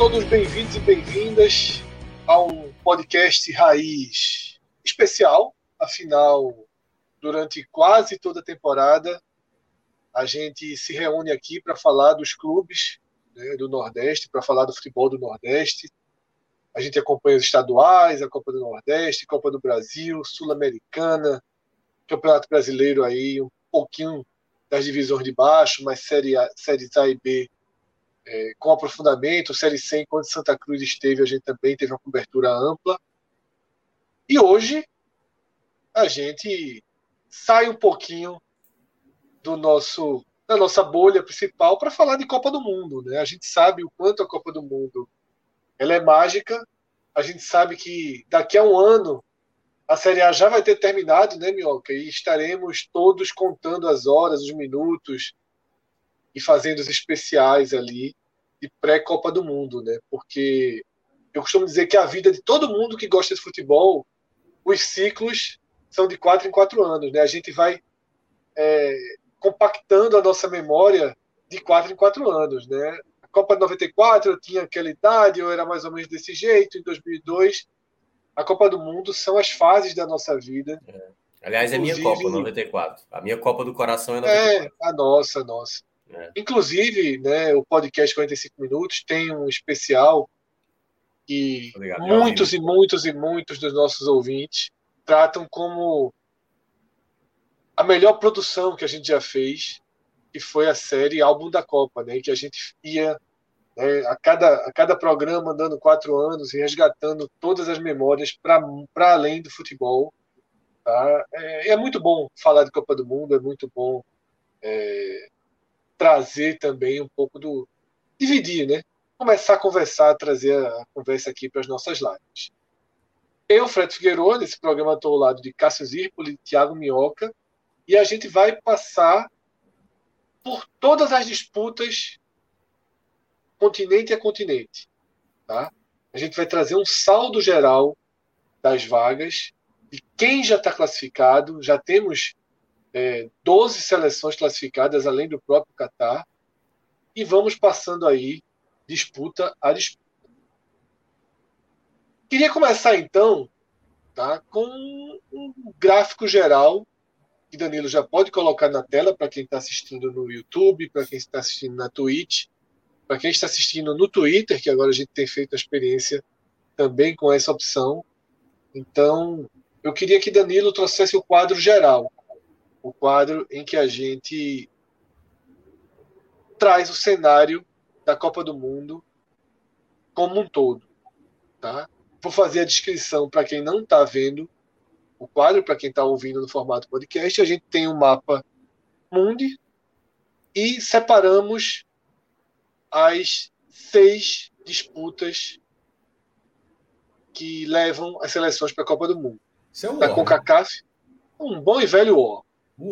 Todos bem-vindos e bem-vindas a um podcast raiz especial. Afinal, durante quase toda a temporada, a gente se reúne aqui para falar dos clubes né, do Nordeste, para falar do futebol do Nordeste. A gente acompanha os estaduais, a Copa do Nordeste, Copa do Brasil, Sul-Americana, Campeonato Brasileiro aí, um pouquinho das divisões de baixo, mas Série A, Séries A e B é, com aprofundamento. Série C, enquanto Santa Cruz esteve, a gente também teve uma cobertura ampla. E hoje a gente sai um pouquinho do nosso da nossa bolha principal para falar de Copa do Mundo, né? A gente sabe o quanto a Copa do Mundo ela é mágica. A gente sabe que daqui a um ano a Série A já vai ter terminado, né, Minhoca? E estaremos todos contando as horas, os minutos e fazendo os especiais ali de pré-Copa do Mundo, né? Porque eu costumo dizer que a vida de todo mundo que gosta de futebol, os ciclos são de quatro em quatro anos, né? A gente vai é, compactando a nossa memória de quatro em quatro anos, né? A Copa de 94 eu tinha aquela idade, eu era mais ou menos desse jeito. Em 2002, a Copa do Mundo são as fases da nossa vida. É. Aliás, é minha Copa, 94. A minha Copa do coração é 94. É, a nossa, a nossa. É. Inclusive, né, o podcast 45 Minutos tem um especial que Obrigado, muitos e muitos e muitos dos nossos ouvintes tratam como a melhor produção que a gente já fez, que foi a série Álbum da Copa, né, que a gente ia né, a, cada, a cada programa andando quatro anos e resgatando todas as memórias para além do futebol. Tá? É, é, muito bom falar de Copa do Mundo, é muito bom é, trazer também um pouco do. dividir, né? Começar a conversar, trazer a conversa aqui para as nossas lives. Eu, Fred Figueiredo, nesse programa estou ao lado de Cássio Zirpoli, Thiago Minhoca, e a gente vai passar por todas as disputas continente a continente. Tá? A gente vai trazer um saldo geral das vagas, de quem já está classificado, já temos é, 12 seleções classificadas, além do próprio Catar, e vamos passando aí disputa a disputa. Queria começar então tá, com um gráfico geral que Danilo já pode colocar na tela para quem está assistindo no YouTube, para quem está assistindo na Twitch, para quem está assistindo no Twitter, que agora a gente tem feito a experiência também com essa opção. Então, eu queria que Danilo trouxesse o quadro geral o quadro em que a gente traz o cenário da Copa do Mundo como um todo, tá? Vou fazer a descrição para quem não está vendo o quadro, para quem está ouvindo no formato podcast. A gente tem um mapa mundi e separamos as seis disputas que levam as seleções para a Copa do Mundo. Isso é um da né? CONCACAF, um bom e velho O.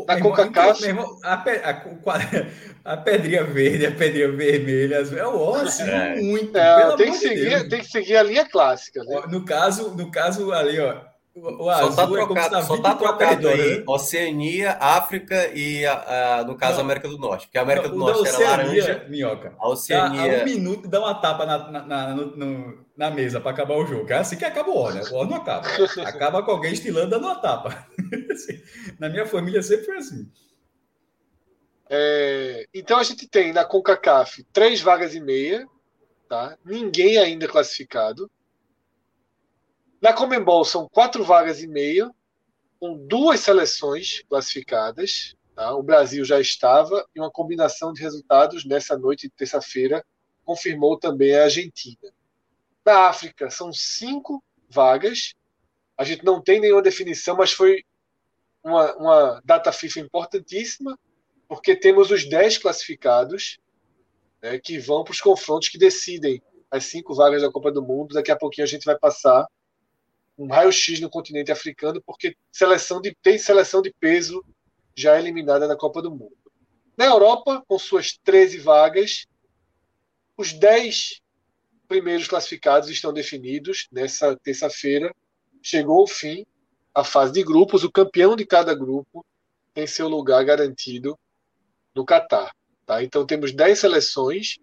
Na CONCACAF. Irmão, a, a, a, pedrinha verde, a pedrinha vermelha, é o osso é. muito. É, tem, que seguir, de tem que seguir a linha clássica. Né? No, caso, no caso ali, ó. O, só tá trocado, é só tá trocado aí. Né? Oceania, África e, a, a, no caso, não, América do Norte. Porque a América do Norte era laranja. Minhoca. A Oceania. Dá, um minuto dá uma tapa na, na, na, no, na mesa para acabar o jogo. É assim que acaba o né? O O não acaba. Acaba com alguém estilando dando uma tapa. na minha família sempre foi assim. É, então a gente tem na CONCACAF três vagas e meia, tá? Ninguém ainda classificado. Na Comembol são quatro vagas e meia, com duas seleções classificadas. Tá? O Brasil já estava e uma combinação de resultados nessa noite de terça-feira confirmou também a Argentina. Na África, são cinco vagas. A gente não tem nenhuma definição, mas foi uma, uma data FIFA importantíssima, porque temos os dez classificados né, que vão para os confrontos que decidem as cinco vagas da Copa do Mundo. Daqui a pouquinho a gente vai passar um raio-x no continente africano, porque seleção de, tem seleção de peso já eliminada na Copa do Mundo. Na Europa, com suas 13 vagas, os 10 primeiros classificados estão definidos nessa terça-feira. Chegou o fim a fase de grupos. O campeão de cada grupo tem seu lugar garantido no Catar. Tá? Então temos 10 seleções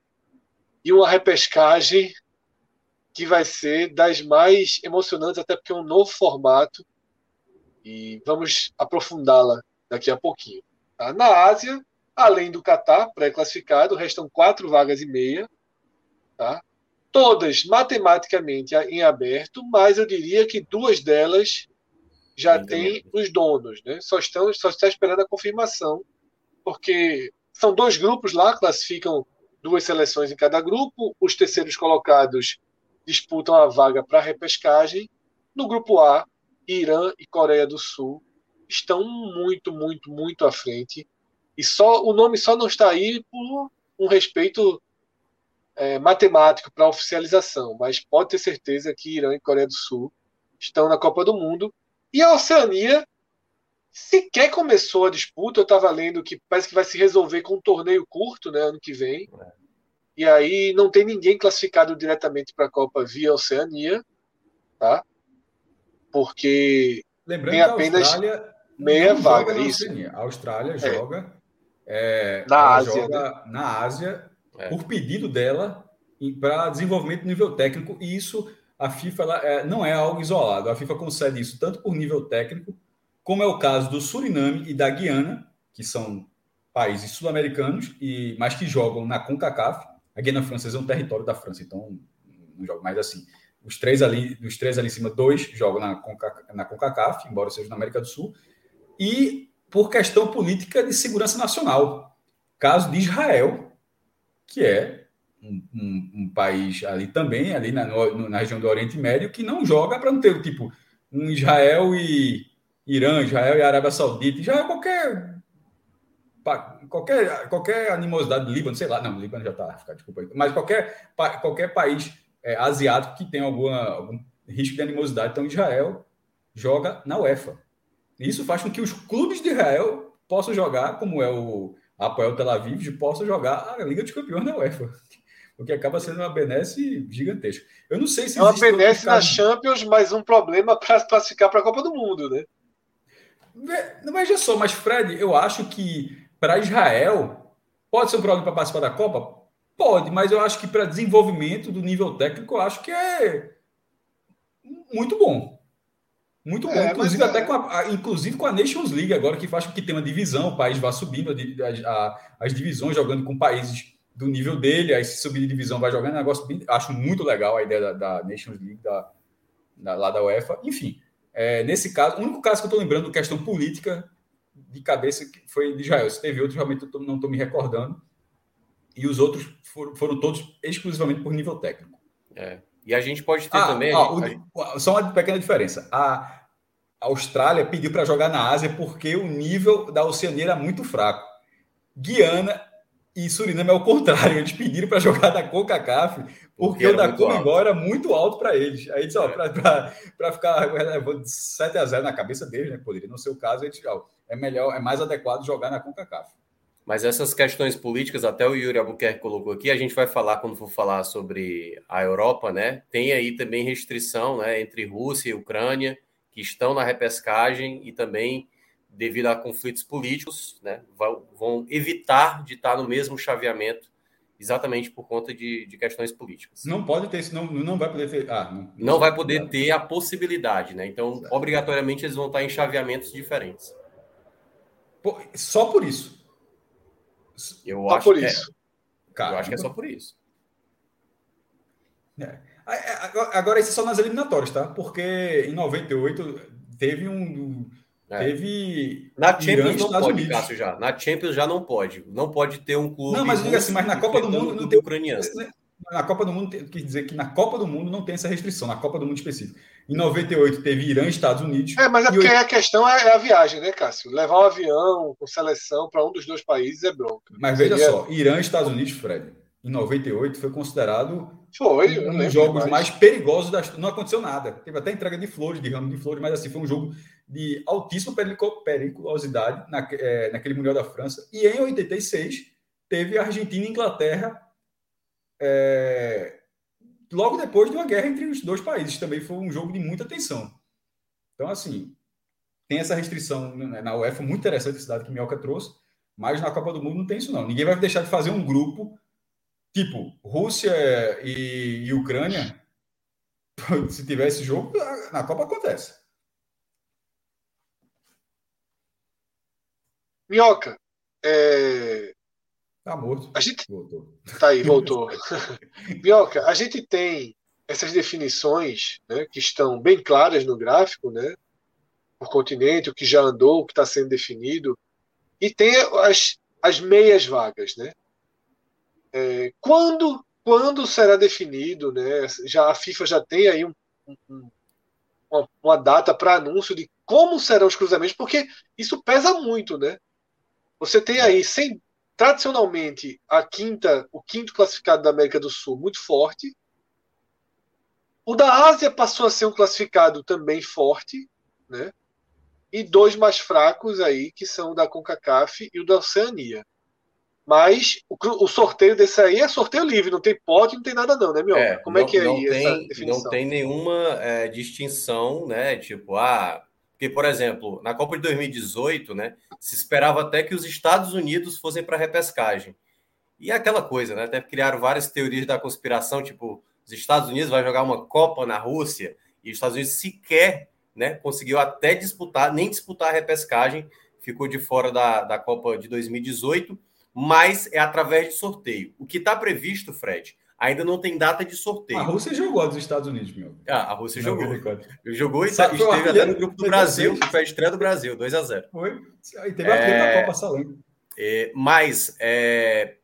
e uma repescagem que vai ser das mais emocionantes, até porque é um novo formato. E vamos aprofundá-la daqui a pouquinho. Tá? Na Ásia, além do Catar, pré-classificado, restam quatro vagas e meia. Tá? Todas matematicamente em aberto, mas eu diria que duas delas já têm os donos. Né? Só, estão, só está esperando a confirmação, porque são dois grupos lá, classificam duas seleções em cada grupo. Os terceiros colocados disputam a vaga para a repescagem. No grupo A, Irã e Coreia do Sul estão muito, muito, muito à frente. E só o nome só não está aí por um respeito é, matemático para oficialização, mas pode ter certeza que Irã e Coreia do Sul estão na Copa do Mundo. E a Oceania sequer começou a disputa. Eu estava lendo que parece que vai se resolver com um torneio curto, né, ano que vem. E aí não tem ninguém classificado diretamente para a Copa via Oceania, tá? Porque Lembrando tem apenas que a Austrália meia vaga, isso. A Austrália é. joga, é, na, Ásia, joga né? na Ásia é. por pedido dela para desenvolvimento do nível técnico, e isso a FIFA ela, é, não é algo isolado. A FIFA concede isso tanto por nível técnico, como é o caso do Suriname e da Guiana, que são países sul-americanos, e mas que jogam na CONCACAF. A Guiana Francesa é um território da França, então não joga mais assim. Os três ali, dos três ali em cima, dois jogam na, na CONCACAF, embora seja na América do Sul, e por questão política de segurança nacional. Caso de Israel, que é um, um, um país ali também, ali na, no, na região do Oriente Médio, que não joga para não ter tipo um Israel e Irã, Israel e Arábia Saudita, já é qualquer qualquer qualquer animosidade do Líbano, sei lá, não, Líbano já está, desculpa aí, mas qualquer qualquer país é, asiático que tem alguma, algum risco de animosidade, então Israel joga na UEFA. Isso faz com que os clubes de Israel possam jogar, como é o Apoel Tel Aviv, possam jogar a Liga dos Campeões da UEFA. O que acaba sendo uma benesse gigantesca. Eu não sei se. É uma benesse na Champions, mas um problema para classificar para a Copa do Mundo, né? Não veja só, mas Fred, eu acho que para Israel pode ser um problema para participar da Copa? Pode, mas eu acho que para desenvolvimento do nível técnico, eu acho que é muito bom. Muito bom, é, inclusive até é... com a, inclusive com a Nations League agora, que faz com que tenha uma divisão, o país vá subindo a, a, as divisões, jogando com países do nível dele, aí se subir de divisão vai jogando, é um negócio bem, acho muito legal a ideia da, da Nations League da, da, lá da UEFA. Enfim, é, nesse caso, o único caso que eu estou lembrando, questão política de cabeça, foi de Israel. Se teve outros, realmente eu tô, não estou me recordando. E os outros foram, foram todos exclusivamente por nível técnico. É. E a gente pode ter ah, também. o, só uma pequena diferença. A Austrália pediu para jogar na Ásia porque o nível da Oceania era muito fraco. Guiana e Suriname é o contrário. Eles pediram para jogar na CONCACAF porque, porque o da Comembol era muito alto para eles. Aí disse, ó, é. para ficar levando 7 a 0 na cabeça deles, né? Poderia não ser o caso, eles, ó, é melhor, é mais adequado jogar na CONCACAF. Mas essas questões políticas, até o Yuri Albuquerque colocou aqui, a gente vai falar quando for falar sobre a Europa, né? Tem aí também restrição né, entre Rússia e Ucrânia, que estão na repescagem e também, devido a conflitos políticos, né, vão, evitar de estar no mesmo chaveamento exatamente por conta de, de, questões políticas. Não pode ter, não, não vai poder ter. Ah, não, não vai poder ter a possibilidade, né? Então, Exato. obrigatoriamente, eles vão estar em chaveamentos diferentes. Só por isso. Eu só acho por que isso. É. Cara, eu acho que é só por isso. É. Agora, isso é só nas eliminatórias, tá? Porque em 98 teve um. É. Teve. Na Champions não pode, Unidos. Cássio, já. Na Champions já não pode. Não pode ter um clube. Não, mas diga assim, mas na Copa do Mundo não tem. Ucraniano. Na Copa do Mundo, quer dizer que na Copa do Mundo não tem essa restrição, na Copa do Mundo específico. Em 98 teve Irã e Estados Unidos. É, mas é porque 8... a questão é, a viagem, né, Cássio? Levar um avião com seleção para um dos dois países é bronca. Mas veja Seria... só, Irã e Estados Unidos, Fred, em 98 foi considerado foi, um dos jogos mais perigosos da Não aconteceu nada. Teve até entrega de flores, de ramo de flores, mas assim, foi um jogo de altíssima periculosidade na, é, naquele Mundial da França. E em 86 teve Argentina e Inglaterra é, logo depois de uma guerra entre os dois países. Também foi um jogo de muita tensão. Então, assim, tem essa restrição né, na UEFA, muito interessante esse dado que Minhoca trouxe, mas na Copa do Mundo não tem isso não. Ninguém vai deixar de fazer um grupo Tipo, Rússia e, e Ucrânia, se tiver esse jogo, na Copa acontece. Minhoca, é... Tá morto. A gente... Voltou. Tá aí, voltou. Minhoca, a gente tem essas definições né, que estão bem claras no gráfico, né? O continente, o que já andou, o que está sendo definido. E tem as, as meias vagas, né? É, quando, quando será definido, né? Já a FIFA já tem aí um, um, uma, uma, data para anúncio de como serão os cruzamentos, porque isso pesa muito, né? Você tem aí, sem, tradicionalmente, a quinta, o quinto classificado da América do Sul muito forte. O da Ásia passou a ser um classificado também forte, né? E dois mais fracos aí, que são o da CONCACAF e o da Oceania. Mas o, o, sorteio desse aí é sorteio livre, não tem pote, não tem nada não, né, meu? É, Como é não, é que é não aí tem, essa definição? Não tem nenhuma é, distinção, né? Tipo, ah, porque, por exemplo, na Copa de 2018, né, se esperava até que os Estados Unidos fossem para repescagem. E é aquela coisa, né? Até criaram várias teorias da conspiração, tipo, os Estados Unidos vai jogar uma Copa na Rússia e os Estados Unidos sequer né, conseguiu até disputar, nem disputar a repescagem, ficou de fora da, da Copa de 2018 mas é através de sorteio. O que está previsto, Fred, ainda não tem data de sorteio. A Rússia jogou dos Estados Unidos, meu. Ah, a Rússia não, jogou. Jogou e tá, esteve até no grupo do Brasil, que foi a estreia do Brasil, 2 a 0 Foi. E teve a é, da Copa Salão. É, mas é,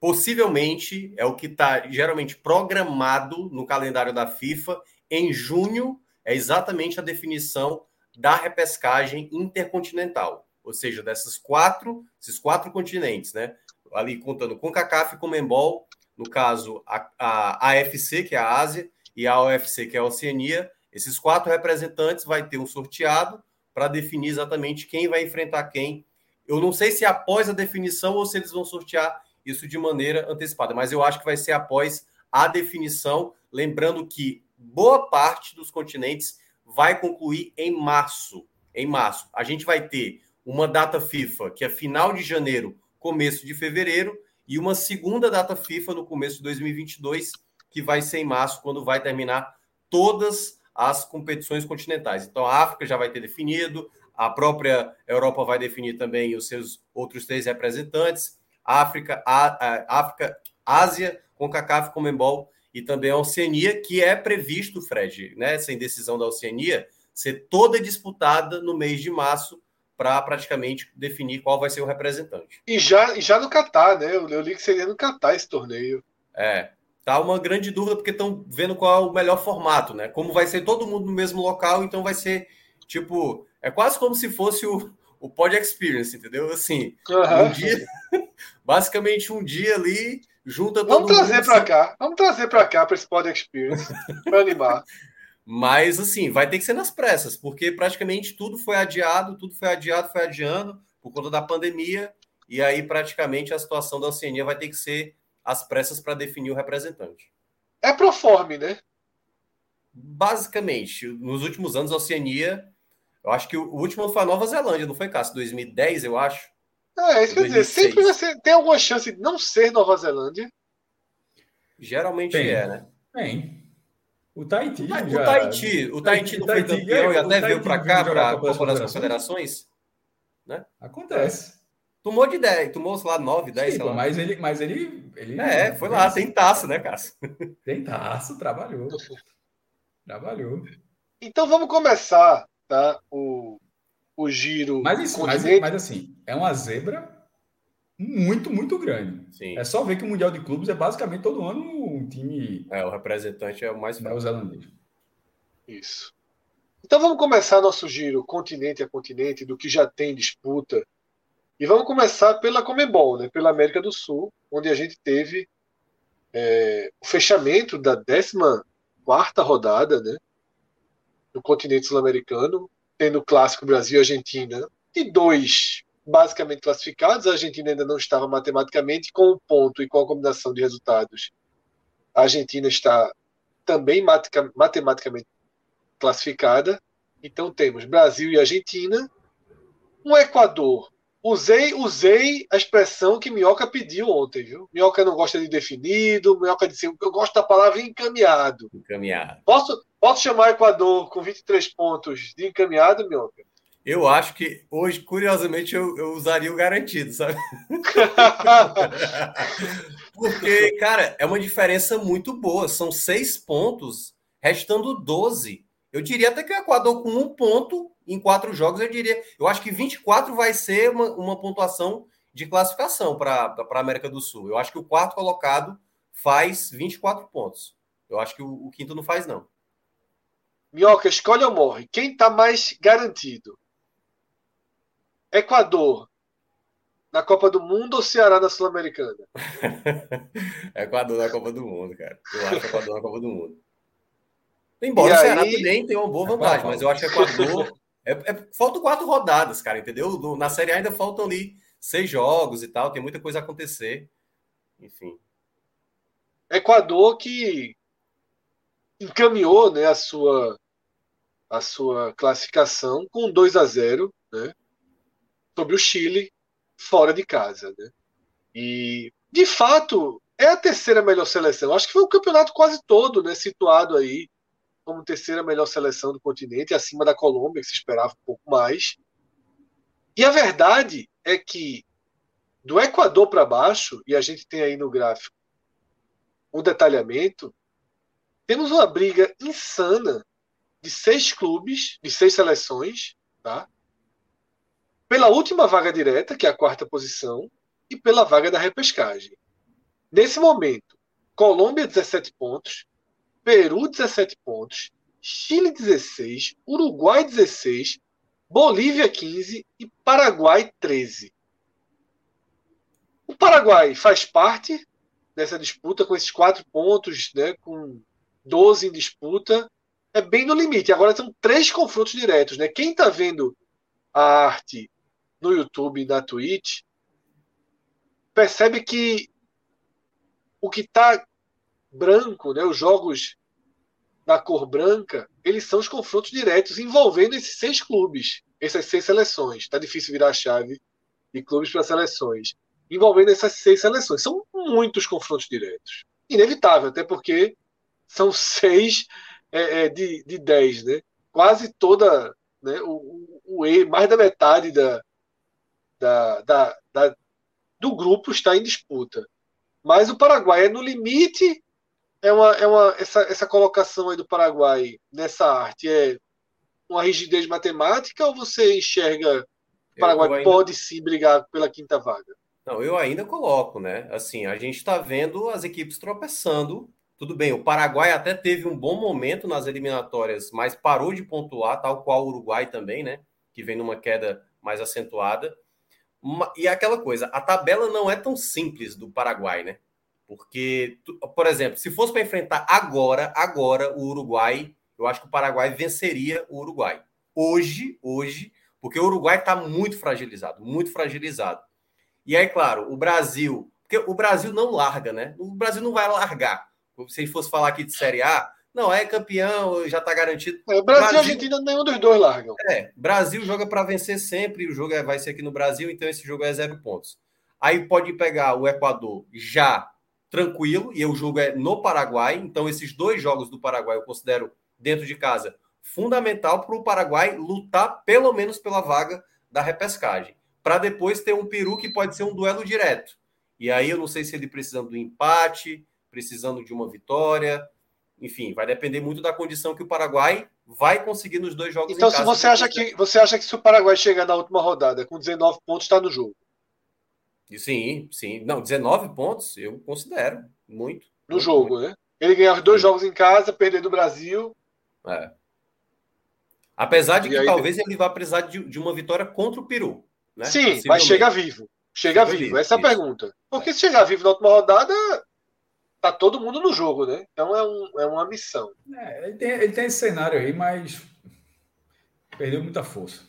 possivelmente é o que está geralmente programado no calendário da FIFA em junho, é exatamente a definição da repescagem intercontinental ou seja, dessas quatro, esses quatro continentes, né? Ali contando com CACAF e com Membol, no caso a, a AFC, que é a Ásia, e a OFC, que é a Oceania, esses quatro representantes vai ter um sorteado para definir exatamente quem vai enfrentar quem. Eu não sei se é após a definição ou se eles vão sortear isso de maneira antecipada, mas eu acho que vai ser após a definição, lembrando que boa parte dos continentes vai concluir em março. Em março, a gente vai ter uma data FIFA que é final de janeiro, começo de fevereiro, e uma segunda data FIFA no começo de 2022, que vai ser em março, quando vai terminar todas as competições continentais. Então, a África já vai ter definido, a própria Europa vai definir também os seus outros três representantes, África, a, a, África, Ásia, CONCACAF, Comembol e também a Oceania, que é previsto, Fred, né, essa indecisão da Oceania, ser toda disputada no mês de março, para praticamente definir qual vai ser o representante. E já, já no Catar, né? Eu, li que seria no Catar esse torneio. É. Tá uma grande dúvida porque estão vendo qual é o melhor formato, né? Como vai ser todo mundo no mesmo local, então vai ser tipo, é quase como se fosse o, o Pod Experience, entendeu? Assim, uhum. um dia, basicamente um dia ali junta todo Vamos trazer para cá, vamos trazer para cá para esse Pod Experience para animar. Mas, assim, vai ter que ser nas pressas, porque praticamente tudo foi adiado, tudo foi adiado, foi adiando por conta da pandemia, e aí praticamente a situação da Oceania vai ter que ser as pressas para definir o representante. É proforme, né? Basicamente, nos últimos anos a Oceania, eu acho que o último foi a Nova Zelândia, não foi, Cássio? 2010, eu acho. É, isso quer dizer, sempre você tem alguma chance de não ser Nova Zelândia. Geralmente tem. é, né? Tem. O Tahiti. O, já... o Tahiti, o Tahiti não foi campeão e até veio para cá, para a Copa das Confederações? Né? Acontece. Tomou de 10, tomou, sei lá, 9, 10, Sim, sei lá. Mas ele, mas ele, ele. É, foi lá, tem taça, né, Cássio? Tem taça, trabalhou. Trabalhou. Então vamos começar, tá? O, o o giro. Mas, isso, mas, mas, assim, é uma zebra muito, muito grande. Sim. É só ver que o Mundial de Clubes é basicamente todo ano um time. É, o representante é o mais neozelandês. Isso. Então vamos começar nosso giro continente a continente, do que já tem disputa. E vamos começar pela Comebol, né, pela América do Sul, onde a gente teve é, o fechamento da 14 rodada né, do continente sul-americano, tendo o clássico Brasil e Argentina, e dois basicamente classificados. A Argentina ainda não estava matematicamente, com o ponto e com a combinação de resultados. A Argentina está também matematicamente classificada. Então temos Brasil e Argentina, um Equador. Usei, usei a expressão que Minhoca pediu ontem, viu? Minhoca não gosta de definido, Minhoca disse, eu gosto da palavra encaminhado. Encaminhado. Posso, posso chamar Equador com 23 pontos de encaminhado, Minhoca? Eu acho que hoje, curiosamente, eu, eu usaria o garantido, sabe? Porque, cara, é uma diferença muito boa. São seis pontos, restando 12. Eu diria até que o Equador, com um ponto em quatro jogos, eu diria. Eu acho que 24 vai ser uma, uma pontuação de classificação para a América do Sul. Eu acho que o quarto colocado faz 24 pontos. Eu acho que o, o quinto não faz, não. Minhoca, escolhe ou morre. Quem está mais garantido? Equador na Copa do Mundo ou Ceará na Sul-Americana? Equador na Copa do Mundo, cara. Eu acho Equador na Copa do Mundo. Embora e o Ceará aí... também tenha uma boa vantagem, mas eu acho que Equador. É, é, faltam quatro rodadas, cara, entendeu? Na Série A ainda faltam ali seis jogos e tal, tem muita coisa a acontecer. Enfim. Equador que encaminhou né, a, sua, a sua classificação com 2 a 0 né? Sobre o Chile fora de casa. Né? E, de fato, é a terceira melhor seleção. Acho que foi o campeonato quase todo né, situado aí como terceira melhor seleção do continente, acima da Colômbia, que se esperava um pouco mais. E a verdade é que do Equador para baixo, e a gente tem aí no gráfico um detalhamento, temos uma briga insana de seis clubes, de seis seleções, tá? Pela última vaga direta, que é a quarta posição, e pela vaga da repescagem. Nesse momento, Colômbia 17 pontos, Peru 17 pontos, Chile 16, Uruguai 16, Bolívia 15 e Paraguai 13. O Paraguai faz parte dessa disputa com esses quatro pontos, né, com 12 em disputa, é bem no limite. Agora são três confrontos diretos. Né? Quem está vendo a arte no YouTube e na Twitch, percebe que o que está branco, né, os jogos na cor branca, eles são os confrontos diretos envolvendo esses seis clubes, essas seis seleções. Está difícil virar a chave de clubes para seleções. Envolvendo essas seis seleções. São muitos confrontos diretos. Inevitável, até porque são seis é, é, de, de dez. Né? Quase toda. Né, o, o, o, mais da metade da, da, da, da, do grupo está em disputa. Mas o Paraguai é no limite. É uma, é uma, essa, essa colocação aí do Paraguai nessa arte é uma rigidez matemática ou você enxerga o Paraguai ainda... pode sim brigar pela quinta vaga? Não, eu ainda coloco, né? Assim, a gente está vendo as equipes tropeçando. Tudo bem, o Paraguai até teve um bom momento nas eliminatórias, mas parou de pontuar, tal qual o Uruguai também, né? Que vem numa queda mais acentuada. E aquela coisa, a tabela não é tão simples do Paraguai, né? Porque, por exemplo, se fosse para enfrentar agora, agora o Uruguai, eu acho que o Paraguai venceria o Uruguai. Hoje, hoje, porque o Uruguai está muito fragilizado, muito fragilizado. E aí, claro, o Brasil, porque o Brasil não larga, né? O Brasil não vai largar. Se fosse falar aqui de Série A, não, é campeão, já está garantido. É, o Brasil, Brasil e Argentina, nenhum dos dois largam. É, Brasil joga para vencer sempre, o jogo é, vai ser aqui no Brasil, então esse jogo é zero pontos. Aí pode pegar o Equador já tranquilo, e o jogo é no Paraguai, então esses dois jogos do Paraguai eu considero dentro de casa fundamental para o Paraguai lutar pelo menos pela vaga da repescagem, para depois ter um peru que pode ser um duelo direto. E aí eu não sei se ele precisando do empate, precisando de uma vitória, enfim, vai depender muito da condição que o Paraguai vai conseguir nos dois jogos. Então, se você acha que você acha que se o Paraguai chegar na última rodada com 19 pontos, está no jogo? Sim, sim. Não, 19 pontos eu considero muito. No muito, jogo, muito. né? Ele ganhar os dois sim. jogos em casa, perder do Brasil. É. Apesar de e que aí, talvez ele vá precisar de, de, uma vitória contra o Peru. Né? Sim, mas chega vivo. Chega, chega vivo. vivo. Essa é a pergunta. Porque é. se chegar vivo na última rodada, tá todo mundo no jogo, né? Então é, um, é uma missão. É, ele, tem, ele tem esse cenário aí, mas perdeu muita força.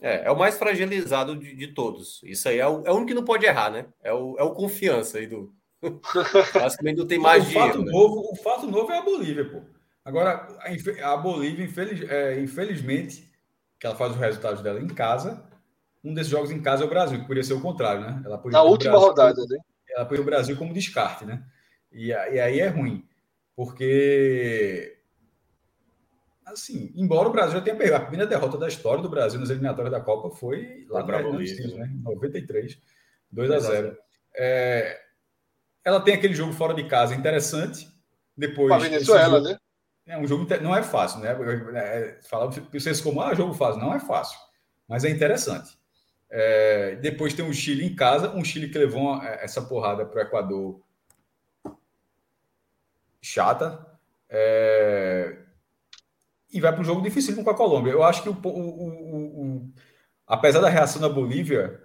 É, é o mais fragilizado de, de todos. Isso aí é o, é o único que não pode errar, né? É o, é o confiança aí do. Basicamente não tem mais o dinheiro. Fato né? novo, o fato novo é a Bolívia, pô. Agora, a, a Bolívia, infeliz, é, infelizmente, que ela faz os resultados dela em casa, um desses jogos em casa é o Brasil, que poderia ser o contrário, né? Ela Na última Brasil, rodada, né? Ela põe o Brasil como descarte, né? E, e aí é ruim, porque assim, embora o Brasil já tenha perdido, a primeira derrota da história do Brasil nas eliminatórias da Copa foi lá para Bolívia, né? 93, 2 a 0. É, ela tem aquele jogo fora de casa interessante. Depois. a Venezuela, jogo, né? É um jogo não é fácil, né? É, falar vocês como ah, jogo fácil, não é fácil, mas é interessante. É, depois tem o Chile em casa, um Chile que levou uma, é, essa porrada para o Equador chata. É, e vai para um jogo difícil com a Colômbia. Eu acho que o, o, o, o apesar da reação da Bolívia,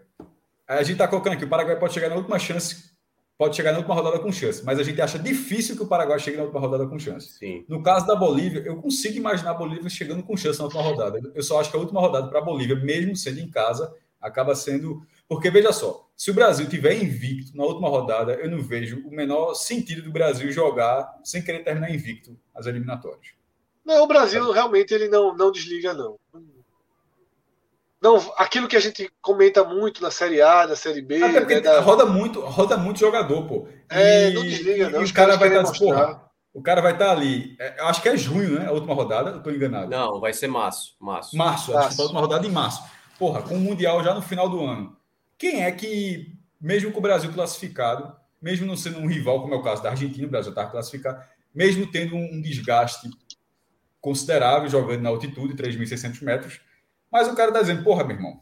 a gente está colocando aqui, o Paraguai pode chegar na última chance, pode chegar na última rodada com chance, mas a gente acha difícil que o Paraguai chegue na última rodada com chance. Sim. No caso da Bolívia, eu consigo imaginar a Bolívia chegando com chance na última rodada. Eu só acho que a última rodada para a Bolívia, mesmo sendo em casa, acaba sendo. Porque, veja só, se o Brasil tiver invicto na última rodada, eu não vejo o menor sentido do Brasil jogar sem querer terminar invicto as eliminatórias. Não, o Brasil realmente ele não, não desliga, não. Não, aquilo que a gente comenta muito na Série A, na Série B. Até porque né, da... roda, muito, roda muito jogador, pô. É, e, não desliga, não. E o cara vai estar, porra, o cara vai estar ali. É, eu acho que é junho, né? A última rodada, eu tô enganado. Não, vai ser março. Março. Março, março. acho que a última rodada em março porra, com o Mundial já no final do ano, quem é que, mesmo com o Brasil classificado, mesmo não sendo um rival, como é o caso da Argentina, o Brasil está classificado, mesmo tendo um desgaste considerável jogando na altitude, 3.600 metros, mas o cara está dizendo, porra, meu irmão,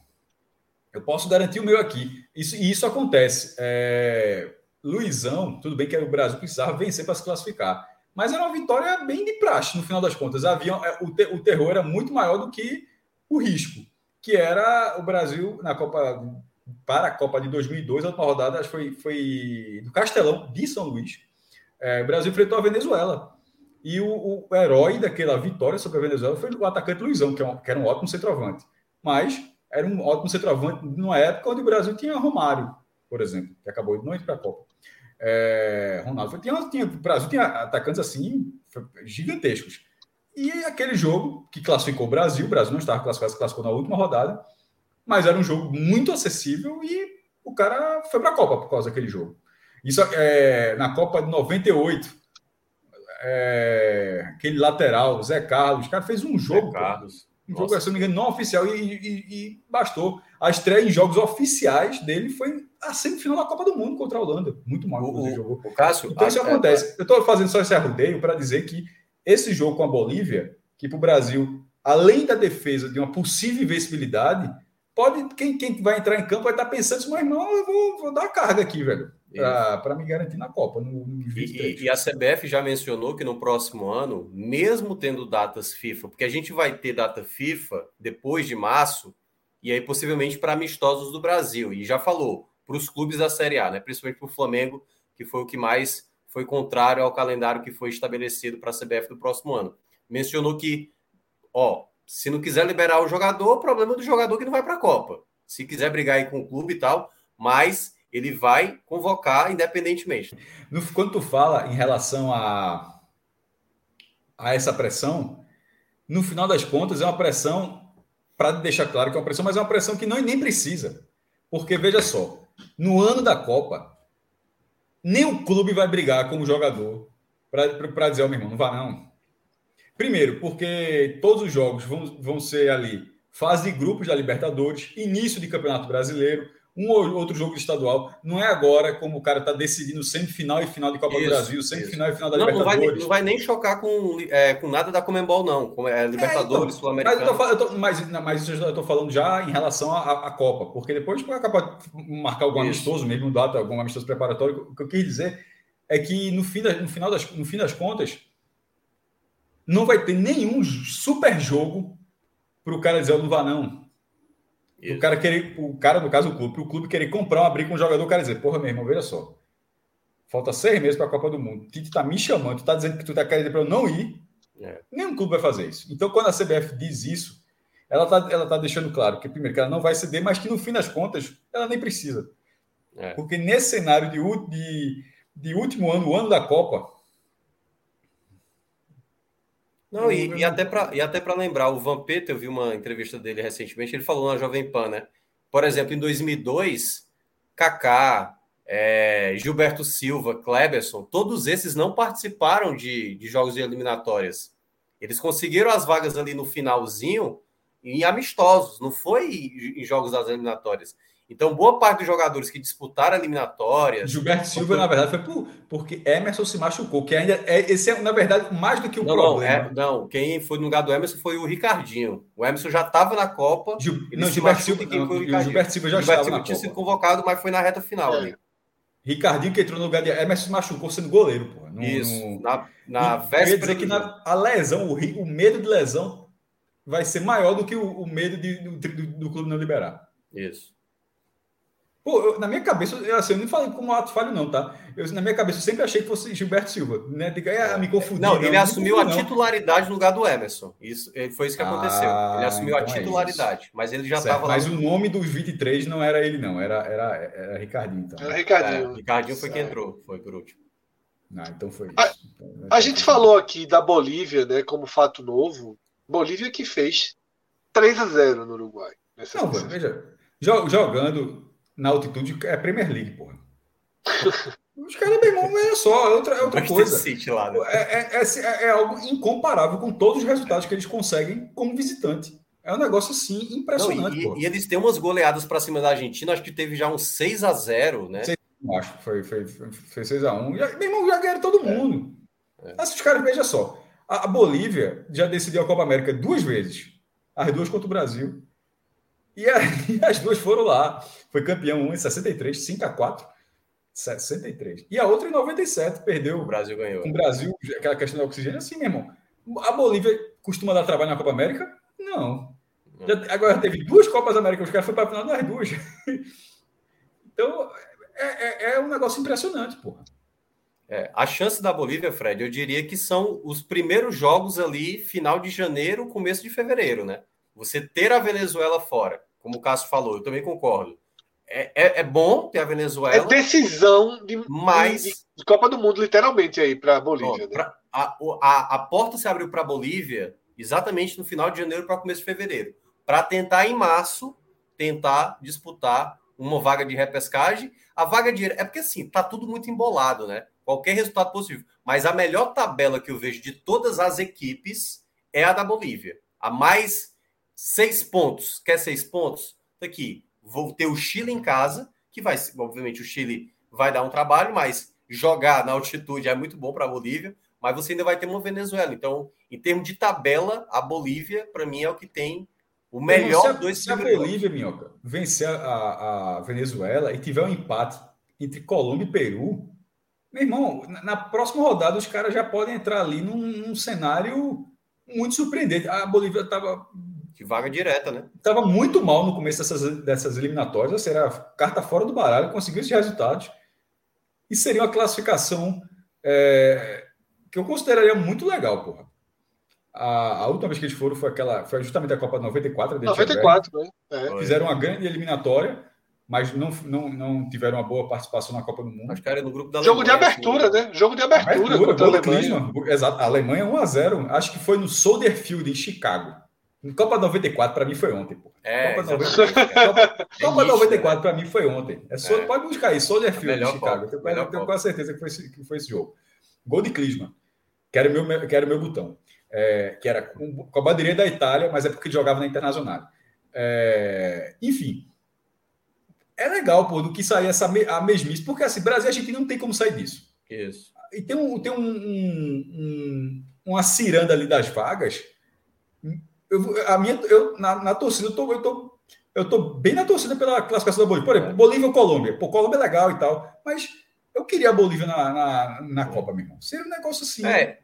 eu posso garantir o meu aqui. Isso, e isso acontece. É... Luizão, tudo bem que o Brasil precisava vencer para se classificar, mas era uma vitória bem de praxe, no final das contas. Havia, é, o, te, o terror era muito maior do que o risco que era o Brasil na Copa para a Copa de 2002, a última rodada acho foi, foi do Castelão de São Luís. É, o Brasil enfrentou a Venezuela. E o, o, herói daquela vitória sobre a Venezuela foi o atacante Luizão, que, é um, que era um ótimo centroavante. Mas era um ótimo centroavante numa época onde o Brasil tinha Romário, por exemplo, que acabou de não ir para a Copa. É, Ronaldo tinha, tinha, o Brasil tinha atacantes assim gigantescos. E aquele jogo que classificou o Brasil, o Brasil não estava classificado, classificou na última rodada, mas era um jogo muito acessível e o cara foi para a Copa por causa daquele jogo. Isso é, na Copa de 98, é, aquele lateral, Zé Carlos, o cara fez um jogo. Carlos. Um jogo, se não me engano, não oficial e, e, e, bastou. A estreia em jogos oficiais dele foi a semifinal da Copa do Mundo contra a Holanda. Muito mal, o, o, jogou. O Cássio, então isso acontece. É, eu estou fazendo só esse arrudeio para dizer que esse jogo com a Bolívia, que para o Brasil, além da defesa de uma possível invencibilidade, pode quem, quem vai entrar em campo vai estar pensando assim, mas não, eu vou, vou dar carga aqui, velho, para me garantir na Copa. No, no e, e, a CBF já mencionou que no próximo ano, mesmo tendo datas FIFA, porque a gente vai ter data FIFA depois de março, e aí possivelmente para amistosos do Brasil, e já falou para os clubes da Série A, né, principalmente para o Flamengo, que foi o que mais foi contrário ao calendário que foi estabelecido para a CBF do próximo ano. Mencionou que, ó, se não quiser liberar o jogador, o problema é do jogador que não vai para a Copa. Se quiser brigar aí com o clube e tal, mas ele vai convocar independentemente. No, quando tu fala em relação a, a essa pressão, no final das contas é uma pressão, para deixar claro que é uma pressão, mas é uma pressão que não, nem precisa. Porque, veja só, no ano da Copa, nem o clube vai brigar como jogador para dizer, ó, oh, meu irmão, não vá não. Primeiro, porque todos os jogos vão, vão ser ali fase de grupos da Libertadores, início de Campeonato Brasileiro, um ou outro jogo de estadual. Não é agora como o cara está decidindo semifinal e final de Copa isso, do Brasil, semifinal e final da não, Libertadores. Não vai, não vai, nem chocar com, é, com nada da Comembol, não. Com, é, Libertadores, é, então, Sul-Americano. Mas, mas, mas isso eu estou falando já em relação à, à Copa, porque depois a Copa marcar algum isso. amistoso, mesmo data, algum amistoso preparatório, o que eu quis dizer é que no, fim da, no, final das, no fim das contas não vai ter nenhum super jogo para o cara dizer, eu não vá não. Isso. O cara querer, o cara, no caso, o clube, o clube querer comprar uma briga com um jogador, o cara dizer, porra, meu irmão, veja só. Falta seis meses para a Copa do Mundo. Tite tá me chamando, tu tá dizendo que tu tá querendo para eu não ir. É. Nenhum clube vai fazer isso. Então, quando a CBF diz isso, ela tá, ela tá deixando claro que, primeiro, que ela não vai ceder, mas que no fim das contas, ela nem precisa. É. Porque nesse cenário de, de, de último ano, o ano da Copa, não, e, e até para e até para lembrar, o Vampeta, eu vi uma entrevista dele recentemente, ele falou na Jovem Pan, né? Por exemplo, em 2002, Kaká, é, Gilberto Silva, Kleberson, todos esses não participaram de, de jogos de eliminatórias. Eles conseguiram as vagas ali no finalzinho em amistosos, não foi em jogos das eliminatórias. Então, boa parte dos jogadores que disputaram eliminatórias. Gilberto Silva, na verdade, foi por, porque Emerson se machucou, que ainda é, esse é, na verdade, mais do que o não, problema. Não, é, não, quem foi no lugar do Emerson foi o Ricardinho. O Emerson já estava na Copa. Gil, não, Gilberto Silva, não, o, o Gilberto Silva já Gilberto estava. Silva tinha sido convocado, mas foi na reta final é. ali. Ricardinho que entrou no lugar de Emerson se machucou sendo goleiro, pô. No, Isso, no... na, na véspera. dizer que na, a lesão, o, o medo de lesão vai ser maior do que o, o medo de, do, do, do clube não liberar. Isso. Pô, eu, na minha cabeça, eu, assim, eu não falei como ato falho, não, tá? Eu, na minha cabeça, eu sempre achei que fosse Gilberto Silva, né? De, ah, me confundi. Não, ele não, assumiu não, a titularidade no lugar do Emerson. Isso foi isso que aconteceu. Ah, ele assumiu então a é titularidade, é mas ele já estava lá. Mas o nome dos 23 não era ele, não, era, era, era Ricardinho. Então. Era Ricardinho. É, Ricardinho foi quem entrou, foi por último. Ah, então foi isso. A, então, a gente falou aqui da Bolívia, né, como fato novo. Bolívia que fez 3 a 0 no Uruguai. Não, veja, jogando na altitude é Premier League, porra. Os caras, meu irmão, é só, é outra, é outra coisa. City lá, né? é, é, é, é, algo incomparável com todos os resultados que eles conseguem como visitante. É um negócio assim impressionante. Não, e, e, eles têm umas goleadas para cima da Argentina, acho que teve já uns 6 a 0 né? 6, acho que foi, foi, foi 6 a 1 já, Meu irmão, já ganharam todo mundo. É. Mas os caras, veja só. A, a Bolívia já decidiu a Copa América duas vezes. As duas contra o Brasil. E, aí, as duas foram lá. Foi campeão em 63, 5 a 4 63. E a outra em 97, perdeu. O Brasil ganhou. O Brasil, aquela questão do oxigênio, assim, meu irmão. A Bolívia costuma dar trabalho na Copa América? Não. Já, agora teve duas Copas América, os caras foram para a final das duas. então, é, é, é, um negócio impressionante, porra. É, a chance da Bolívia, Fred, eu diria que são os primeiros jogos ali, final de janeiro, começo de fevereiro, né? Você ter a Venezuela fora como o Cássio falou, eu também concordo. É, é, é bom ter a Venezuela. É decisão de, mas... de, de Copa do Mundo, literalmente, aí para a Bolívia. Né? Pra, a, a, a porta se abriu para a Bolívia exatamente no final de janeiro para começo de fevereiro. Para tentar, em março, tentar disputar uma vaga de repescagem. A vaga de. É porque assim, tá tudo muito embolado, né? Qualquer resultado possível. Mas a melhor tabela que eu vejo de todas as equipes é a da Bolívia. A mais Seis pontos. Quer seis pontos? Tá aqui. Vou ter o Chile em casa, que vai, obviamente, o Chile vai dar um trabalho, mas jogar na altitude é muito bom para a Bolívia, mas você ainda vai ter uma Venezuela. Então, em termos de tabela, a Bolívia, para mim, é o que tem o melhor se a, dois Se a Bolívia, Minhoca, vencer a, a, Venezuela e tiver um empate entre Colômbia e Peru, meu irmão, na, na próxima rodada os caras já podem entrar ali num, num cenário muito surpreendente. A Bolívia estava de vaga direta, né? Estava muito mal no começo dessas, dessas eliminatórias, ou seja, carta fora do baralho, conseguiu esses resultados. E seria uma classificação é, que eu consideraria muito legal, porra. A, a, última vez que eles foram foi aquela, foi justamente a Copa de 94. 94, né? É. Fizeram uma grande eliminatória, mas não, não, não tiveram uma boa participação na Copa do Mundo. Acho que era no grupo da Jogo Alemanha, de abertura, assim, né? Jogo de abertura, abertura contra a Alemanha. Exato, a Alemanha 1x0. Acho que foi no Soldier Field, em Chicago. Copa 94 para mim foi ontem, pô. É, Copa, 94, Copa, Copa 94 né? para mim foi ontem. É só, é. Pode buscar aí, Soldier Field de Chicago. eu tenho, quase certeza que foi, esse, que foi esse jogo. Gol de Klinsmann, que era o meu, que era o meu botão. É, que era com, com a bandeirinha da Itália, mas é porque jogava na Internacional. É, enfim, é legal, pô, do que sair essa a mesmice, porque assim, Brasil e Argentina não tem como sair disso. Isso. E tem, um, tem um, um, uma ciranda ali das vagas. Eu, a minha, eu, na, na torcida, eu tô, eu, tô, eu tô bem na torcida pela classificação da Bolívia. Por exemplo, Bolívia ou Colômbia. Pô, Colômbia é legal e tal, mas eu queria a Bolívia na, na, na Copa, meu irmão. Seria um negócio assim. É,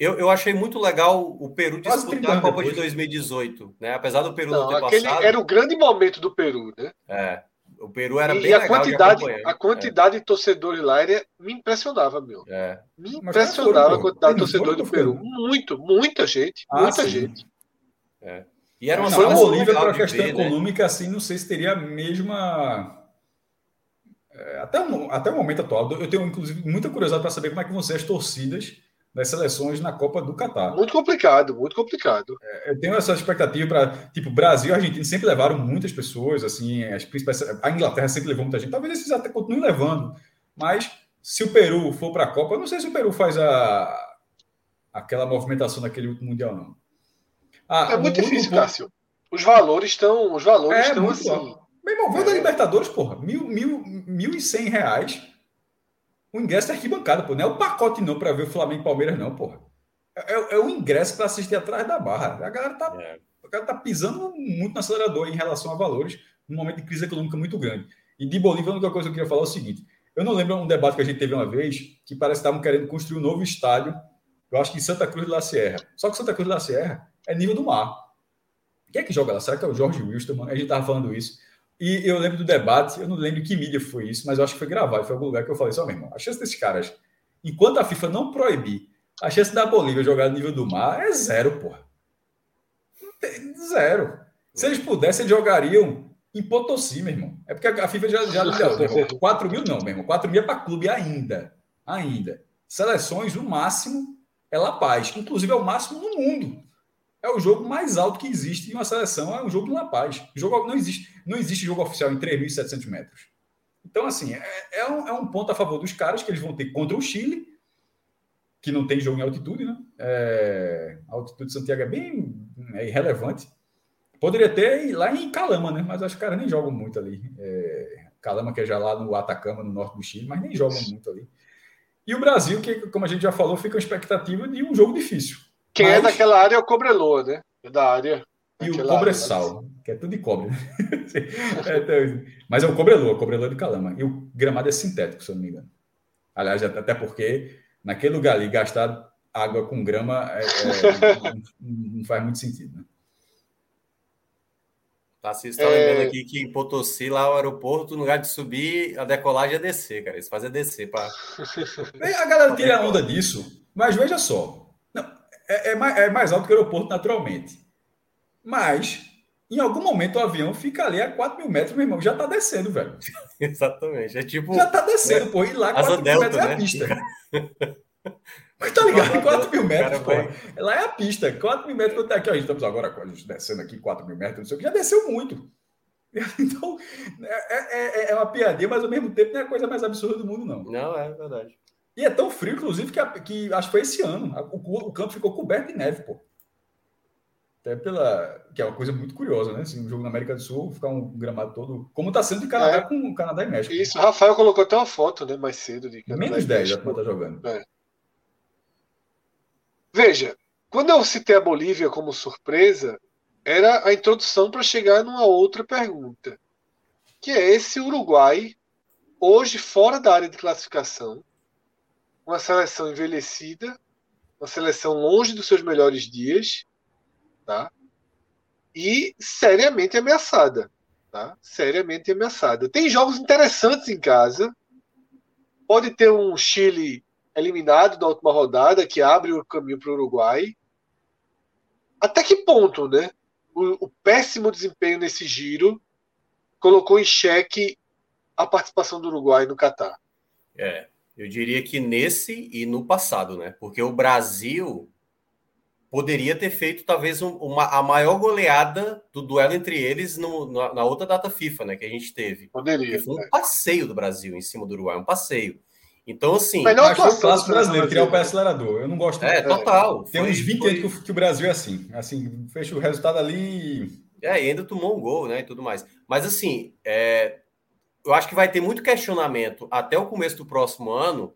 eu, eu achei muito legal o Peru disputar a Copa depois. de 2018, né? Apesar do Peru não, não ter aquele passado. Era o grande momento do Peru, né? É. O Peru era e bem a quantidade, a quantidade é. de torcedores lá era, me impressionava, meu. É. Me impressionava a quantidade de torcedores do Peru. Muito, muita gente, ah, muita sim. gente. É. E era uma não, a Bolívia para a questão ver, né? econômica, né? assim, não sei se teria a mesma. É, até, até o momento atual, eu tenho inclusive muita curiosidade para saber como é que vão ser as torcidas das seleções na Copa do Catar. Muito complicado, muito complicado. É, eu tenho essa expectativa para, tipo, Brasil e Argentina sempre levaram muitas pessoas, assim, as principais, a Inglaterra sempre levou muita gente. Talvez esses até continuem levando, mas se o Peru for para a Copa, eu não sei se o Peru faz a aquela movimentação naquele último mundial não. Ah, é muito difícil. Cássio. Os valores estão, os valores é, estão assim. Bom. Meu irmão, veio é. da Libertadores, porra, mil, mil, mil e cem reais o ingresso é arquibancada, pô. Não é o pacote não para ver o Flamengo e Palmeiras, não, porra. É, é, é o ingresso para assistir atrás da barra. A galera tá, é. a galera tá pisando muito no acelerador em relação a valores, num momento de crise econômica muito grande. E de Bolívia, a única coisa que eu queria falar é o seguinte: eu não lembro um debate que a gente teve uma vez que parece que estavam querendo construir um novo estádio, eu acho que em Santa Cruz de la Sierra. Só que Santa Cruz de la Sierra é nível do mar. Quem é que joga lá? Será que é o Jorge Wilson? A gente estava falando isso. E eu lembro do debate, eu não lembro que mídia foi isso, mas eu acho que foi gravado, foi algum lugar que eu falei só, meu irmão, a chance desses caras, enquanto a FIFA não proibir, a chance da Bolívia jogar no nível do mar é zero, porra. Zero. Se eles pudessem, eles jogariam em Potosí, meu irmão. É porque a FIFA já, já deu 4 mil, não, meu irmão. 4 mil é para clube ainda. Ainda. Seleções, o máximo é La Paz. Inclusive, é o máximo no mundo é o jogo mais alto que existe em uma seleção, é um jogo em La Paz. Jogo, não, existe, não existe jogo oficial em 3.700 metros. Então, assim, é, é, um, é, um, ponto a favor dos caras que eles vão ter contra o Chile, que não tem jogo em altitude, né? É, a altitude de Santiago é bem é irrelevante. Poderia ter lá em Calama, né? Mas acho que os caras nem jogam muito ali. É, Calama, que é já lá no Atacama, no norte do Chile, mas nem jogam muito ali. E o Brasil, que, como a gente já falou, fica a expectativa de um jogo difícil. Quem é Mas... é daquela área é o Cobreloa, né? É da área. E o Cobressal, que é tudo de cobre. é, então, mas é o Cobreloa, o Cobreloa de Calama. E o gramado é sintético, se eu não me engano. Aliás, até porque naquele lugar ali, gastar água com grama é, é, não, não, faz muito sentido, né? Tarcísio está é... lembrando aqui que em Potosí, lá o aeroporto, no lugar de subir, a decolagem é descer, cara. Eles fazem descer. Pra... A galera tira a onda disso, mas veja só é, é, mais, é mais alto que o aeroporto naturalmente. Mas, em algum momento, o avião fica ali a 4 mil metros, meu irmão, já tá descendo, velho. Exatamente. É tipo. Já tá descendo, né? pô. E lá 4 mil metros né? é a né? pista. Mas tá ligado? 4 mil metros, pô. Lá é a pista. 4 mil metros é aqui. A gente estamos agora descendo aqui 4 mil metros, não sei o que. Já desceu muito. Então, é, é, é, é uma piadinha, mas ao mesmo tempo não é a coisa mais absurda do mundo, não. Não, é verdade. E é tão frio, inclusive, que, que acho que foi esse ano. O, o, campo ficou coberto de neve, pô. Até pela. Que é uma coisa muito curiosa, né? Assim, um jogo na América do Sul, ficar um gramado todo. Como está sendo de Canadá é. com Canadá e México. Isso, o Rafael colocou até uma foto, né? Mais cedo de Canadá Menos 10 já tá jogando. É. Veja, quando eu citei a Bolívia como surpresa, era a introdução para chegar numa outra pergunta. Que é esse Uruguai, hoje fora da área de classificação, uma seleção envelhecida, uma seleção longe dos seus melhores dias, tá? E seriamente ameaçada, tá? Seriamente ameaçada. Tem jogos interessantes em casa. Pode ter um Chile eliminado da última rodada que abre o caminho para o Uruguai. Até que ponto, né? O, o péssimo desempenho nesse giro colocou em xeque a participação do Uruguai no Catar. É, eu diria que nesse e no passado, né? Porque o Brasil poderia ter feito talvez uma, a maior goleada do duelo entre eles no, na, na, outra data FIFA, né? Que a gente teve. Poderia. Foi um é. passeio do Brasil em cima do Uruguai, um passeio. Então, assim. Melhor foi o clássico brasileiro, criar o pé acelerador. Eu não gosto. É, total. Tem foi, uns 20 foi... anos que o Brasil é assim. Assim, fecha o resultado ali. É, e ainda tomou um gol, né? E tudo mais. Mas, assim, é, eu acho que vai ter muito questionamento até o começo do próximo ano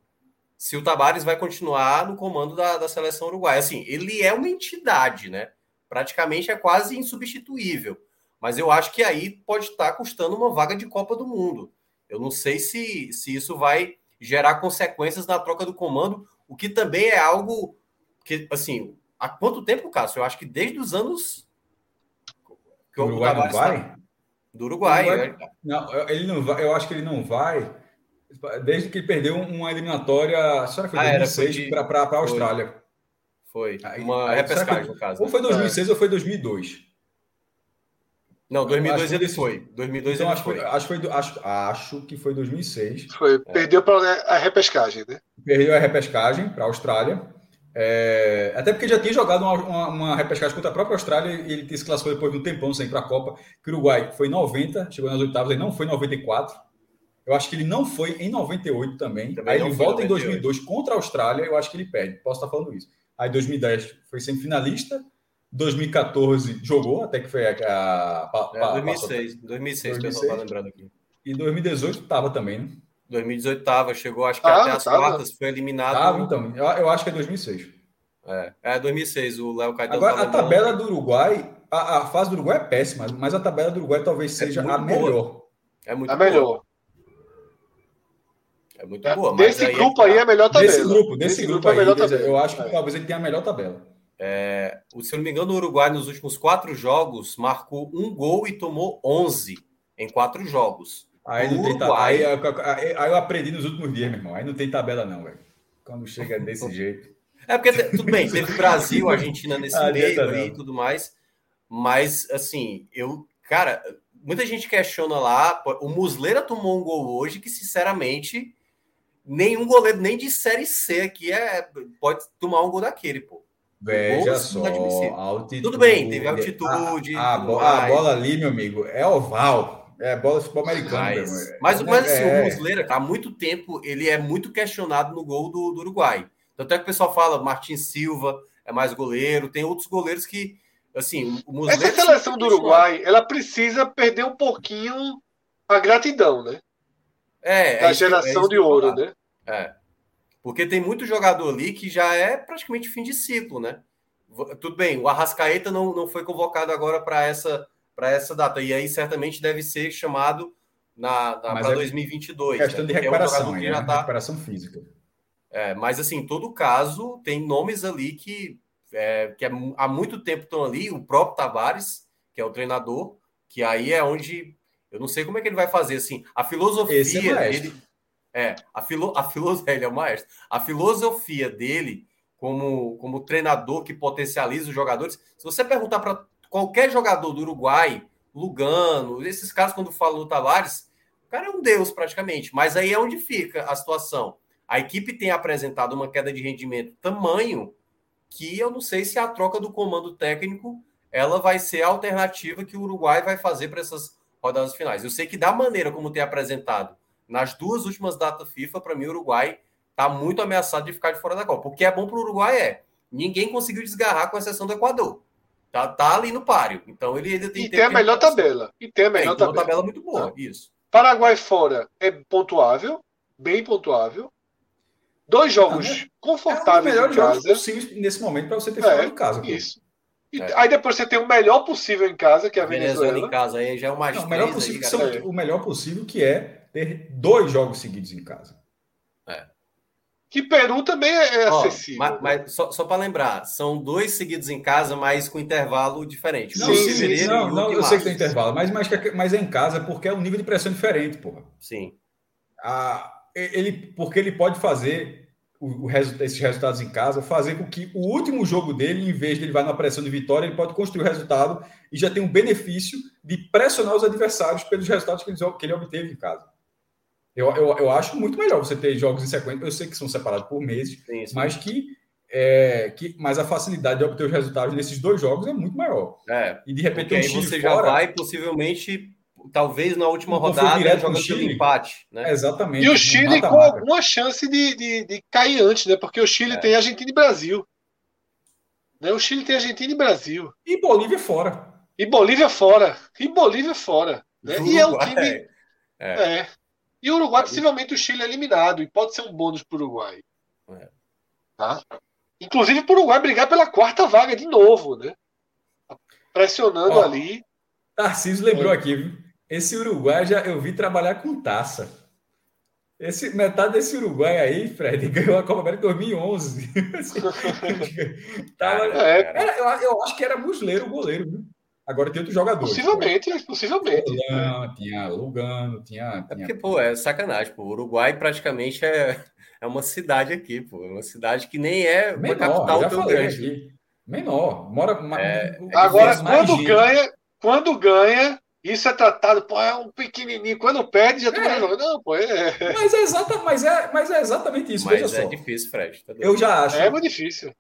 se o Tabares vai continuar no comando da, da seleção uruguaia. Assim, ele é uma entidade, né? Praticamente é quase insubstituível. Mas eu acho que aí pode estar custando uma vaga de Copa do Mundo. Eu não sei se, se isso vai gerar consequências na troca do comando, o que também é algo que, assim, há quanto tempo, Cássio? Eu acho que desde os anos. Que o Uruguai não vai? Do Uruguai. Uruguai... É. Não, ele não vai, eu acho que ele não vai desde que ele perdeu uma eliminatória, será que foi 2006 ah, para a Austrália? Foi. Uma aí, repescagem, no caso. Ou foi 2006 é. ou foi 2002? Não, 2002 ele foi. 2002 então, ele acho foi. Acho, foi, acho, acho que foi 2006. Foi. É. Perdeu para a repescagem, né? Perdeu a repescagem para a Austrália. É, até porque já tinha jogado uma, uma, uma, repescagem contra a própria Austrália e ele se classificou depois de um tempão sem ir para a Copa. Que o Uruguai foi em 90, chegou nas oitavas, e não foi em 94. Eu acho que ele não foi em 98 também. também Aí ele volta em 2002 contra a Austrália, eu acho que ele perde. Posso estar falando isso. Aí 2010 foi semifinalista. 2014 jogou, até que foi a. a, a é, 2006, 2006, 2006, que eu lembrando aqui. E 2018 estava também, né? 2018 estava, chegou acho que ah, até as tava. quartas, foi eliminado. Tava, então, eu, eu, acho que é 2006. É, é 2006, o Léo Caetano. Agora, a tabela do Uruguai, a, a, fase do Uruguai é péssima, mas a tabela do Uruguai talvez é seja é a melhor. É muito a boa. melhor. É muito é, boa. Desse grupo aí é a melhor tabela. Desse grupo, desse, desse grupo, grupo é aí, tabela. eu acho que é. talvez ele tenha a melhor tabela. É, se eu não me engano, o Uruguai nos últimos quatro jogos marcou um gol e tomou 11 em quatro jogos. Aí, não tem aí, aí, aí, eu aprendi nos últimos dias, meu irmão. Aí não tem tabela, não, velho. Quando chega desse jeito. É porque, tudo bem, teve Brasil, Argentina nesse ah, meio e tudo mais. Mas, assim, eu, cara, muita gente questiona lá. O Muslera tomou um gol hoje que, sinceramente, nenhum goleiro nem de série C aqui é pode tomar um gol daquele, pô. Veja só, altitude, Tudo bem, teve altitude. A, a, a, bola ali, meu amigo, é oval. É bola de futebol americano. Mas, mas, mas assim, é... o Muslera, há muito tempo, ele é muito questionado no gol do, do Uruguai. Tanto é que o pessoal fala, Martin Silva é mais goleiro, tem outros goleiros que, assim, o Muslera... Essa seleção do Uruguai, ela precisa perder um pouquinho a gratidão, né? É, da é geração é de ouro, né? É. Porque tem muito jogador ali que já é praticamente fim de ciclo, né? Tudo bem, o Arrascaeta não, não foi convocado agora para essa, essa data. E aí certamente deve ser chamado na, na para é 2022. Questão né? de recuperação, é um que né? tá... recuperação física. É, mas assim, em todo caso, tem nomes ali que, é, que é, há muito tempo estão ali, o próprio Tavares, que é o treinador, que aí é onde eu não sei como é que ele vai fazer assim. A filosofia é dele, é, a, filo, a filosofia, ele é o maestro. A filosofia dele, como, como treinador que potencializa os jogadores, se você perguntar para qualquer jogador do Uruguai, Lugano, esses caras, quando falam do Tavares, o cara é um deus praticamente. Mas aí é onde fica a situação. A equipe tem apresentado uma queda de rendimento tamanho que eu não sei se a troca do comando técnico ela vai ser a alternativa que o Uruguai vai fazer para essas rodadas finais. Eu sei que da maneira como tem apresentado nas duas últimas datas FIFA, para mim, o Uruguai está muito ameaçado de ficar de fora da Copa. O que é bom para o Uruguai é ninguém conseguiu desgarrar com exceção do Equador. Tá, tá ali no páreo. Então ele ainda tem. E tem a melhor tabela. E tem a melhor é, tabela. uma tabela muito boa, tá. isso. Paraguai fora é pontuável, bem pontuável. Dois jogos é confortáveis é em casa. nesse momento para você ter fora é, de casa. Isso. E, é. Aí depois você tem o melhor possível em casa, que é a Venezuela. Venezuela em casa aí já é o mais Não, o melhor possível, aí, são, o melhor possível que é ter dois jogos seguidos em casa. É. Que Peru também é, acessível. Mas, mas só, só para lembrar, são dois seguidos em casa, mas com intervalo diferente. Não, sim, sim, não, não eu sei que tem intervalo, mas, mas, mas é em casa porque é um nível de pressão diferente, porra. Sim. Ah, ele, porque ele pode fazer o, o esses resultados em casa, fazer com que o último jogo dele, em vez de ele vai na pressão de vitória, ele pode construir o resultado e já tem um benefício de pressionar os adversários pelos resultados que ele, que ele obteve em casa. Eu, eu, eu acho muito melhor você ter jogos em sequência. Eu sei que são separados por meses, sim, sim. mas que, é, que mas a facilidade de obter os resultados nesses dois jogos é muito maior. É, e de repente um você fora, já vai possivelmente talvez na última rodada jogando Chile. empate. Né? Exatamente. E o Chile com alguma chance de, de, de, cair antes, né? Porque o Chile é. tem Argentina e Brasil. Né? O Chile tem Argentina e Brasil. E Bolívia fora. E Bolívia fora. E Bolívia fora. Né? E é um time. É. é. E o Uruguai, possivelmente o Chile é eliminado, e pode ser um bônus para o Uruguai. É. Tá? Inclusive para o Uruguai brigar pela quarta vaga de novo, né? Pressionando Ó, ali. Tarcísio lembrou é. aqui, viu? Esse Uruguai já eu vi trabalhar com taça. Esse, metade desse Uruguai aí, Fred, ganhou a Copa América em 2011. Tava, é, era, eu, eu, acho que era Musleiro o goleiro, viu? Agora tem outros jogadores. Possivelmente, né? possivelmente. Lugano, tinha Lugano, tinha, tinha. É porque, pô, é sacanagem, pô. O Uruguai praticamente é, é uma cidade aqui, pô. É uma cidade que nem é Menor, uma capital tão grande. Aqui. Menor. Mora. É, Agora, quando ganha, quando ganha, isso é tratado, pô, é um pequenininho. Quando perde, já é. Não, pô, é. Mas é, exata, mas, é, mas é exatamente isso. Mas Veja é só. difícil, Fred. Tá eu já acho. É muito difícil.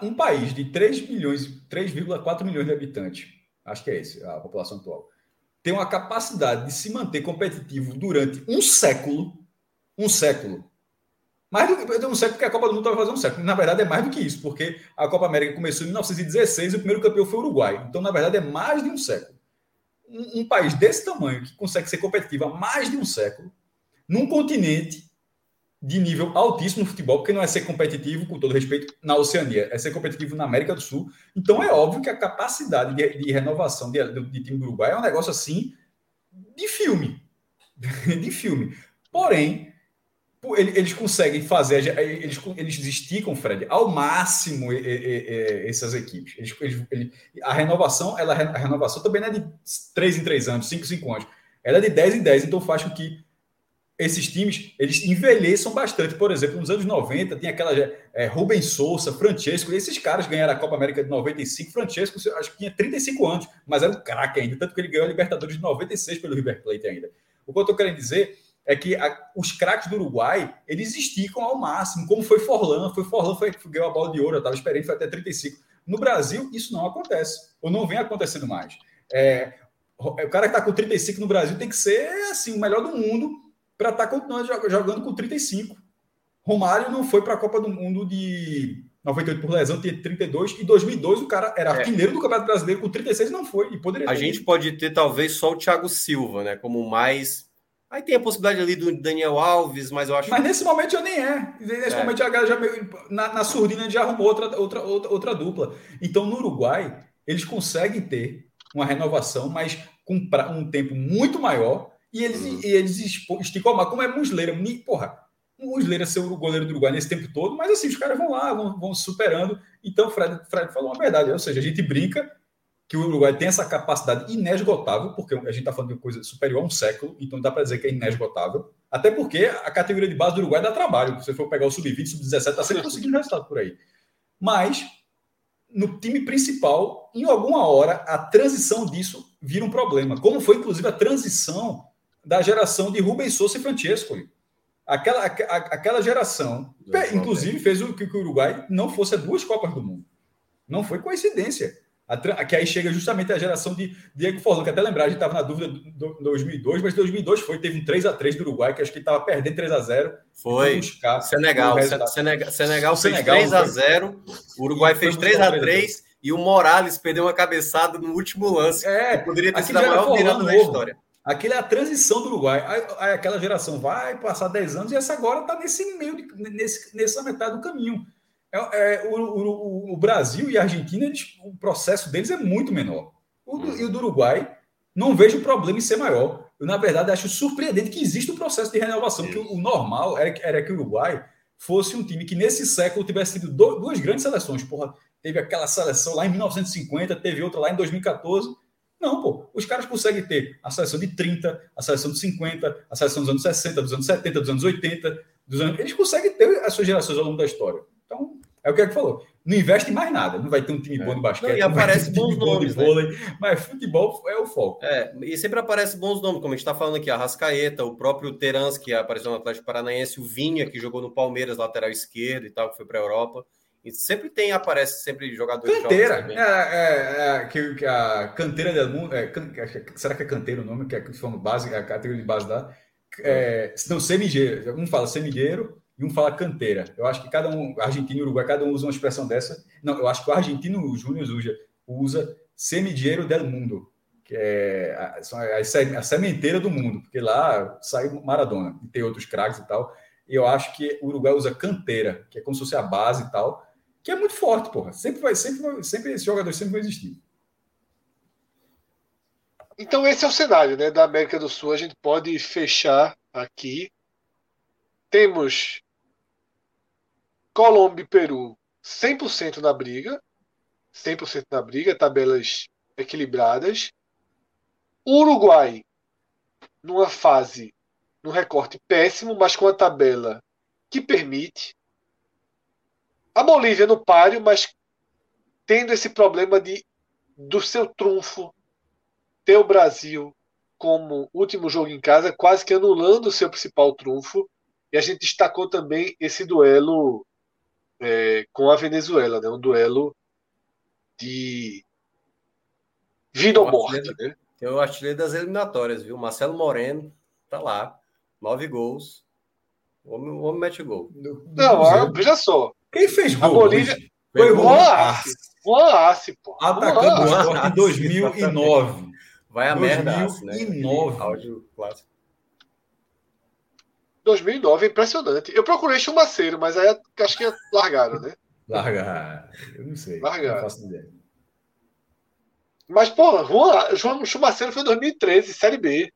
Um país de 3 milhões, 3,4 milhões de habitantes, acho que é esse a população atual, tem uma capacidade de se manter competitivo durante um século. Um século. Mais do que um século, porque a Copa do Mundo vai fazer um século. Na verdade, é mais do que isso, porque a Copa América começou em 1916 e o primeiro campeão foi o Uruguai. Então, na verdade, é mais de um século um, um país desse tamanho, que consegue ser competitivo há mais de um século, num continente de nível altíssimo no futebol, porque não é ser competitivo, com todo respeito, na Oceania, é ser competitivo na América do Sul. Então é óbvio que a capacidade de, de renovação de, de, de, time do Uruguai é um negócio assim de filme. de filme. Porém, eles conseguem fazer, eles, eles esticam, Fred, ao máximo essas equipes. Eles, eles, a renovação, ela, a renovação também não é de 3 em 3 anos, 5 em 5 anos. Ela é de 10 em 10, então faz com que esses times eles envelheçam bastante. Por exemplo, nos anos 90, tinha aquela é, Rubens Souza, Francesco, esses caras ganharam a Copa América de 95. Francesco, acho que tinha 35 anos, mas era um craque ainda, tanto que ele ganhou a Libertadores de 96 pelo River Plate ainda. O que eu estou querendo dizer é que a, os craques do Uruguai, eles esticam ao máximo, como foi Forlan, foi Forlan, foi, ganhou a bola de ouro, eu estava esperando, foi até 35. No Brasil, isso não acontece, ou não vem acontecendo mais. É, o cara que está com 35 no Brasil tem que ser assim, o melhor do mundo para estar tá continuando jogando com 35. Romário não foi para a Copa do Mundo de 98 por lesão, tinha 32, e 2002 o cara era é. artilheiro é. do Campeonato Brasileiro com 36 não foi, e poderia A gente pode ter talvez só o Thiago Silva, né, como mais Aí tem a possibilidade ali do Daniel Alves, mas eu acho. Mas nesse momento já nem é. Nesse é. momento a galera já meio, na, na surdina já arrumou outra, outra, outra, outra dupla. Então no Uruguai, eles conseguem ter uma renovação, mas com um tempo muito maior. E eles, uhum. e eles esticam mais. Como é Musleira, porra, Musleira ser o goleiro do Uruguai nesse tempo todo, mas assim, os caras vão lá, vão, vão superando. Então, Fred, Fred falou uma verdade. Ou seja, a gente brinca que o Uruguai tem essa capacidade inesgotável, porque a gente está falando de coisa superior a um século, então dá para dizer que é inesgotável. Até porque a categoria de base do Uruguai dá trabalho. Se você for pegar o sub-20, sub-17, está sempre conseguindo resultado por aí. Mas, no time principal, em alguma hora, a transição disso vira um problema. Como foi, inclusive, a transição da geração de Rubens Souza e Francesco. Aquela, a, aquela geração, inclusive, fez o que o Uruguai não fosse a duas Copas do Mundo. Não foi coincidência. A, que aí chega justamente a geração de Diego Forlan, que até lembrar, a gente estava na dúvida do, 2002, mas 2002 foi, teve um 3 a 3 do Uruguai, que acho que ele estava perdendo 3 a 0 Foi. Buscar Senegal. Senegal. Senegal fez Senegal 3 a 0 o Uruguai fez 3 a 3 e o Morales perdeu uma cabeçada no último lance. É, poderia ter sido a maior virada da história. Aquele é a transição do Uruguai. Aquela geração vai passar 10 anos e essa agora está nesse meio, de, nesse, nessa metade do caminho. É, é, o, o, o, Brasil e a Argentina, eles, o processo deles é muito menor. O do, e o do Uruguai, não vejo problema em ser maior. Eu, na verdade, acho surpreendente que existe um processo de renovação, que o, o, normal era, era que o Uruguai fosse um time que nesse século tivesse tido do, duas grandes seleções. Porra, teve aquela seleção lá em 1950, teve outra lá em 2014. Não, pô. Os caras conseguem ter a seleção de 30, a seleção de 50, a seleção dos anos 60, dos anos 70, dos anos 80. Dos anos... Eles conseguem ter as suas gerações ao longo da história. Então, é o que é que falou. Não investe mais nada. Não vai ter um time é. bom de basquete. Não, e aparece um bons nomes. Né? Vôlei, mas futebol é o foco. É, e sempre aparece bons nomes, como a gente está falando aqui, a Rascaeta, o próprio Terans, que apareceu no Atlético Paranaense, o Vinha, que jogou no Palmeiras, lateral esquerdo e tal, que foi para a Europa. E sempre tem, aparece sempre jogadores Canteira. É, é, é, que, que a canteira del mundo. É, can, será que é canteira o nome? Que é que forma base, a categoria de base da. É, não, semigueiro. Um fala semigueiro, e um fala canteira. Eu acho que cada um, argentino e uruguai, cada um usa uma expressão dessa. Não, eu acho que o argentino Júnior usa, usa semidieiro del mundo. que é a, a sementeira do mundo, porque lá sai Maradona e tem outros craques e tal. E eu acho que o Uruguai usa canteira, que é como se fosse a base e tal, que é muito forte, porra. Sempre vai, sempre, sempre esse jogador sempre vai existir. Então esse é o cenário, né, da América do Sul. A gente pode fechar aqui. Temos Colômbia e Peru 100% na briga, 100% na briga, tabelas equilibradas. Uruguai numa fase, num recorte péssimo, mas com a tabela que permite. A Bolívia no páreo, mas tendo esse problema de do seu trunfo ter o Brasil como último jogo em casa, quase que anulando o seu principal trunfo. E a gente destacou também esse duelo é, com a Venezuela, né? um duelo de vida ou morte. Né? Tem o artilheiro das eliminatórias, viu? Marcelo Moreno tá lá, nove gols. O homem, o homem mete gol. Não, veja só. Quem fez gol? A Bolívia. Foi o Juan Arce. Juan Arce, pô. Atacando em 2009. Vai a 2009. merda. 2009. Né? Áudio clássico. 2009 é impressionante. Eu procurei Chumaceiro, mas aí acho que largaram, né? Largaram. Eu não sei. Largaram. Não faço ideia. Mas, pô, Juan, João Chumaceiro foi em 2013, Série B.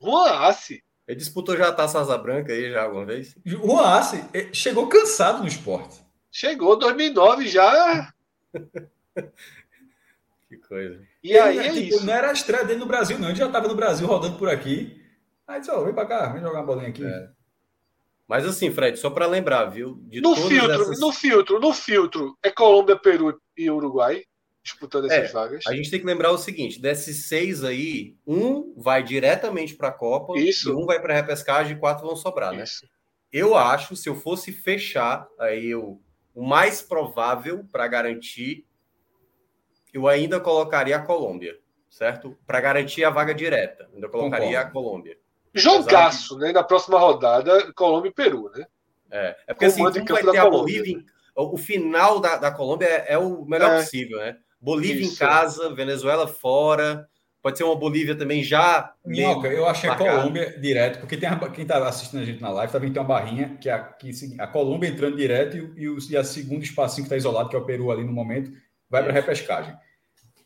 Juan Assi. Ele disputou já a Taça Asa Branca aí já alguma vez? Juan Assi eh, chegou cansado no esporte. Chegou 2009 já. que coisa. E aí é tipo, isso. Não era a estreia dele no Brasil, não. Ele já estava no Brasil rodando por aqui. Aí disse, ó, vem pra cá, vem jogar uma bolinha aqui. É. Mas assim, Fred, só para lembrar, viu? no filtro, essas... no filtro, no filtro, é Colômbia, Peru e Uruguai disputando essas é, vagas. A gente tem que lembrar o seguinte: desses seis aí, um vai diretamente para a Copa, Isso. e um vai para a repescagem e quatro vão sobrar, né? Isso. né? Eu acho, se eu fosse fechar aí eu, o mais provável para garantir eu ainda colocaria a Colômbia, certo? Para garantir a vaga direta, ainda colocaria Concordo. a Colômbia. Jogaço, né? Na próxima rodada, Colômbia e Peru, né? É, é porque assim, como vai ter a Bolívia, o final da, da Colômbia é, é o melhor é. possível, né? Bolívia Isso. em casa, Venezuela fora, pode ser uma Bolívia também já. Minhoca, eu achei a Colômbia direto, porque tem a, quem está assistindo a gente na live também tem uma barrinha que a, que, a Colômbia entrando direto e, o, e a segundo espacinho que está isolado, que é o Peru ali no momento, vai para a repescagem.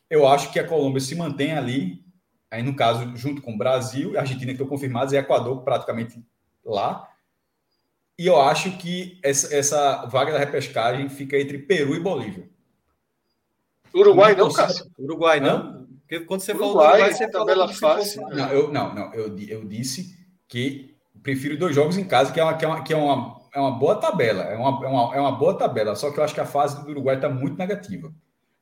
Eu acho que a Colômbia se mantém ali, aí no caso, junto com o Brasil e a Argentina, que estão confirmados, e Equador praticamente lá. E eu acho que essa, essa vaga da repescagem fica entre Peru e Bolívia. Uruguai não, Cássio? Uruguai não? Porque quando você Uruguai, falou Uruguai, você tabela fácil. Não, eu, não, não eu, eu disse que prefiro dois jogos em casa, que é uma, que é uma, que é uma, é uma boa tabela. É uma, é, uma, é uma boa tabela, só que eu acho que a fase do Uruguai está muito negativa.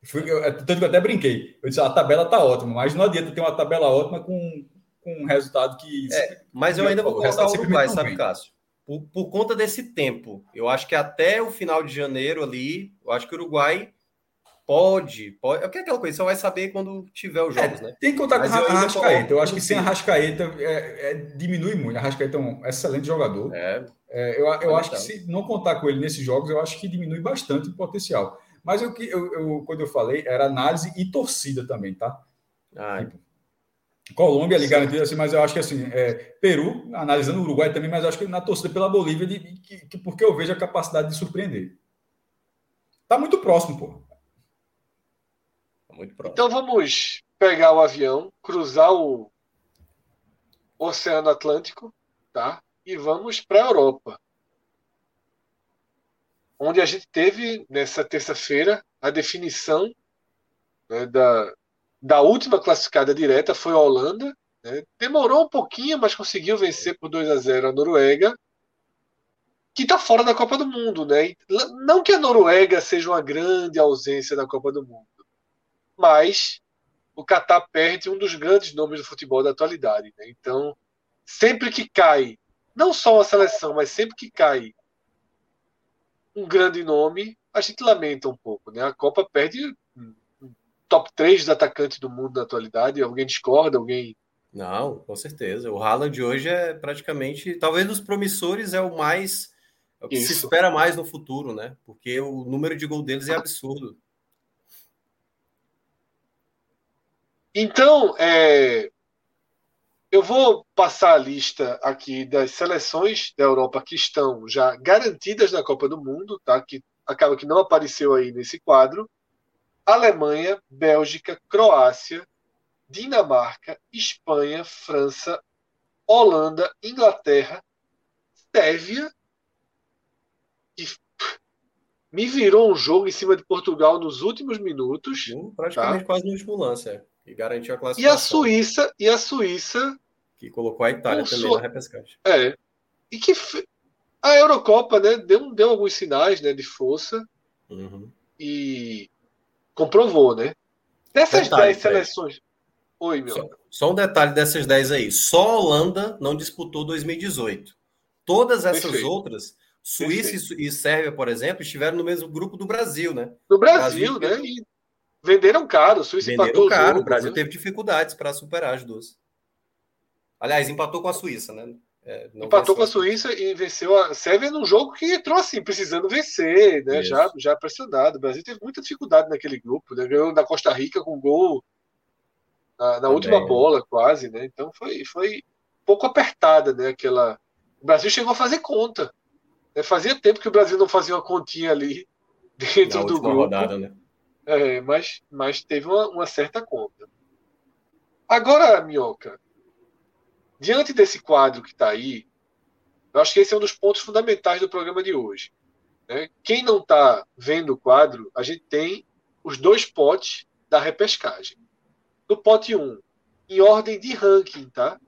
Fui, eu, tanto que eu até brinquei. Eu disse, a tabela tá ótima, mas não adianta ter uma tabela ótima com, com um resultado que. É, mas eu ainda vou colocar o Uruguai, sabe, Cássio? Por, por, conta desse tempo. Eu acho que até o final de janeiro ali, eu acho que o Uruguai pode. pode é, é aquela coisa, você vai saber quando tiver os jogos, é, né? Tem que contar mas com a Arrascaeta. Eu acho que sem Arrascaeta é, é, diminui muito. A Arrascaeta é um excelente jogador. É. é eu eu acho que se não contar com ele nesses jogos, eu acho que diminui bastante o potencial. Mas o que eu, eu, quando eu falei era análise e torcida também, tá? Tipo, Colômbia ali garantido assim, mas eu acho que assim, é, Peru, analisando o Uruguai também, mas eu acho que na torcida pela Bolívia, de, de, que, que, porque eu vejo a capacidade de surpreender. Tá muito próximo, pô. Muito próximo. Então vamos pegar o avião, cruzar o Oceano Atlântico, tá? E vamos para a Europa onde a gente teve nessa terça-feira a definição né, da, da última classificada direta, foi a Holanda. Né? Demorou um pouquinho, mas conseguiu vencer por 2 a 0 a Noruega, que está fora da Copa do Mundo. Né? Não que a Noruega seja uma grande ausência da Copa do Mundo, mas o Catar perde um dos grandes nomes do futebol da atualidade. Né? Então, sempre que cai, não só a seleção, mas sempre que cai um grande nome, a gente lamenta um pouco. Né? A Copa perde top 3 de atacantes do mundo na atualidade. Alguém discorda? Alguém. Não, com certeza. O Haaland hoje é praticamente, talvez dos promissores, é o mais. É o que Isso. se espera mais no futuro, né? Porque o número de gol deles é absurdo. Então, é, eu vou passar a lista aqui das seleções da Europa que estão já garantidas na Copa do Mundo, tá? Que acaba que não apareceu aí nesse quadro. Alemanha, Bélgica, Croácia, Dinamarca, Espanha, França, Holanda, Inglaterra, Sérvia, e me virou um jogo em cima de Portugal nos últimos minutos. Praticamente tá? quase no último lance, é. E garantiu a classificação. E a Suíça, e a Suíça. Que colocou a Itália também sua... na repescagem. É. E que a Eurocopa, né, deu, deu alguns sinais né, de força. Uhum. E comprovou, né? Dessas 10 seleções. Oi, meu. Só, só, um detalhe dessas 10 aí. Só a Holanda não disputou 2018. Todas essas Perfeito. outras, Suíça Perfeito. e Sérvia, por exemplo, estiveram no mesmo grupo do Brasil, né? Do Brasil, Brasil né? E venderam caro. Suíça venderam empatou caro. O, jogo, o Brasil né? teve dificuldades para superar as duas. Aliás, empatou com a Suíça, né? É, Empatou com a Suíça e venceu a Sérvia num jogo que entrou assim, precisando vencer, né? Já, já pressionado. O Brasil teve muita dificuldade naquele grupo, né? Ganhou da Costa Rica com gol na, na última bola, quase, né? Então foi, foi pouco apertada, né? Aquela... O Brasil chegou a fazer conta. Né? Fazia tempo que o Brasil não fazia uma continha ali dentro na do grupo. Rodada, né? É, mas, mas teve uma, uma certa conta. Agora, Minhoca, Diante desse quadro que está aí, eu acho que esse é um dos pontos fundamentais do programa de hoje. Né? Quem não está vendo o quadro, a gente tem os dois potes da repescagem. No pote 1, um, em ordem de ranking, tá?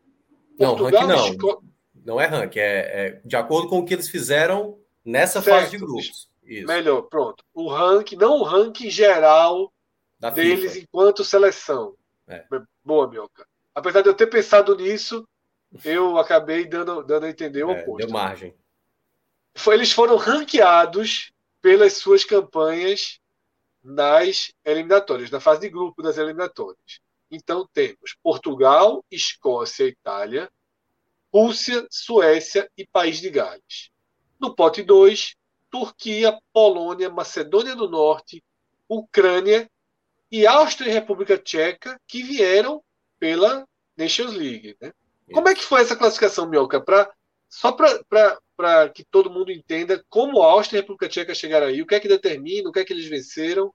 Não, Portugal, ranking não. Esco... Não é ranking, é, é, de acordo com o que eles fizeram nessa certo. fase de grupos. Isso. Melhor, pronto. O ranking, não o ranking geral da deles FIFA. enquanto seleção. É. Boa, Mioca. Apesar de eu ter pensado nisso, eu acabei dando, dando a entender o é, oposto. Deu margem. Foi, eles foram ranqueados pelas suas campanhas nas eliminatórias, na fase de grupo das eliminatórias. Então temos Portugal, Escócia, Itália, Rússia, Suécia e País de Gales. No pote 2, Turquia, Polônia, Macedônia do Norte, Ucrânia e Áustria e República Tcheca, que vieram pela Nations League. Né? Como é que foi essa classificação, Mioca? Pra, só para que todo mundo entenda como a Áustria e a República Tcheca chegaram aí, o que é que determina, o que é que eles venceram.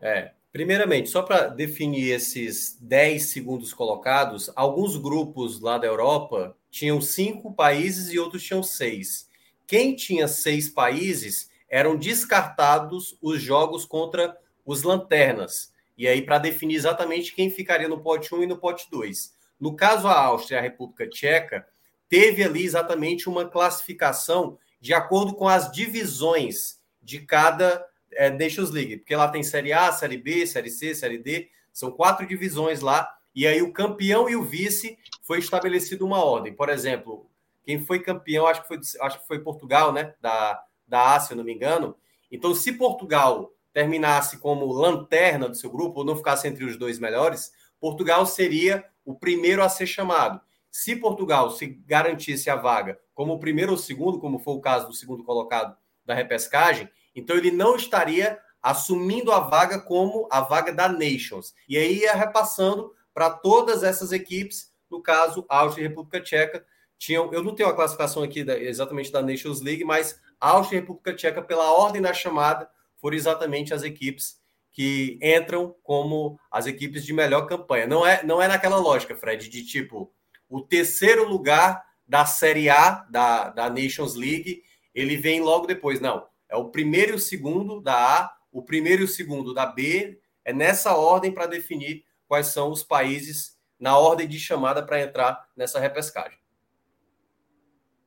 É, primeiramente, só para definir esses 10 segundos colocados, alguns grupos lá da Europa tinham cinco países e outros tinham seis. Quem tinha seis países eram descartados os jogos contra os lanternas. E aí, para definir exatamente quem ficaria no pote 1 e no pote 2. No caso, a Áustria e a República Tcheca, teve ali exatamente uma classificação de acordo com as divisões de cada é, Nations League, porque lá tem Série A, Série B, Série C, Série D, são quatro divisões lá, e aí o campeão e o vice foi estabelecido uma ordem. Por exemplo, quem foi campeão, acho que foi, acho que foi Portugal, né? Da, da Ásia, se eu não me engano. Então, se Portugal terminasse como lanterna do seu grupo, ou não ficasse entre os dois melhores, Portugal seria o primeiro a ser chamado. Se Portugal se garantisse a vaga como o primeiro ou segundo, como foi o caso do segundo colocado da repescagem, então ele não estaria assumindo a vaga como a vaga da Nations. E aí ia repassando para todas essas equipes, no caso, Áustria e República Tcheca, tinham, eu não tenho a classificação aqui da, exatamente da Nations League, mas Áustria e República Tcheca, pela ordem da chamada, foram exatamente as equipes que entram como as equipes de melhor campanha. Não é, não é naquela lógica, Fred, de tipo o terceiro lugar da Série A da, da Nations League, ele vem logo depois. Não, é o primeiro e o segundo da A, o primeiro e o segundo da B. É nessa ordem para definir quais são os países na ordem de chamada para entrar nessa repescagem.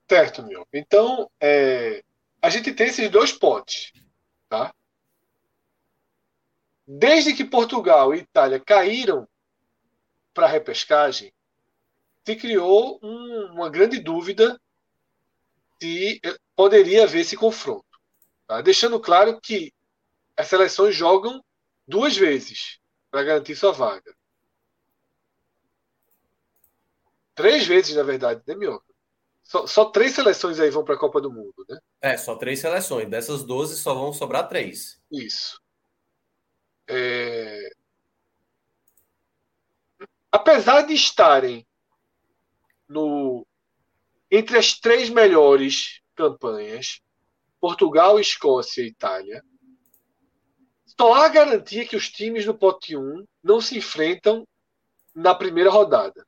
Certo, meu. Então, é, a gente tem esses dois potes, tá? Desde que Portugal e Itália caíram para a repescagem, se criou um, uma grande dúvida se poderia haver esse confronto. Tá? Deixando claro que as seleções jogam duas vezes para garantir sua vaga. Três vezes, na verdade, né, Mioca? Só, só, três seleções aí vão para a Copa do Mundo, né? É, só três seleções. Dessas 12 só vão sobrar três. Isso. É... apesar de estarem no entre as três melhores campanhas, Portugal, Escócia e Itália, só há garantia que os times do pote 1 não se enfrentam na primeira rodada.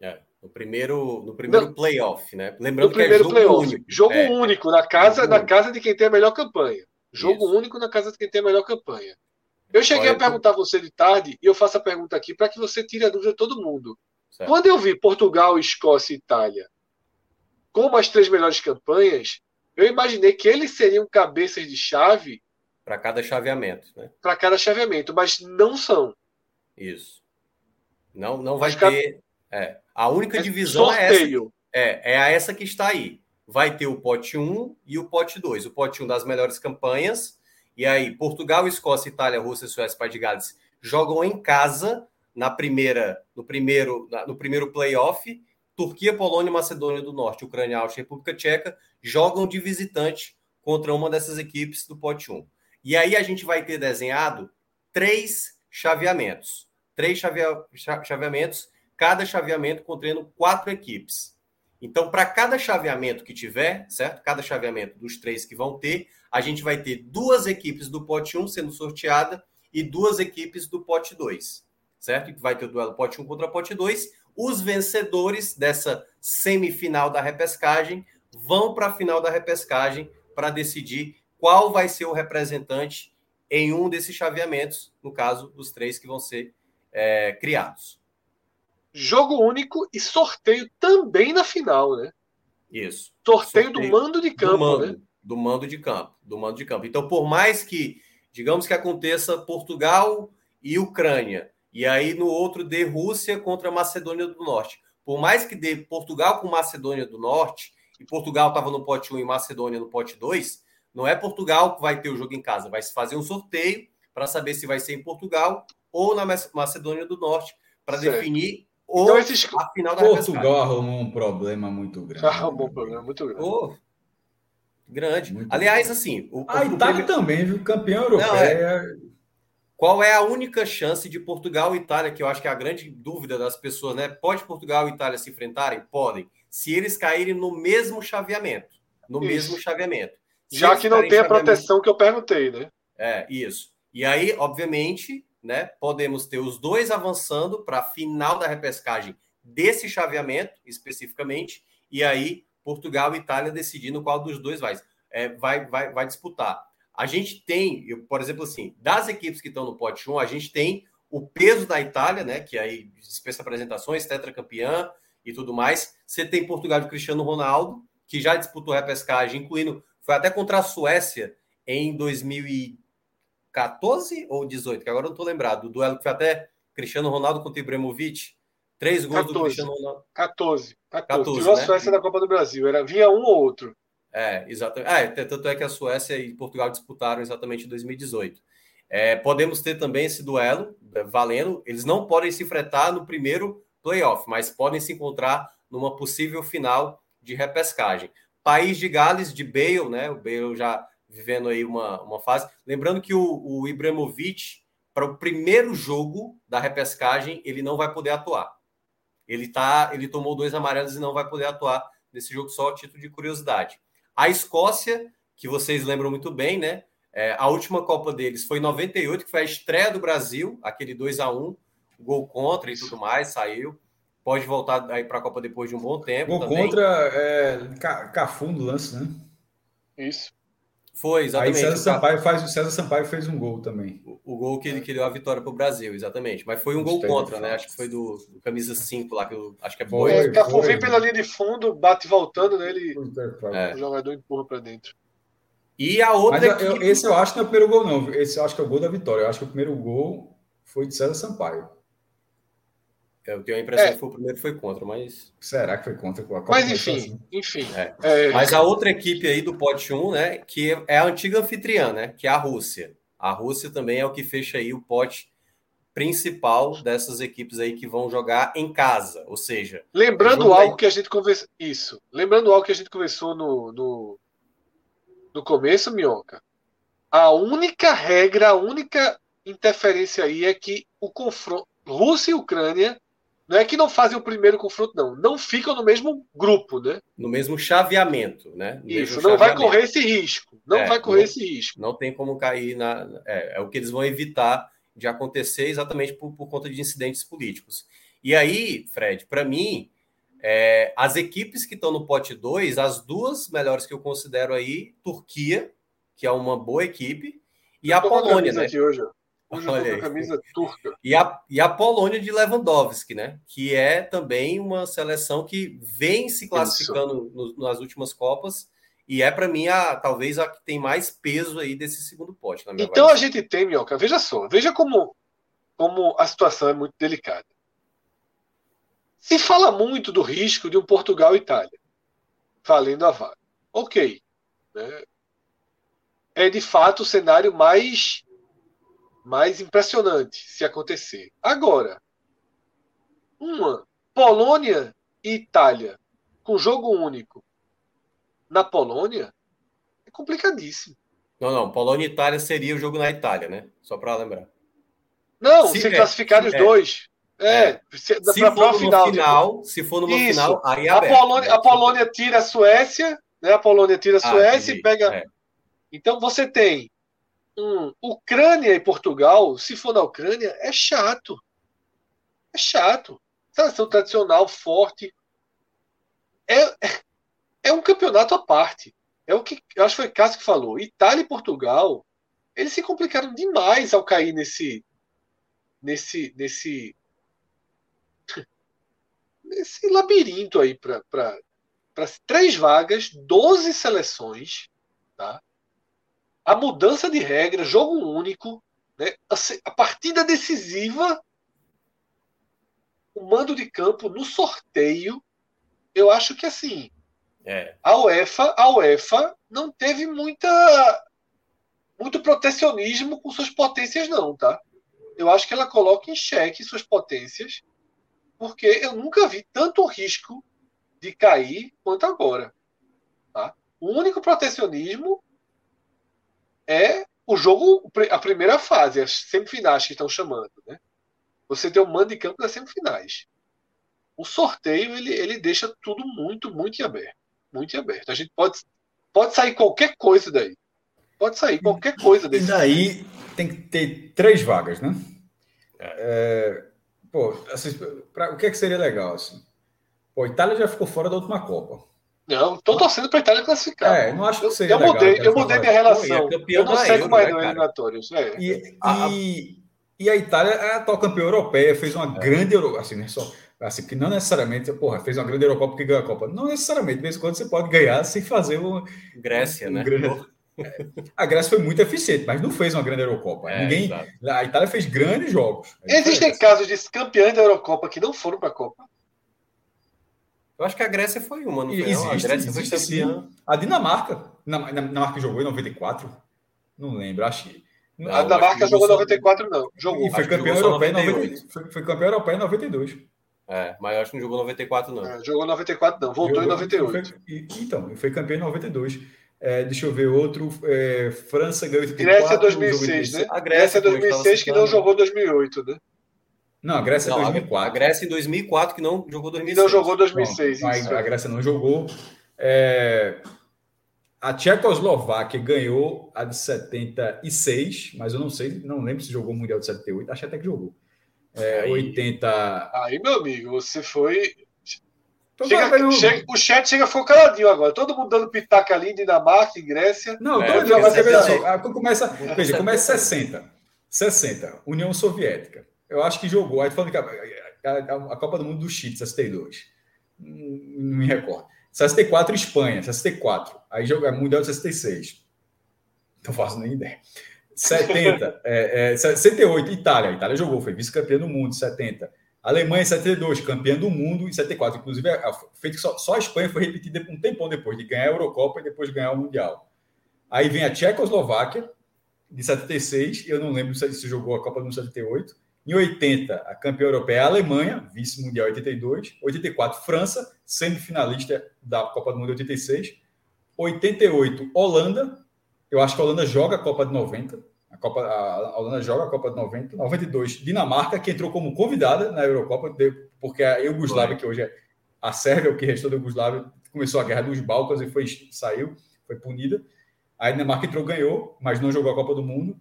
É, no primeiro, no primeiro não, playoff, né? Lembrando no primeiro que é jogo playoff, único. Jogo é, único na casa, jogo na casa de quem tem a melhor campanha. Jogo Isso. único na casa de quem tem a melhor campanha. Eu cheguei Olha, a perguntar a você de tarde e eu faço a pergunta aqui para que você tire a dúvida de todo mundo. Certo. Quando eu vi Portugal, Escócia e Itália como as três melhores campanhas, eu imaginei que eles seriam cabeças de chave para cada chaveamento, né? Para cada chaveamento, mas não são. Isso. Não, não vai ter. É, a única é divisão sorteio. é essa. É, é essa que está aí. Vai ter o pote 1 e o pote 2. O pote 1 das melhores campanhas. E aí, Portugal, Escócia, Itália, Rússia, Suécia, País de Gales jogam em casa na primeira, no primeiro, no primeiro playoff Turquia, Polônia, Macedônia do Norte, Ucrânia, Áustria e República Tcheca jogam de visitante contra uma dessas equipes do pote 1. E aí a gente vai ter desenhado três chaveamentos. Três chaveamentos, cada chaveamento contendo quatro equipes. Então, para cada chaveamento que tiver, certo? Cada chaveamento dos três que vão ter, a gente vai ter duas equipes do pote 1 sendo sorteada e duas equipes do pote 2, certo? Vai ter o duelo pote 1 contra pote 2 os vencedores dessa semifinal da repescagem vão para a final da repescagem para decidir qual vai ser o representante em um desses chaveamentos, no caso dos três que vão ser é, criados. Jogo único e sorteio também na final, né? Isso. Sorteio, sorteio do mando de campo, do mando, né? Do mando de campo, do mando de campo. Então, por mais que, digamos que aconteça Portugal e Ucrânia, e aí no outro de Rússia contra Macedônia do Norte. Por mais que dê Portugal com Macedônia do Norte, e Portugal estava no pote 1 e Macedônia no pote 2, não é Portugal que vai ter o jogo em casa, vai se fazer um sorteio para saber se vai ser em Portugal ou na Macedônia do Norte, para definir ou então, esses... a final da Portugal arrumou um problema muito grande. Arrumou um problema muito grande. Oh, grande. Muito Aliás, assim. O, a Itália o... também, viu? Campeão europeu. É... Qual é a única chance de Portugal e Itália, que eu acho que é a grande dúvida das pessoas, né? Pode Portugal e Itália se enfrentarem? Podem. Se eles caírem no mesmo chaveamento. No isso. mesmo chaveamento. Se Já que não tem a proteção que eu perguntei, né? É, isso. E aí, obviamente, né, podemos ter os dois avançando para a final da repescagem desse chaveamento, especificamente, e aí Portugal e Itália decidindo qual dos dois vai, é, vai, vai, vai disputar. A gente tem, eu, por exemplo, assim, das equipes que estão no pote 1, a gente tem o peso da Itália, né? Que aí dispensa apresentações, tetracampeã e tudo mais. Você tem Portugal de Cristiano Ronaldo, que já disputou repescagem, incluindo, foi até contra a Suécia em 2014 ou 18, que agora eu não estou lembrado. O duelo que foi até Cristiano Ronaldo contra Ibrahimovic. Três gols 14, do Cristiano Ronaldo. 14. 14. 14 Tirou né? a Suécia da Copa do Brasil. Era, vinha um ou outro. É, exatamente. É, tanto é que a Suécia e Portugal disputaram exatamente em 2018. É, podemos ter também esse duelo é, valendo. Eles não podem se enfrentar no primeiro playoff, mas podem se encontrar numa possível final de repescagem. País de Gales, de Bale, né? O Bale já vivendo aí uma, uma fase. Lembrando que o, o Ibrahimovic, para o primeiro jogo da repescagem, ele não vai poder atuar. Ele tá, ele tomou dois amarelos e não vai poder atuar nesse jogo só a título de curiosidade. A Escócia, que vocês lembram muito bem, né? É, a última Copa deles foi em 98, que foi a estreia do Brasil, aquele 2 a 1 gol contra e tudo mais, saiu. Pode voltar aí para a Copa depois de um bom tempo. Gol também. contra é, Cafu no lance, né? Isso. Foi, exatamente. Aí César Sampaio, faz, o César Sampaio fez um gol também. O, o gol que, que deu a vitória para o Brasil, exatamente. Mas foi um gol contra, né? Acho que foi do, do camisa 5 lá, que eu acho que é boi. É, Cafu vem pela linha de fundo, bate voltando nele, é. o jogador empurra para dentro. E a outra. Mas eu, esse eu acho que não é o primeiro gol, não. Esse eu acho que é o gol da vitória. Eu acho que o primeiro gol foi de César Sampaio. Eu tenho a impressão é. que foi o primeiro foi contra, mas. Será que foi contra? A mas enfim, assim? enfim. É. É... Mas a outra equipe aí do pote 1, né? Que é a antiga anfitriã, né? Que é a Rússia. A Rússia também é o que fecha aí o pote principal dessas equipes aí que vão jogar em casa. Ou seja. Lembrando algo que a gente conversou. Isso. Lembrando algo que a gente conversou no, no, no começo, Minhoca. A única regra, a única interferência aí é que o confronto. Rússia e Ucrânia Não é que não fazem o primeiro confronto, não. Não ficam no mesmo grupo, né? No mesmo chaveamento, né? No Isso, não vai correr esse risco. Não é, vai correr não, esse risco. Não tem como cair na. É, é, o que eles vão evitar de acontecer exatamente por, por conta de incidentes políticos. E aí, Fred, para mim, é, as equipes que estão no pote 2, as duas melhores que eu considero aí, Turquia, que é uma boa equipe, e eu a Polônia, né? Aqui hoje, Hoje Olha camisa turca. E a, e a Polônia de Lewandowski, né? Que é também uma seleção que vem se classificando no, nas últimas Copas e é para mim a talvez a que tem mais peso aí desse segundo pote. então a gente tem, Minhoca, veja só, veja como, como a situação é muito delicada. Se fala muito do risco de um Portugal e Itália valendo a vaga. Ok. Né? É de fato o cenário mais mais impressionante se acontecer. Agora, uma Polônia e Itália com jogo único na Polônia é complicadíssimo. Não, não. Polônia e Itália seria o jogo na Itália, né? Só para lembrar. Não, se, se classificar os é, dois. É, é. se, se for no final, final se for no final, aí é a Polônia, né? a Polônia tira a Suécia, né? A Polônia tira a ah, Suécia ah, e pega. É. Então você tem Ucrânia e Portugal, se for na Ucrânia, é chato. É chato. Seleção tradicional, forte. É, é um campeonato à parte. É o que eu acho que foi Cássio que falou. Itália e Portugal, eles se complicaram demais ao cair nesse nesse nesse nesse labirinto aí para três vagas, 12 seleções, tá? A mudança de regra, jogo único, né? a partida decisiva, o mando de campo no sorteio, eu acho que assim, é. a UEFA, a UEFA não teve muita muito protecionismo com suas potências não, tá? Eu acho que ela coloca em xeque suas potências, porque eu nunca vi tanto risco de cair quanto agora. Tá? O único protecionismo é o jogo, a primeira fase, as semifinais que estão chamando. Né? Você tem o mando de campo das semifinais. O sorteio ele, ele deixa tudo muito, muito em aberto. Muito em aberto. A gente pode, pode sair qualquer coisa daí. Pode sair qualquer coisa daí. E daí tem que ter três vagas, né? É, pô, assim, pra, o que, é que seria legal? Assim? Pô, a Itália já ficou fora da última Copa. Não, tô torcendo para a Itália classificar. É, não acho que seria eu legal, mudei, eu mudei minha relação. Pô, é eu não sei mais no eliminatórios. É. E, e, e, a Itália é a atual campeã europeia, fez uma é. grande assim, né, só, assim, que não necessariamente, porra, fez uma grande Eurocopa porque ganhou a Copa. Não necessariamente, de vez em quando você pode ganhar sem fazer o Grécia, um, né? Grande... A Grécia foi muito eficiente, mas não fez uma grande Eurocopa. É, Ninguém, a Itália fez grandes jogos. Existem casos de campeões da Eurocopa que não foram para a Copa. Eu acho que a Grécia foi uma, não foi? Existe, a Grécia foi campeã. A Dinamarca. Na, Dinamarca jogou em 94? Não lembro, acho que. Não, a Dinamarca jogou em 94, não. Jogou. E foi campeão europeia em 92. Foi, foi campeão europeia em 92. É, mas eu acho que não jogou 94, não. É, jogou 94, não. Voltou jogou, em 98. Foi, então, foi campeão em 92. É, deixa eu ver outro. É, França ganhou 84. Grécia 2006, né? A Grécia 2006 que não jogou 2008, né? Não, a Grécia não, 2004. A Grécia em 2004 que não jogou 2006. não jogou 2006. Não, a, a Grécia não jogou. É, a Tchecoslováquia ganhou a de 76, mas eu não sei, não lembro se jogou o Mundial de 78, acho até que jogou. É, aí, 80. Aí, meu amigo, você foi. Chega, chega, o chat chega ficou caladinho agora. Todo mundo dando pitaca ali, Dinamarca, Dinamarca, Não, é, todo dia vai Começa, veja, começa 60. 60, União Soviética eu acho que jogou. Aí falando que a, a, a, Copa do Mundo do Chile, 62. Não, me recordo. 64, Espanha, 64. Aí joga Mundial de 66. Não faço nem ideia. 70, é, é, 68, Itália. A Itália jogou, foi vice-campeã do mundo, 70. Alemanha, 72, campeã do mundo, em 74. Inclusive, é, feito que só, só a Espanha foi repetida um tempão depois de ganhar a Eurocopa e depois de ganhar o Mundial. Aí vem a Tchecoslováquia, de 76. Eu não lembro se jogou a Copa do Mundo 78. Em 80, a campeã europeia é a Alemanha, vice-mundial 82. 84, França, semifinalista da Copa do Mundo 86. 88, Holanda. Eu acho que a Holanda joga a Copa de 90. A, Copa, a Holanda joga a Copa de 90. 92, Dinamarca, que entrou como convidada na Eurocopa, porque a Iugoslávia, que hoje é a Sérvia, o que restou da Iugoslávia, começou a guerra dos Balcãs e foi, saiu, foi punida. A Dinamarca entrou, ganhou, mas não jogou a Copa do Mundo.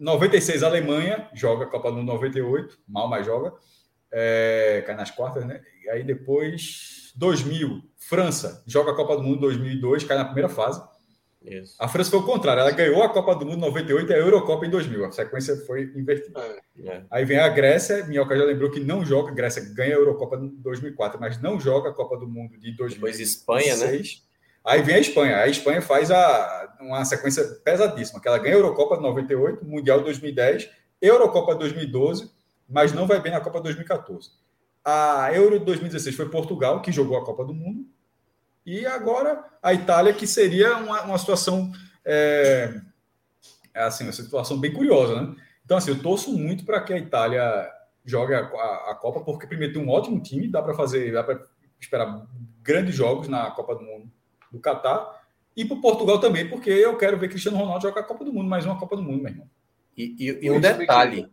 96, a Alemanha joga a Copa do Mundo 98, mal, mas joga. É, cai nas quartas, né? E aí depois, 2000, França joga a Copa do Mundo 2002, cai na primeira fase. Isso. A França foi o contrário, ela ganhou a Copa do Mundo em 98 e a Eurocopa em 2000. A sequência foi invertida. É. é. Aí vem a Grécia, Minhoca já lembrou que não joga, a Grécia ganha a Eurocopa em 2004, mas não joga a Copa do Mundo de 2006. Depois Espanha, né? Aí vem a Espanha. A Espanha faz a, uma sequência pesadíssima, que ela ganha a Eurocopa de 98, Mundial de 2010, Eurocopa de 2012, mas não vai bem na Copa de 2014. A Euro de 2016 foi Portugal, que jogou a Copa do Mundo, e agora a Itália, que seria uma, uma situação é, assim, uma situação bem curiosa, né? Então, assim, eu torço muito para que a Itália jogue a, a, a, Copa, porque primeiro tem um ótimo time, dá para fazer, dá para esperar grandes jogos na Copa do Mundo do Catar, e para Portugal também, porque eu quero ver Cristiano Ronaldo jogar a Copa do Mundo, mais uma Copa do Mundo, meu irmão. E, e, e um detalhe,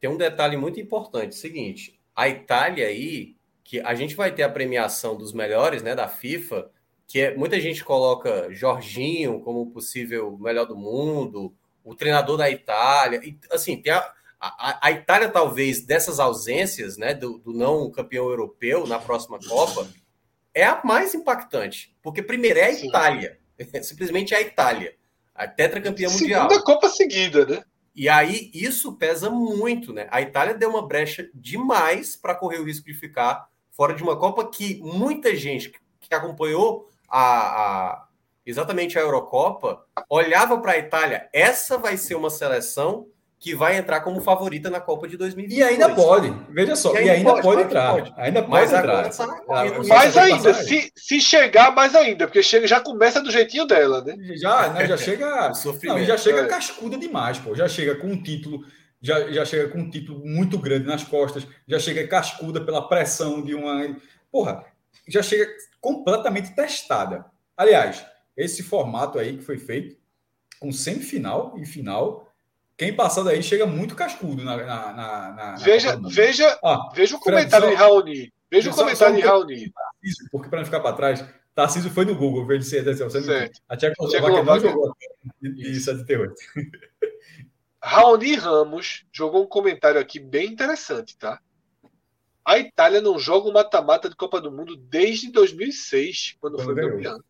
tem um detalhe muito importante, seguinte, a Itália aí que a gente vai ter a premiação dos melhores, né, da FIFA, que é, muita gente coloca Jorginho como possível melhor do mundo, o treinador da Itália, e, assim, tem a, a, a, Itália talvez dessas ausências, né, do, do não campeão europeu na próxima Copa, é a mais impactante, porque primeiro é a Sim. Itália, simplesmente é a Itália, a tetracampeã mundial. Segunda Copa seguida, né? E aí isso pesa muito, né? A Itália deu uma brecha demais para correr o risco de ficar fora de uma Copa que muita gente que acompanhou a, a exatamente a Eurocopa olhava para a Itália. Essa vai ser uma seleção que vai entrar como favorita na Copa de 2020. E ainda pode, veja só, e ainda, e ainda pode, pode, entrar. Pode. Ainda pode Mas entrar. Tá mais ainda, se, se chegar, mais ainda, porque chega, já começa do jeitinho dela, né? Já, né, já chega. não, já chega é. cascuda demais, pô. Já chega com um título já, já chega com um título muito grande nas costas, já chega cascuda pela pressão de uma. Porra, já chega completamente testada. Aliás, esse formato aí que foi feito, com semifinal e final, quem passar daí chega muito cascudo na. na, na, na veja, veja, ah, veja o comentário só, de Raoni. Veja o comentário de Raoni. Porque para não ficar para trás, Tarcísio foi no Google ver se a Tchecoslováquia não jogou de 78. Raoni Ramos jogou um comentário aqui bem interessante, tá? A Itália não joga o mata-mata de Copa do Mundo desde 2006, quando, quando foi campeão.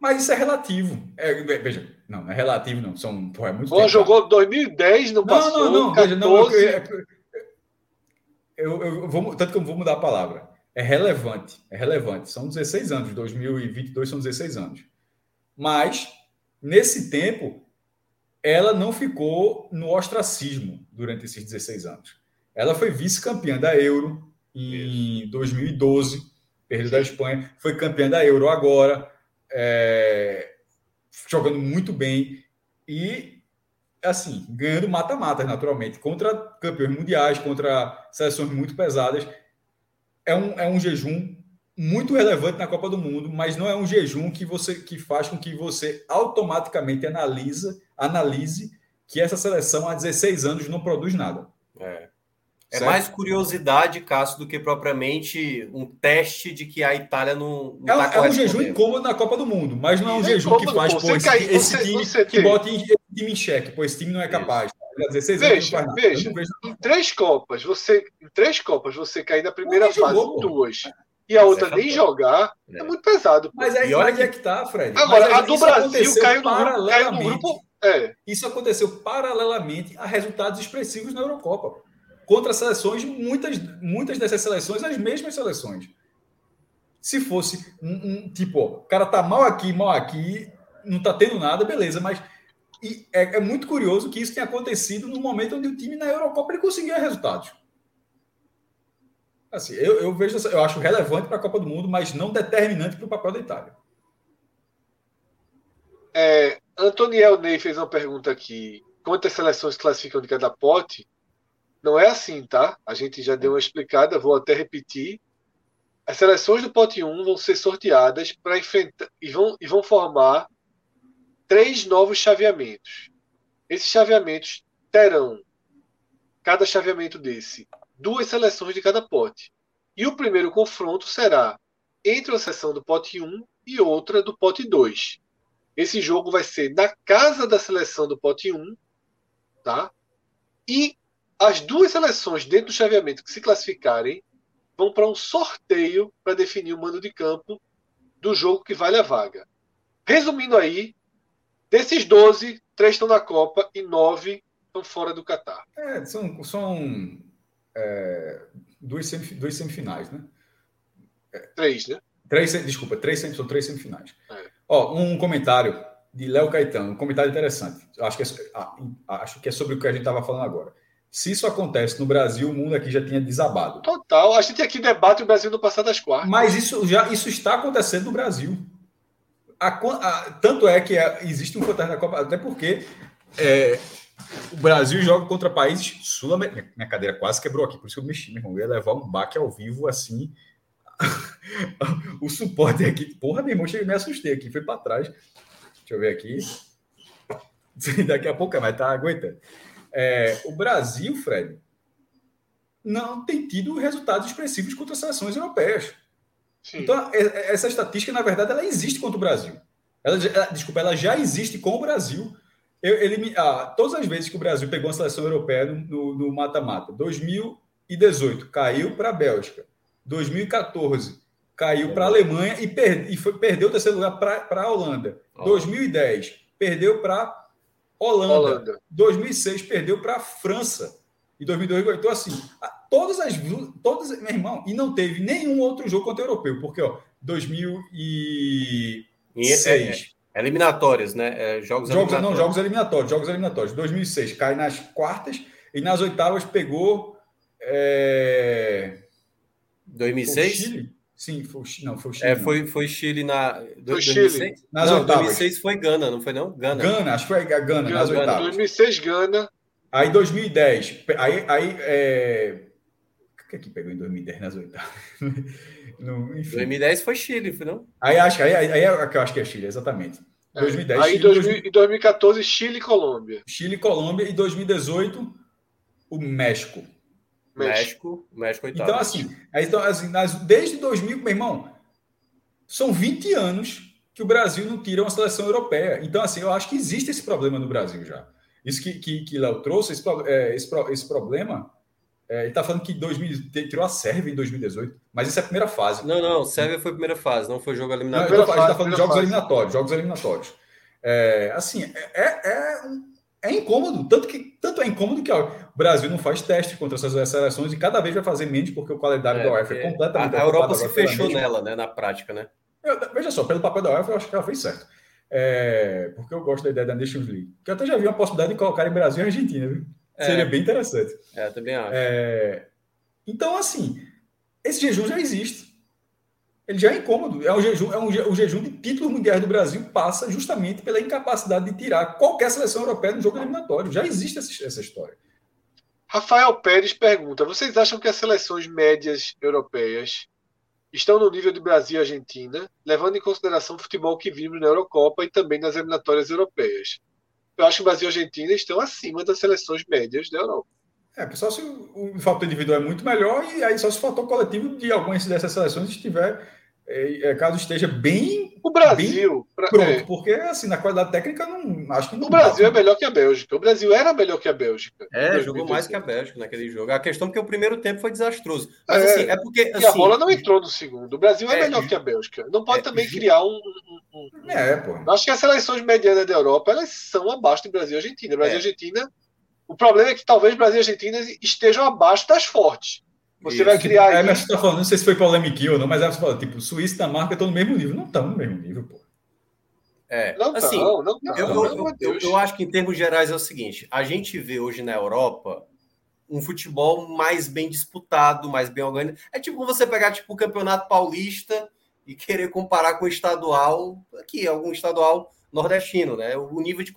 Mas isso é relativo. É, veja, não, não é relativo, não. São, porra, é muito Pô, jogou 2010, não, não passou. Não, não, 14... veja, não. Eu, eu, eu, vou, tanto que eu vou mudar a palavra. É relevante. É relevante. São 16 anos. 2022 são 16 anos. Mas, nesse tempo, ela não ficou no ostracismo durante esses 16 anos. Ela foi vice-campeã da Euro em Isso. 2012, perdeu da Espanha, foi campeã da Euro agora, é, jogando muito bem e, assim, ganhando mata-matas, naturalmente, contra campeões mundiais, contra seleções muito pesadas. É um, é um jejum muito relevante na Copa do Mundo, mas não é um jejum que você que faz com que você automaticamente analisa, analise que essa seleção há 16 anos não produz nada. É. É mais curiosidade, Cássio, do que propriamente um teste de que a Itália não. não é, tá é um jejum incômodo na Copa do Mundo, mas não é um jejum que faz pô, esse, cai, esse você, time você que bota esse time em xeque, pô, esse time não é capaz. Tá? 16 veja, anos veja, veja, em três Copas, você em três Copas você cair na primeira fase jogou, duas. Pô e a outra nem jogar, é. é. muito pesado. Mas aí, onde é que tá, Fred? Agora, a do Brasil caiu no, grupo, caiu no grupo. É. Isso aconteceu paralelamente a resultados expressivos na Eurocopa. Contra seleções, muitas, muitas dessas seleções, as mesmas seleções. Se fosse um, um tipo, ó, o cara tá mal aqui, mal aqui, não tá tendo nada, beleza, mas e é, é, muito curioso que isso tenha acontecido no momento onde o time na Eurocopa ele conseguia resultados. Assim, eu, eu vejo, eu acho relevante para a Copa do Mundo, mas não determinante para o papel da Itália. É, Antoniel Ney fez uma pergunta aqui. Quantas seleções classificam de cada pote? Não é assim, tá? A gente já deu uma explicada, vou até repetir. As seleções do pote 1 vão ser sorteadas para enfrentar e vão, e vão formar três novos chaveamentos. Esses chaveamentos terão cada chaveamento desse duas seleções de cada pote. E o primeiro confronto será entre a seleção do pote 1 e outra do pote 2. Esse jogo vai ser na casa da seleção do pote 1, tá? E as duas seleções dentro do chaveamento que se classificarem vão para um sorteio para definir o mando de campo do jogo que vale a vaga. Resumindo aí, desses 12, três estão na Copa e nove estão fora do Catar. É, são são é, duas, semif duas semifinais, né? É, três, né? Três, desculpa, três, são três semifinais. É. Ó, um comentário de Léo Caetano, um comentário interessante. Acho que, é, ah, acho que é sobre o que a gente estava falando agora. Se isso acontece no Brasil, o mundo aqui já tinha desabado. Total. A gente aqui debate o Brasil no passado das quartas. Mas isso já isso está acontecendo no Brasil. A, a, tanto é que é, existe um fantasma da Copa, até porque é, o Brasil joga contra países sul-americanos. Minha cadeira quase quebrou aqui, por isso que eu mexi, meu irmão. Eu ia levar um baque ao vivo assim. o suporte aqui. Porra, meu irmão, cheguei, me assustei aqui, foi para trás. Deixa eu ver aqui. Daqui a pouco, mas tá aguentando. É, o Brasil, Fred, não tem tido resultados expressivos contra as seleções europeias. Sim. Então, é, é, essa estatística, na verdade, ela existe contra o Brasil. Ela, ela, desculpa, ela já existe com o Brasil. Eu, ele, ah, todas as vezes que o Brasil pegou uma seleção europeia no mata-mata, 2018 caiu para a Bélgica, 2014 caiu para a Alemanha e, per, e foi, perdeu o terceiro lugar para a Holanda. Oh. 2010 perdeu para Holanda. Holanda. 2006 perdeu para a França. E 2002 então assim, todas as todas, meu irmão, e não teve nenhum outro jogo contra o europeu, porque ó, 2006 é, é, eliminatórias, né? É, jogos, jogos eliminatórios. não, jogos eliminatórios, jogos eliminatórios. 2006 cai nas quartas e nas oitavas pegou é... 2006 Chile. Sim, foi, não, foi o Chile. É, foi, foi Chile na. Foi 2006? Chile. Nas não, oitavas. 2006 foi Gana, não foi não? Gana. Gana, acho que foi Gana, Gana nas oitavas. 2006 Gana. Aí 2010, aí, aí é... o que é que pegou em 2010 nas oitavas? no, 2010 foi Chile, foi não? Aí acho aí, aí, aí é que eu acho que é Chile, exatamente. É. 2010. Aí Chile, 2014 Chile e Colômbia. Chile e Colômbia e 2018 o México. México, México oitavo. Então, assim, então, assim desde 2000, meu irmão, são 20 anos que o Brasil não tira uma seleção europeia. Então, assim, eu acho que existe esse problema no Brasil já. Isso que, que, que Léo trouxe, esse, é, esse, esse problema, é, ele está falando que 2000, tirou a Sérvia em 2018, mas isso é a primeira fase. Não, não, Sérvia foi a primeira fase, não foi jogo eliminatório. Não, a gente está falando de jogos fase. eliminatórios, jogos eliminatórios. É, assim, é, é, é é incômodo, tanto que tanto é incômodo que ó, o Brasil não faz teste contra essas seleções e cada vez vai fazer menos porque o calendário é, da UEFA é completamente. A, a Europa se fechou nela, né, na prática, né? Eu, veja só, pelo papel da UEFA, eu acho que ela fez certo. É, porque eu gosto da ideia da Nations League. Que eu até já vi uma possibilidade de colocar em Brasil e Argentina, viu? É. Seria bem interessante. É, também acho. É, então, assim, esse jejum já existe ele já é incômodo. É um jejum, é um, o jejum de títulos mundiais do Brasil passa justamente pela incapacidade de tirar qualquer seleção europeia no jogo eliminatório. Já existe essa, essa história. Rafael Pérez pergunta: vocês acham que as seleções médias europeias estão no nível de Brasil e Argentina, levando em consideração o futebol que vimos na Eurocopa e também nas eliminatórias europeias? Eu acho que o Brasil e a Argentina estão acima das seleções médias da Europa. É, pessoal, se o, o fator individual é muito melhor, e aí só se o fator coletivo de algumas dessas seleções estiver é, é, caso esteja bem. O Brasil. Bem pronto, é. porque assim, na qualidade técnica, não acho que não. O Brasil dá. é melhor que a Bélgica. O Brasil era melhor que a Bélgica. É, jogou mais que a Bélgica naquele jogo. A questão é que o primeiro tempo foi desastroso. Mas é, assim, é porque. Assim, e a bola não entrou no segundo. O Brasil é, é melhor que a Bélgica. Não pode é, também criar um, um, um. É, pô. Acho que as seleções medianas da Europa elas são abaixo do Brasil e Argentina. Brasil e Argentina. O problema é que talvez Brasil e Argentina estejam abaixo das fortes. Você Isso. vai criar. É, mas você tá falando, não sei se foi polêmica ou não, mas é você fala, tipo, Suíça e Dinamarca estão no mesmo nível. Não estão no mesmo nível, pô. É, não assim, não, não, não, eu, eu, eu, eu, acho que em termos gerais é o seguinte: a gente vê hoje na Europa um futebol mais bem disputado, mais bem organizado. É tipo você pegar tipo o Campeonato Paulista e querer comparar com o estadual, aqui, algum estadual nordestino, né? O nível de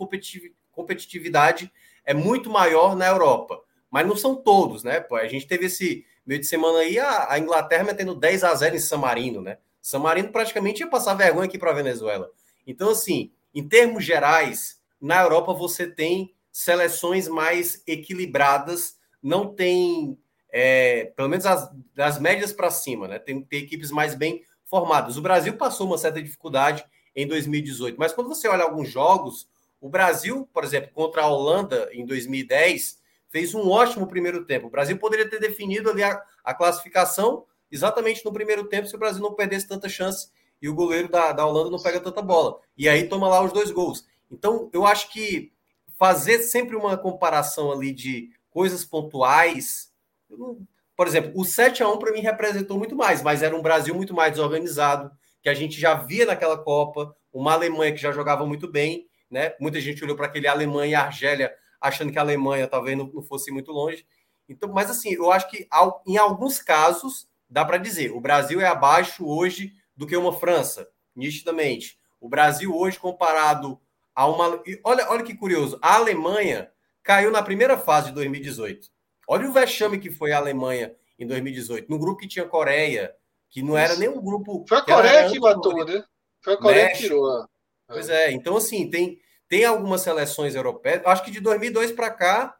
competitividade é muito maior na Europa, mas não são todos, né? Pô, a gente teve esse meio de semana aí, a, a Inglaterra metendo 10 a 0 em San Marino, né? San Marino praticamente ia passar vergonha aqui para a Venezuela. Então, assim, em termos gerais, na Europa você tem seleções mais equilibradas, não tem é, pelo menos as, das médias para cima, né? Tem, tem equipes mais bem formadas. O Brasil passou uma certa dificuldade em 2018, mas quando você olha alguns jogos, o Brasil, por exemplo, contra a Holanda em 2010, fez um ótimo primeiro tempo. O Brasil poderia ter definido ali a, a classificação exatamente no primeiro tempo se o Brasil não perdesse tanta chance e o goleiro da, da Holanda não pega tanta bola. E aí toma lá os dois gols. Então, eu acho que fazer sempre uma comparação ali de coisas pontuais. Por exemplo, o 7 a 1 para mim representou muito mais, mas era um Brasil muito mais desorganizado, que a gente já via naquela Copa, uma Alemanha que já jogava muito bem, né? Muita gente olhou para aquele Alemanha e Argélia achando que a Alemanha talvez não, não fosse muito longe. Então, mas assim, eu acho que em alguns casos dá para dizer, o Brasil é abaixo hoje do que uma França, nitidamente. O Brasil hoje comparado a uma olha, olha que curioso, a Alemanha caiu na primeira fase de 2018. Olha o vexame que foi a Alemanha em 2018, no grupo que tinha Coreia, que não era nem um grupo. Foi a Coreia que, que matou, né? Foi a Coreia México. que tirou. Pois é, então assim, tem, tem algumas seleções europeias. Acho que de 2002 para cá,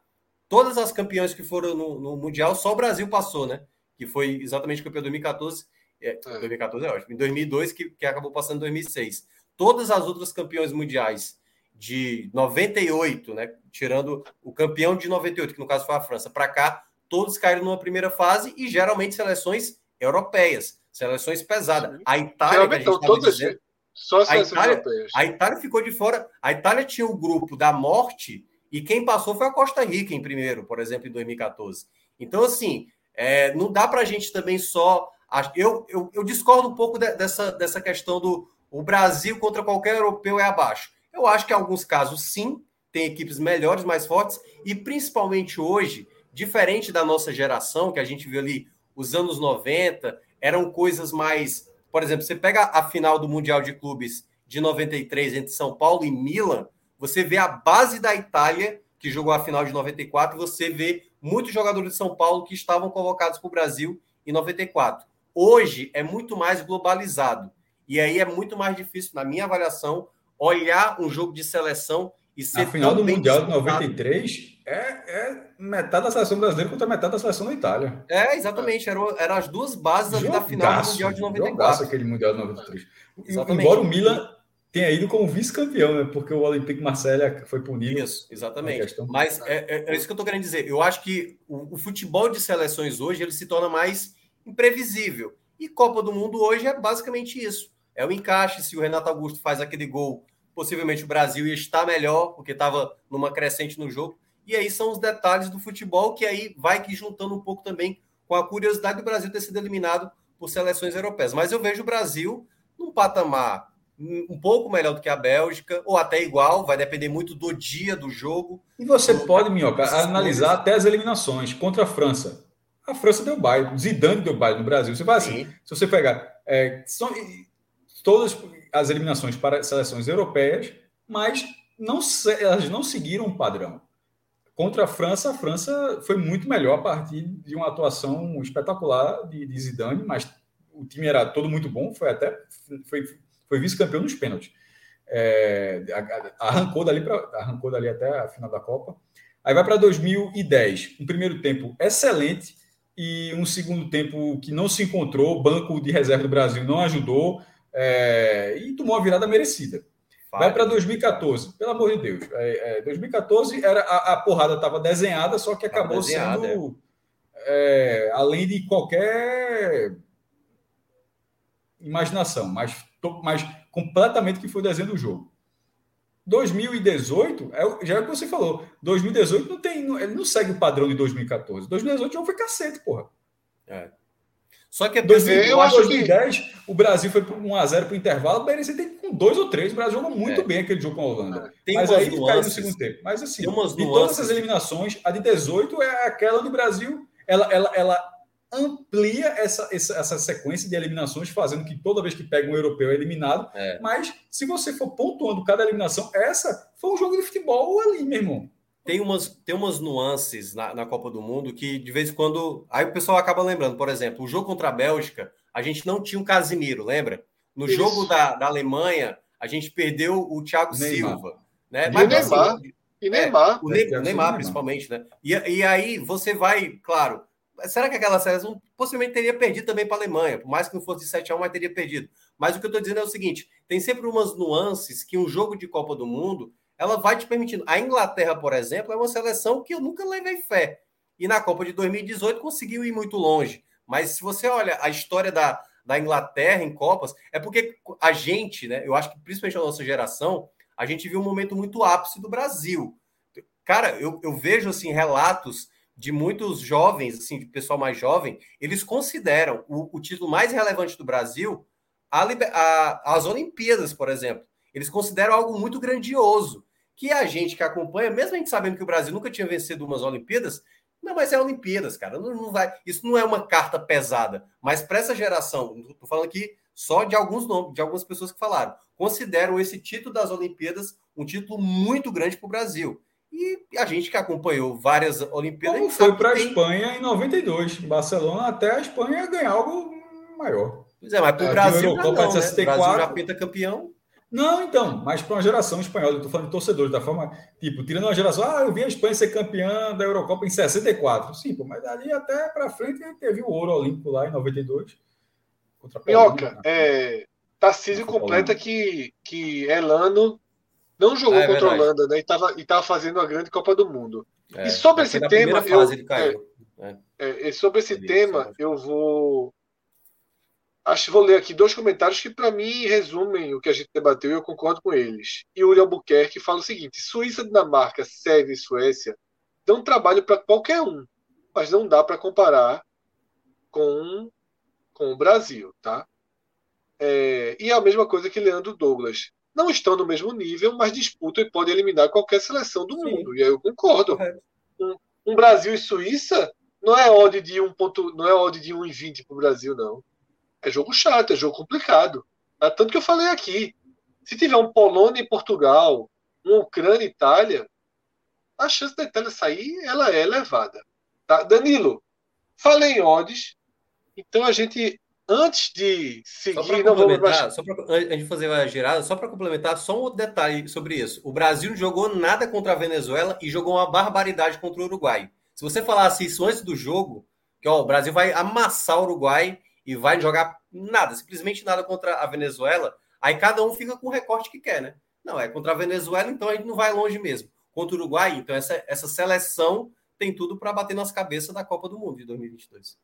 todas as campeãs que foram no, no, Mundial, só o Brasil passou, né? Que foi exatamente campeão 2014. É, é. 2014 é ótimo. Em 2002, que, que acabou passando em 2006. Todas as outras campeões mundiais de 98, né? Tirando o campeão de 98, que no caso foi a França, para cá, todos caíram numa primeira fase e geralmente seleções europeias, seleções pesadas. A Itália, que a gente todas, dizendo, só as a Itália, europeias. A Itália ficou de fora. A Itália tinha o grupo da morte e quem passou foi a Costa Rica em primeiro, por exemplo, em 2014. Então, assim, é, não dá para a gente também só. Eu, eu, eu discordo um pouco de, dessa, dessa questão do o Brasil contra qualquer europeu é abaixo. Eu acho que em alguns casos, sim, tem equipes melhores, mais fortes, e principalmente hoje, diferente da nossa geração, que a gente viu ali os anos 90, eram coisas mais. Por exemplo, você pega a final do Mundial de Clubes de 93 entre São Paulo e Milan, você vê a base da Itália, que jogou a final de 94, você vê muitos jogadores de São Paulo que estavam convocados para o Brasil em 94. Hoje é muito mais globalizado. E aí é muito mais difícil, na minha avaliação, olhar um jogo de seleção e ser. A final do Mundial de 93 é, é metade da seleção brasileira contra metade da seleção da Itália. É, exatamente. Eram, eram as duas bases da final do Mundial de 94. aquele Mundial de 93. Exatamente. Embora o Milan tenha ido como vice-campeão, né? Porque o Olympique Marseille foi punido. Isso, exatamente. Mas é, é, é, isso que eu estou querendo dizer. Eu acho que o, o futebol de seleções hoje ele se torna mais imprevisível. E Copa do Mundo hoje é basicamente isso. É o encaixe. Se o Renato Augusto faz aquele gol, possivelmente o Brasil ia estar melhor, porque estava numa crescente no jogo. E aí são os detalhes do futebol que aí vai que juntando um pouco também com a curiosidade do Brasil ter sido eliminado por seleções europeias. Mas eu vejo o Brasil num patamar um pouco melhor do que a Bélgica, ou até igual, vai depender muito do dia do jogo. E você pode, Minhoca, analisar até as eliminações contra a França. A França deu baile, Zidane deu baile no Brasil. Você vai assim, Sim. se você pegar é, são, todas as eliminações para seleções europeias, mas não, elas não seguiram um padrão. Contra a França, a França foi muito melhor a partir de uma atuação espetacular de, de Zidane, mas o time era todo muito bom, foi até foi, foi vice-campeão nos pênaltis. É, arrancou dali para arrancou dali até a final da Copa. Aí vai para 2010, um primeiro tempo excelente e um segundo tempo que não se encontrou, o banco de reserva do Brasil não ajudou é, e tomou a virada merecida. Vai para 2014, pelo amor de Deus. É, é, 2014 era a, a porrada estava desenhada, só que acabou desenhada, sendo é. É, além de qualquer imaginação, mas, mas completamente que foi o desenho do jogo. 2018, é, já é o que você falou, 2018 não tem, não, ele não segue o padrão de 2014. 2018 o jogo foi cacete, porra. É. Só que é 2010, 2010 o Brasil foi por 1x0 para o intervalo, o Berense tem com dois ou três. O Brasil jogou muito é. bem aquele jogo com a Holanda. Tem Mas aí nuances, caiu no segundo tempo. Mas assim, de todas essas eliminações, a de 18 é aquela do Brasil. Ela, ela, ela amplia essa, essa, essa, sequência de eliminações, fazendo que toda vez que pega um europeu é eliminado. É. Mas se você for pontuando cada eliminação, essa foi um jogo de futebol ali, meu irmão. Tem umas, tem umas nuances na, na Copa do Mundo que de vez em quando. Aí o pessoal acaba lembrando, por exemplo, o jogo contra a Bélgica, a gente não tinha um Casimiro, lembra? No Isso. jogo da, da Alemanha, a gente perdeu o Thiago Neymar. Silva. Né? Mas, Neymar. Assim, e Neymar. É, o Neymar, Neymar, principalmente, né? E, e aí você vai, claro, será que aquela seleção possivelmente teria perdido também para a Alemanha? Por mais que não fosse de 7 a 1, mas teria perdido. Mas o que eu estou dizendo é o seguinte: tem sempre umas nuances que um jogo de Copa do Mundo ela vai te permitindo. A Inglaterra, por exemplo, é uma seleção que eu nunca levei fé. E na Copa de 2018 conseguiu ir muito longe. Mas se você olha a história da, da Inglaterra em Copas, é porque a gente, né? Eu acho que principalmente a nossa geração, a gente viu um momento muito ápice do Brasil. Cara, eu, eu vejo assim relatos de muitos jovens, assim, de pessoal mais jovem, eles consideram o, o título mais relevante do Brasil a, a, as Olimpíadas, por exemplo. Eles consideram algo muito grandioso. Que a gente que acompanha, mesmo a gente sabendo que o Brasil nunca tinha vencido umas Olimpíadas, não, mas é Olimpíadas, cara. Não, não vai, isso não é uma carta pesada. Mas para essa geração, estou falando aqui só de alguns nomes, de algumas pessoas que falaram, consideram esse título das Olimpíadas um título muito grande para o Brasil. E a gente que acompanhou várias Olimpíadas. Como foi para a tem... Espanha em 92, Barcelona, até a Espanha ganhar algo maior. Pois é, mas para o Brasil, já não, né? o Brasil já pinta campeão. Não, então, mas para uma geração espanhola, eu estou falando de torcedores, da forma, tipo, tirando uma geração, ah, eu vi a Espanha ser campeã da Eurocopa em 64. Sim, pô, mas ali até para frente teve o ouro olímpico lá em 92. Minhoca, é, Tarcísio completa que, que Elano não jogou ah, é contra a Holanda, né? E estava e tava fazendo a grande Copa do Mundo. É, e sobre esse tema. Fase, eu, ele caiu. É, é, sobre esse tema, eu vou Acho que vou ler aqui dois comentários que, para mim, resumem o que a gente debateu e eu concordo com eles. Yuri Albuquerque fala o seguinte: Suíça, Dinamarca, Sérvia e Suécia dão trabalho para qualquer um, mas não dá para comparar com, com o Brasil, tá? É, e é a mesma coisa que Leandro Douglas. Não estão no mesmo nível, mas disputam e podem eliminar qualquer seleção do Sim. mundo. E aí eu concordo. Um, um, Brasil e Suíça não é odd de 1. Não é odd de 1,20 para o Brasil, não. É jogo chato, é jogo complicado. Tá? Tanto que eu falei aqui. Se tiver um Polônia e Portugal, um Ucrânia e Itália, a chance da Itália sair ela é elevada. Tá? Danilo, falei em odds. Então a gente, antes de seguir, mais... Só para a gente fazer a girada, só para complementar, só um detalhe sobre isso. O Brasil não jogou nada contra a Venezuela e jogou uma barbaridade contra o Uruguai. Se você falasse isso antes do jogo, que ó, o Brasil vai amassar o Uruguai e vai jogar nada, simplesmente nada contra a Venezuela, aí cada um fica com o recorte que quer, né? Não, é contra a Venezuela, então a gente não vai longe mesmo. Contra o Uruguai, então essa, essa seleção tem tudo para bater nas cabeças da Copa do Mundo de 2022.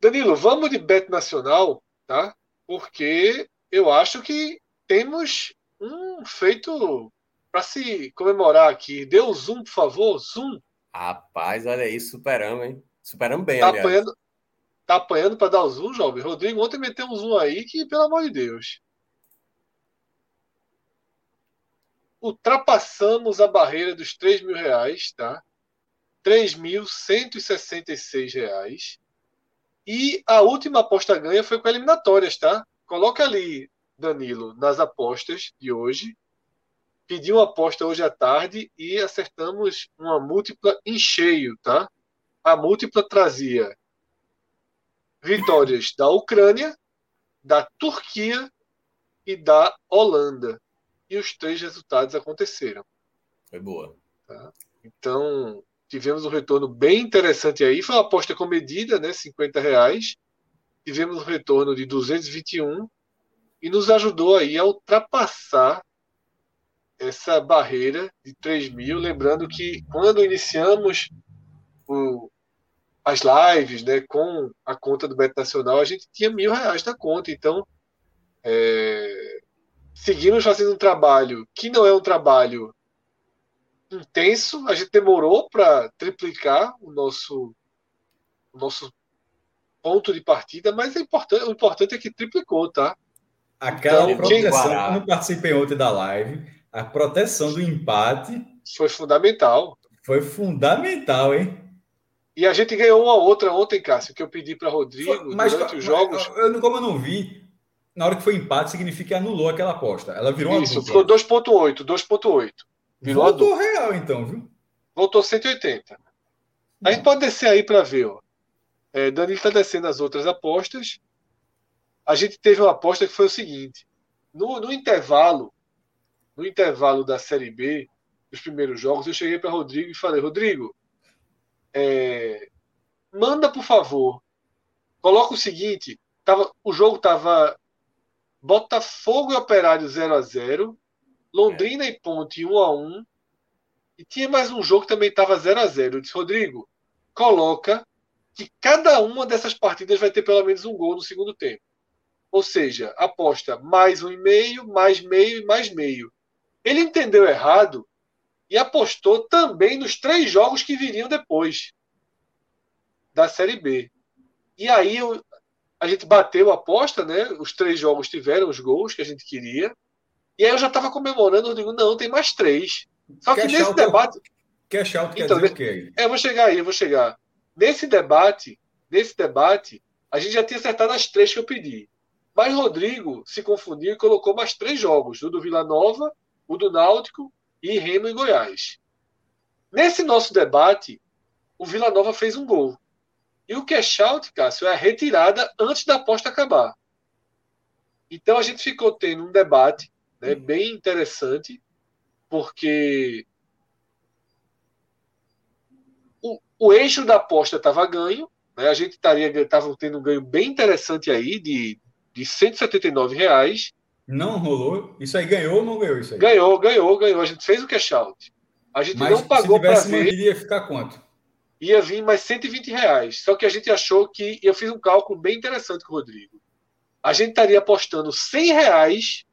Danilo, vamos de bet nacional, tá? Porque eu acho que temos um feito para se comemorar aqui. Dê um zoom, por favor, zoom. Rapaz, olha aí, superamos, hein? Superamos bem, tá aliás. Apanhando, Tá apanhando para dar o zoom, jovem? Rodrigo ontem meteu um zoom aí que, pelo amor de Deus. Ultrapassamos a barreira dos 3 mil reais, tá? 3.166 reais. E a última aposta ganha foi com eliminatórias, tá? Coloca ali, Danilo, nas apostas de hoje. Pedi uma aposta hoje à tarde e acertamos uma múltipla em cheio, tá? A múltipla trazia vitórias da Ucrânia, da Turquia e da Holanda. E os três resultados aconteceram. Foi boa. Tá? Então, tivemos um retorno bem interessante aí. Foi uma aposta com medida, né? 50 reais. Tivemos um retorno de 221 e nos ajudou aí a ultrapassar essa barreira de 3 mil. Lembrando que quando iniciamos o, as lives, né, com a conta do Beto Nacional, a gente tinha mil reais na conta. Então, é, seguimos fazendo um trabalho que não é um trabalho intenso. A gente demorou para triplicar o nosso, o nosso ponto de partida, mas é importante, o importante é que triplicou, tá? Aquela então, proteção, quem... não participei ontem da live, a proteção do empate foi fundamental. Foi fundamental, hein? E a gente ganhou uma outra ontem, Cássio, que eu pedi para Rodrigo mas, durante os jogos. Eu, como eu não vi, na hora que foi empate, significa que anulou aquela aposta. Ela virou Isso, ficou 2,8, 2,8. Virou Voltou real, então, viu? Voltou 180. Não. A gente pode descer aí para ver. Ó. É, Danilo está descendo as outras apostas. A gente teve uma aposta que foi o seguinte: no, no intervalo, no intervalo da Série B, dos primeiros jogos, eu cheguei para Rodrigo e falei: Rodrigo, é, manda por favor. Coloca o seguinte, tava, o jogo tava Botafogo e Operário 0 a 0 Londrina é. e Ponte 1 a 1 e tinha mais um jogo que também estava 0 a 0 Eu disse, Rodrigo, coloca que cada uma dessas partidas vai ter pelo menos um gol no segundo tempo. Ou seja, aposta mais um e meio, mais meio e mais meio. Ele entendeu errado e apostou também nos três jogos que viriam depois da Série B. E aí eu, a gente bateu a aposta, né? Os três jogos tiveram os gols que a gente queria. E aí eu já estava comemorando, eu digo, não, tem mais três. Só que nesse debate. Cash out quer então, dizer o quê? É, eu vou chegar aí, eu vou chegar. Nesse debate, nesse debate, a gente já tinha acertado as três que eu pedi. Mas Rodrigo se confundiu e colocou mais três jogos: o do Vila Nova, o do Náutico e Remo e Goiás. Nesse nosso debate, o Vila Nova fez um gol. E o cash out, Cássio, é a retirada antes da aposta acabar. Então a gente ficou tendo um debate né, bem interessante, porque o, o eixo da aposta estava ganho, né, a gente estaria tava tendo um ganho bem interessante aí de, de 179 reais. Não rolou? Isso aí ganhou ou não ganhou isso aí? Ganhou, ganhou, ganhou. A gente fez o cash out. A gente Mas não pagou para ver. ia ficar quanto? Ia vir mais 120 reais. Só que a gente achou que. Eu fiz um cálculo bem interessante com o Rodrigo. A gente estaria apostando 100 reais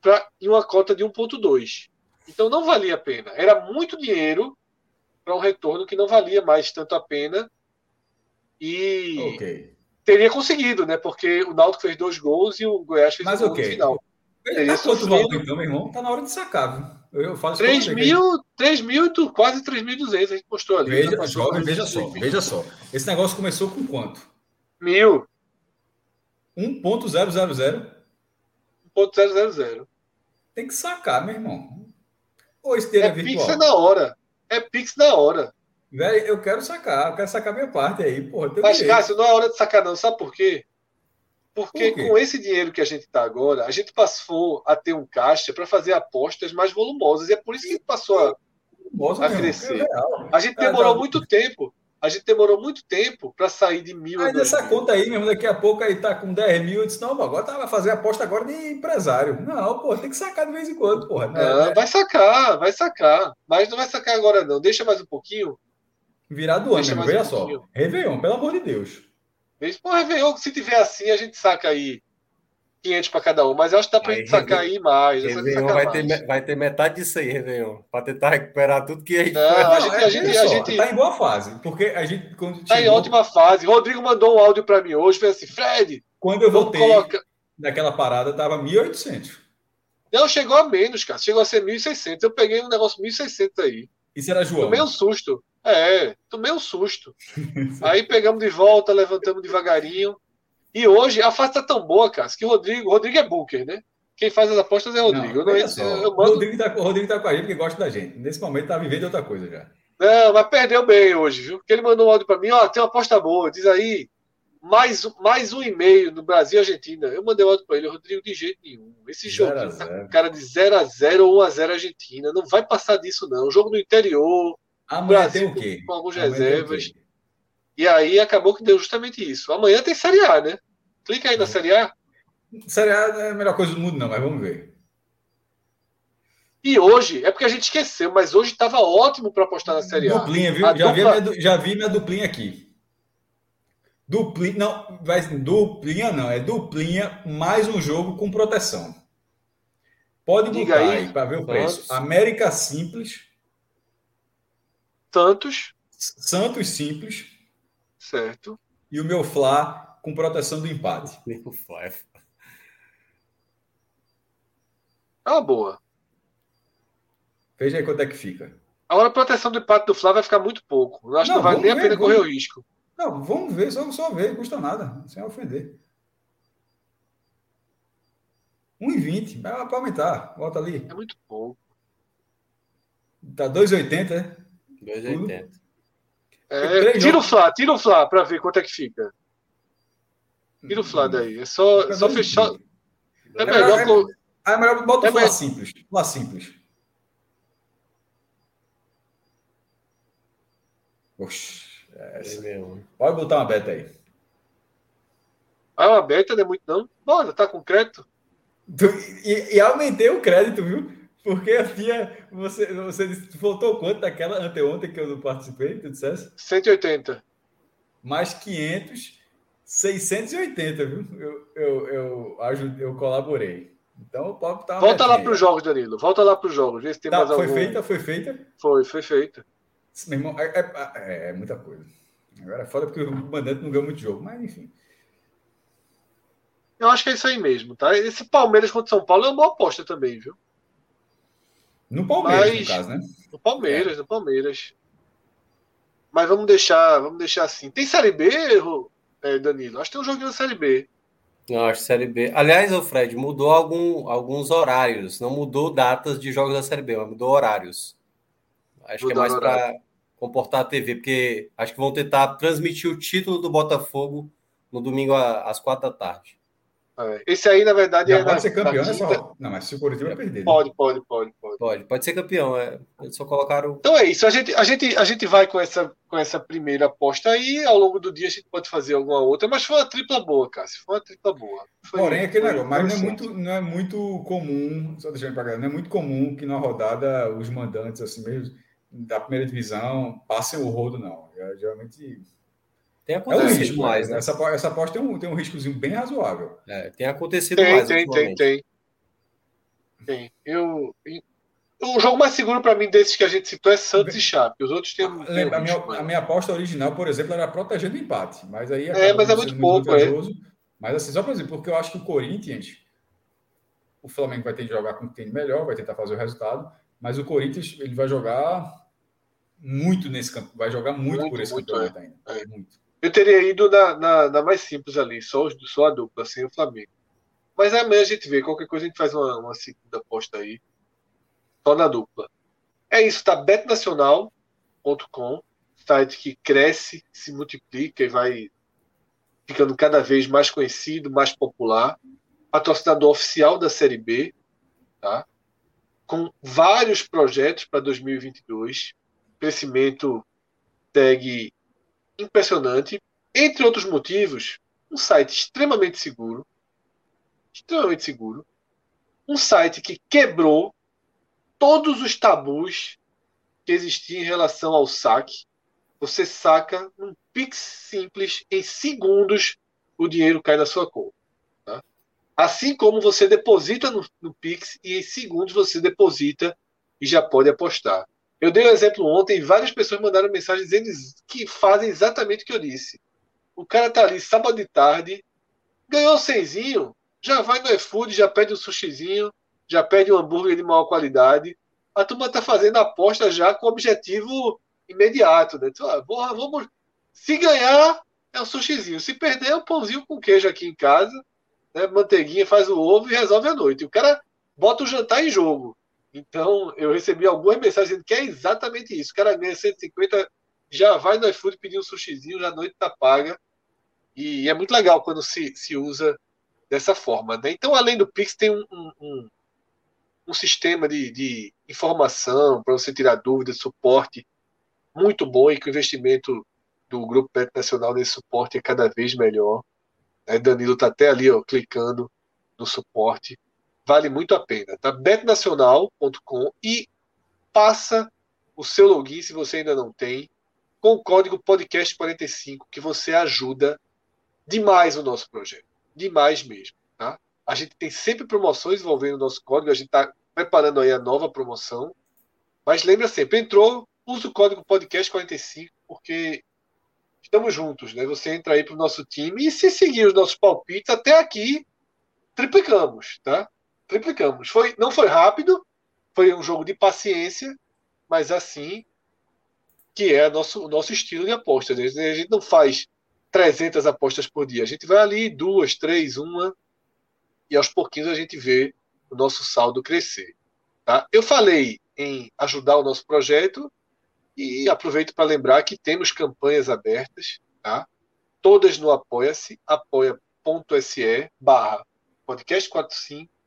pra, em uma cota de 1,2. Então não valia a pena. Era muito dinheiro para um retorno que não valia mais tanto a pena. E okay. Teria conseguido, né? Porque o Náutico fez dois gols e o Goiás fez Mas, um okay. gol no final. Teria tá quanto valor, então, meu irmão? Tá na hora de sacar, viu? Eu falo 3 mil, 3 mil, quase 3.200 a gente postou ali. Veja, né? jovem, veja só, veja só. Esse negócio começou com quanto? Mil. 1.000? 1.000. Tem que sacar, meu irmão. Ou esteira é virtual. Pix na hora. É Pix na hora. Velho, eu quero sacar, eu quero sacar minha parte aí, porra. Mas, Cássio, não é hora de sacar, não. Sabe por quê? Porque Por com esse dinheiro que a gente está agora, a gente passou a ter um caixa para fazer apostas mais volumosas. E é por isso que passou a, a crescer. É a gente demorou muito tempo. A gente demorou muito tempo para sair de mil. Mas essa conta aí mesmo, daqui a pouco aí tá com 10 mil. Eu disse, não, agora tá, vai fazer aposta agora de empresário. Não, pô, tem que sacar de vez em quando, porra. Não, não, né? vai sacar, vai sacar. Mas não vai sacar agora, não. Deixa mais um pouquinho. Virar do ano, veja um só. Réveillon, pelo amor de Deus. Pô, Réveillon, se tiver assim, a gente saca aí 500 para cada um, mas eu acho que dá para gente sacar aí mais. Réveillon vai, mais. Ter, vai ter metade disso aí, Réveillon, para tentar recuperar tudo que a gente. Não, a gente, a é gente, a gente tá em boa fase, porque a gente. Quando tá chegou... em ótima fase. Rodrigo mandou um áudio para mim hoje, fez assim: Fred. Quando eu voltei coloca... naquela parada, tava 1.800. Não, chegou a menos, cara. Chegou a ser 1.600. Eu peguei um negócio 1.600 aí. Isso era João? Tomei um susto. É, tomei um susto. Aí pegamos de volta, levantamos devagarinho. E hoje a fase tá tão boa, cara, que o Rodrigo, Rodrigo é bunker, né? Quem faz as apostas é o Rodrigo. Não, eu não, eu mando... Rodrigo, tá, o Rodrigo tá com a gente porque gosta da gente. Nesse momento tá vivendo outra coisa já. Não, mas perdeu bem hoje, viu? Porque ele mandou um áudio para mim, ó, tem uma aposta boa, diz aí, mais, mais um e-mail no Brasil e Argentina. Eu mandei um áudio para ele, Rodrigo, de jeito nenhum. Esse jogo tá com cara de 0x0 ou 1x0 Argentina. Não vai passar disso, não. O jogo no interior, Amanhã Brasil, tem o quê? Com algumas reservas. E aí acabou que deu justamente isso. Amanhã tem Série A, né? Clica aí na é. Série A. Série A é a melhor coisa do mundo, não, mas vamos ver. E hoje, é porque a gente esqueceu, mas hoje estava ótimo para apostar na Série A. Duplinha, viu? já, dupla... vi minha, já vi minha duplinha aqui. Duplinha, não, vai, duplinha não, é duplinha mais um jogo com proteção. Pode Diga botar aí, aí para ver o preço. América Simples Santos. Santos simples. Certo. E o meu Fla com proteção do empate. Meu Fla é... Ah, boa. Veja aí quanto é que fica. Agora a proteção do empate do Flá vai ficar muito pouco. Eu acho não, que não vale nem ver, a pena vamos... correr o risco. Não, vamos ver, só, só ver, não custa nada, sem ofender. 1,20, vai para aumentar, volta ali. É muito pouco. Tá 2,80, é? 2,80. É, tira o Flá, tira o Flá para ver quanto é que fica. Tira o Flá daí. É só, só fechar. É, é melhor. É, é melhor bota é o Flá simples. Flá simples. Oxi, É, Pode botar uma beta aí. Ah, uma beta não é muito não. Bora, tá com crédito? E, e, aumentei o crédito, viu? Porque a tinha. Você, você voltou quanto daquela anteontem que eu não participei? Tu dissesse? 180. Mais 500, 680, viu? Eu, eu, eu, ajudei, eu colaborei. Então o papo tá. Volta lá para os jogos, Danilo. Volta lá para os jogos. Vê se tem tá, mais foi algum... feita? Foi feita? Foi, foi feita. Meu irmão, é, é, é, é muita coisa. Agora é foda porque o mandante não ganhou muito jogo, mas enfim. Eu acho que é isso aí mesmo, tá? Esse Palmeiras contra São Paulo é uma boa aposta também, viu? No Palmeiras, Mas, no caso, né? No Palmeiras, é. no Palmeiras. Mas vamos deixar, vamos deixar assim. Tem Série B, é, Danilo? Acho que tem um joguinho da Série B. Não, acho Série B. Aliás, o Fred, mudou algum, alguns horários. Não mudou datas de jogos da Série B, mas mudou horários. Acho mudou que é mais para comportar a TV, porque acho que vão tentar transmitir o título do Botafogo no domingo às quatro da tarde. É. Esse aí, na verdade, Já é. Pode na, ser campeão nessa Não, mas se o Corinthians vai perder. Né? Pode, pode, pode, pode. Pode, pode ser campeão. É. Eles só colocaram. Então é isso. A gente, a gente, a gente vai com essa, com essa primeira aposta aí. Ao longo do dia a gente pode fazer alguma outra. Mas foi uma tripla boa, cara. Foi uma tripla boa. Foi, Porém, aquele negócio. Mas não é, muito, não é muito comum. Só deixando pra não é muito comum que na rodada os mandantes, assim mesmo, da primeira divisão, passem o rodo, não. Geralmente tem acontecido é um risco, mais, né? Essa, essa aposta tem um, tem um riscozinho bem razoável. É, tem acontecido tem, mais. Tem, tem, tem. Tem. Eu, o jogo mais seguro para mim desses que a gente citou é Santos e Chape. Os outros têm. Lembra, a, minha, a, minha, aposta original, por exemplo, era protegendo o empate. Mas aí é, mas é muito pouco, é. Mas assim, só por exemplo, porque eu acho que o Corinthians, o Flamengo vai ter que jogar com o que tem melhor, vai tentar fazer o resultado. Mas o Corinthians ele vai jogar muito nesse campo, vai jogar muito, muito por esse muito, campeonato é. ainda. É. Muito. Eu teria ido na, na, na, mais simples ali, só, só a dupla, sem o Flamengo. Mas amanhã a gente vê, qualquer coisa a gente faz uma, uma segunda aposta aí, só na dupla. É isso, tá? betnacional.com, site que cresce, se multiplica e vai ficando cada vez mais conhecido, mais popular. Patrocinador oficial da Série B, tá? com vários projetos para 2022. Crescimento tag impressionante. Entre outros motivos, um site extremamente seguro, extremamente seguro, um site que quebrou todos os tabus que existiam em relação ao saque. Você saca num Pix simples, em segundos, o dinheiro cai na sua conta. Tá? Assim como você deposita no, no Pix e em segundos você deposita e já pode apostar. Eu dei um exemplo ontem e várias pessoas mandaram mensagem dizendo que fazem exatamente o que eu disse. O cara tá ali sábado de tarde, ganhou um cenzinho, já vai no iFood, já pede um sushizinho, já pede um hambúrguer de maior qualidade. A turma tá fazendo aposta já com objetivo imediato, né? Então, ah, vamos, se ganhar, é um sushizinho. Se perder, é um pãozinho com queijo aqui em casa, né? manteiguinha, faz o ovo e resolve a noite. O cara bota o jantar em jogo. Então, eu recebi algumas mensagens dizendo que é exatamente isso. O cara ganha 150, já vai no iFood pedir um sushizinho, já a noite tá paga. E é muito legal quando se, se usa dessa forma. Né? Então, além do Pix, tem um, um, um sistema de, de informação para você tirar dúvidas, suporte muito bom e que o investimento do Grupo Pet Nacional nesse suporte é cada vez melhor. Né? Danilo está até ali ó, clicando no suporte vale muito a pena. Tá? betnacional.com e passa o seu login, se você ainda não tem, com o código podcast45, que você ajuda demais o nosso projeto. Demais mesmo. Tá? A gente tem sempre promoções envolvendo o nosso código, a gente está preparando aí a nova promoção. Mas lembra sempre, entrou, usa o código podcast45, porque estamos juntos, né? Você entra aí para o nosso time e se seguir os nossos palpites, até aqui triplicamos, tá? Triplicamos. Foi, não foi rápido, foi um jogo de paciência, mas assim que é nosso, o nosso estilo de aposta. Né? A gente não faz 300 apostas por dia. A gente vai ali, duas, três, uma, e aos pouquinhos a gente vê o nosso saldo crescer. Tá? Eu falei em ajudar o nosso projeto e aproveito para lembrar que temos campanhas abertas, tá? todas no Apoia-se, apoia.se barra podcast 45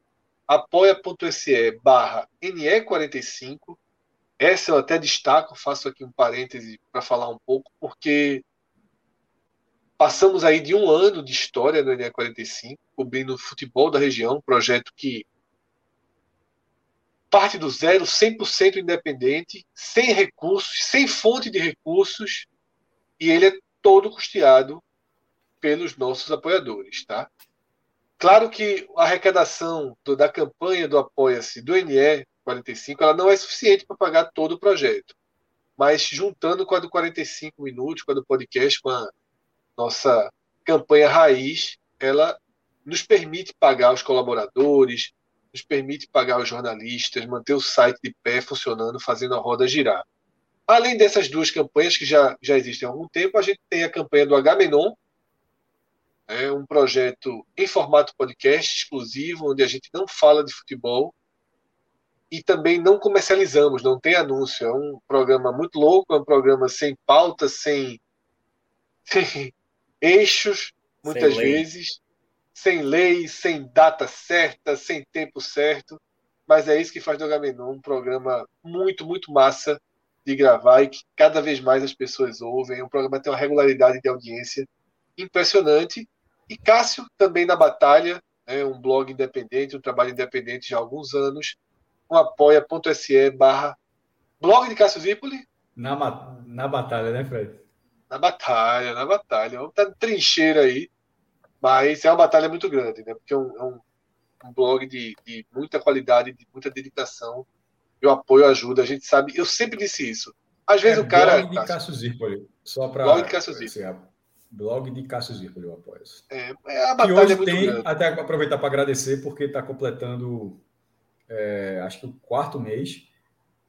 apoia.se barra NE45, essa eu até destaco, faço aqui um parêntese para falar um pouco, porque passamos aí de um ano de história no NE45, cobrindo o futebol da região, projeto que parte do zero, 100% independente, sem recursos, sem fonte de recursos, e ele é todo custeado pelos nossos apoiadores, tá? Claro que a arrecadação do, da campanha do Apoia-se do NE 45 ela não é suficiente para pagar todo o projeto. Mas juntando com a do 45 minutos, com a do podcast, com a nossa campanha raiz, ela nos permite pagar os colaboradores, nos permite pagar os jornalistas, manter o site de pé funcionando, fazendo a roda girar. Além dessas duas campanhas que já, já existem há algum tempo, a gente tem a campanha do Agamenon, é um projeto em formato podcast exclusivo, onde a gente não fala de futebol e também não comercializamos, não tem anúncio. É um programa muito louco, é um programa sem pauta, sem, sem eixos, muitas sem vezes, sem lei, sem data certa, sem tempo certo. Mas é isso que faz do Agamenon um programa muito, muito massa de gravar e que cada vez mais as pessoas ouvem. É um programa que tem uma regularidade de audiência impressionante. E Cássio também na batalha, é um blog independente, um trabalho independente já há alguns anos, um apoia.se barra blog de Cássio Zipoli. Na, na batalha, né, Fred? Na batalha, na batalha. Vamos estar tá trincheira aí, mas é uma batalha muito grande, né? Porque é um, é um, um blog de, de muita qualidade, de muita dedicação e o apoio ajuda. A gente sabe, eu sempre disse isso. Às vezes é, o cara. Blog de Cássio Zirpoli. Só para. Blog de Cássio Zirpoli. Blog de Cássio Zirpoli, eu apoio. É, é a batalha hoje é tem, grande. até aproveitar para agradecer, porque está completando, é, acho que o quarto mês,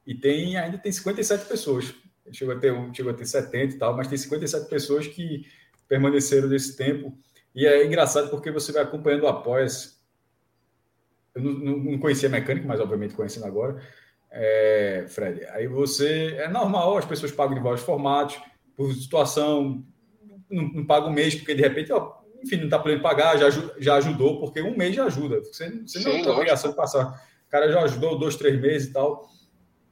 e tem ainda tem 57 pessoas. Chegou a, ter, chegou a ter 70 e tal, mas tem 57 pessoas que permaneceram nesse tempo. E é engraçado porque você vai acompanhando o Apoia-se. Eu não, não, conhecia a mecânica, mas obviamente conhecendo agora é, Fred. Aí você. É normal, as pessoas pagam de vários formatos, por situação, não, não paga um mês, porque de repente, ó, enfim, não está podendo pagar, já, já ajudou, porque um mês já ajuda. Você, você Sim, não tem obrigação de passar. O cara já ajudou dois, três meses e tal.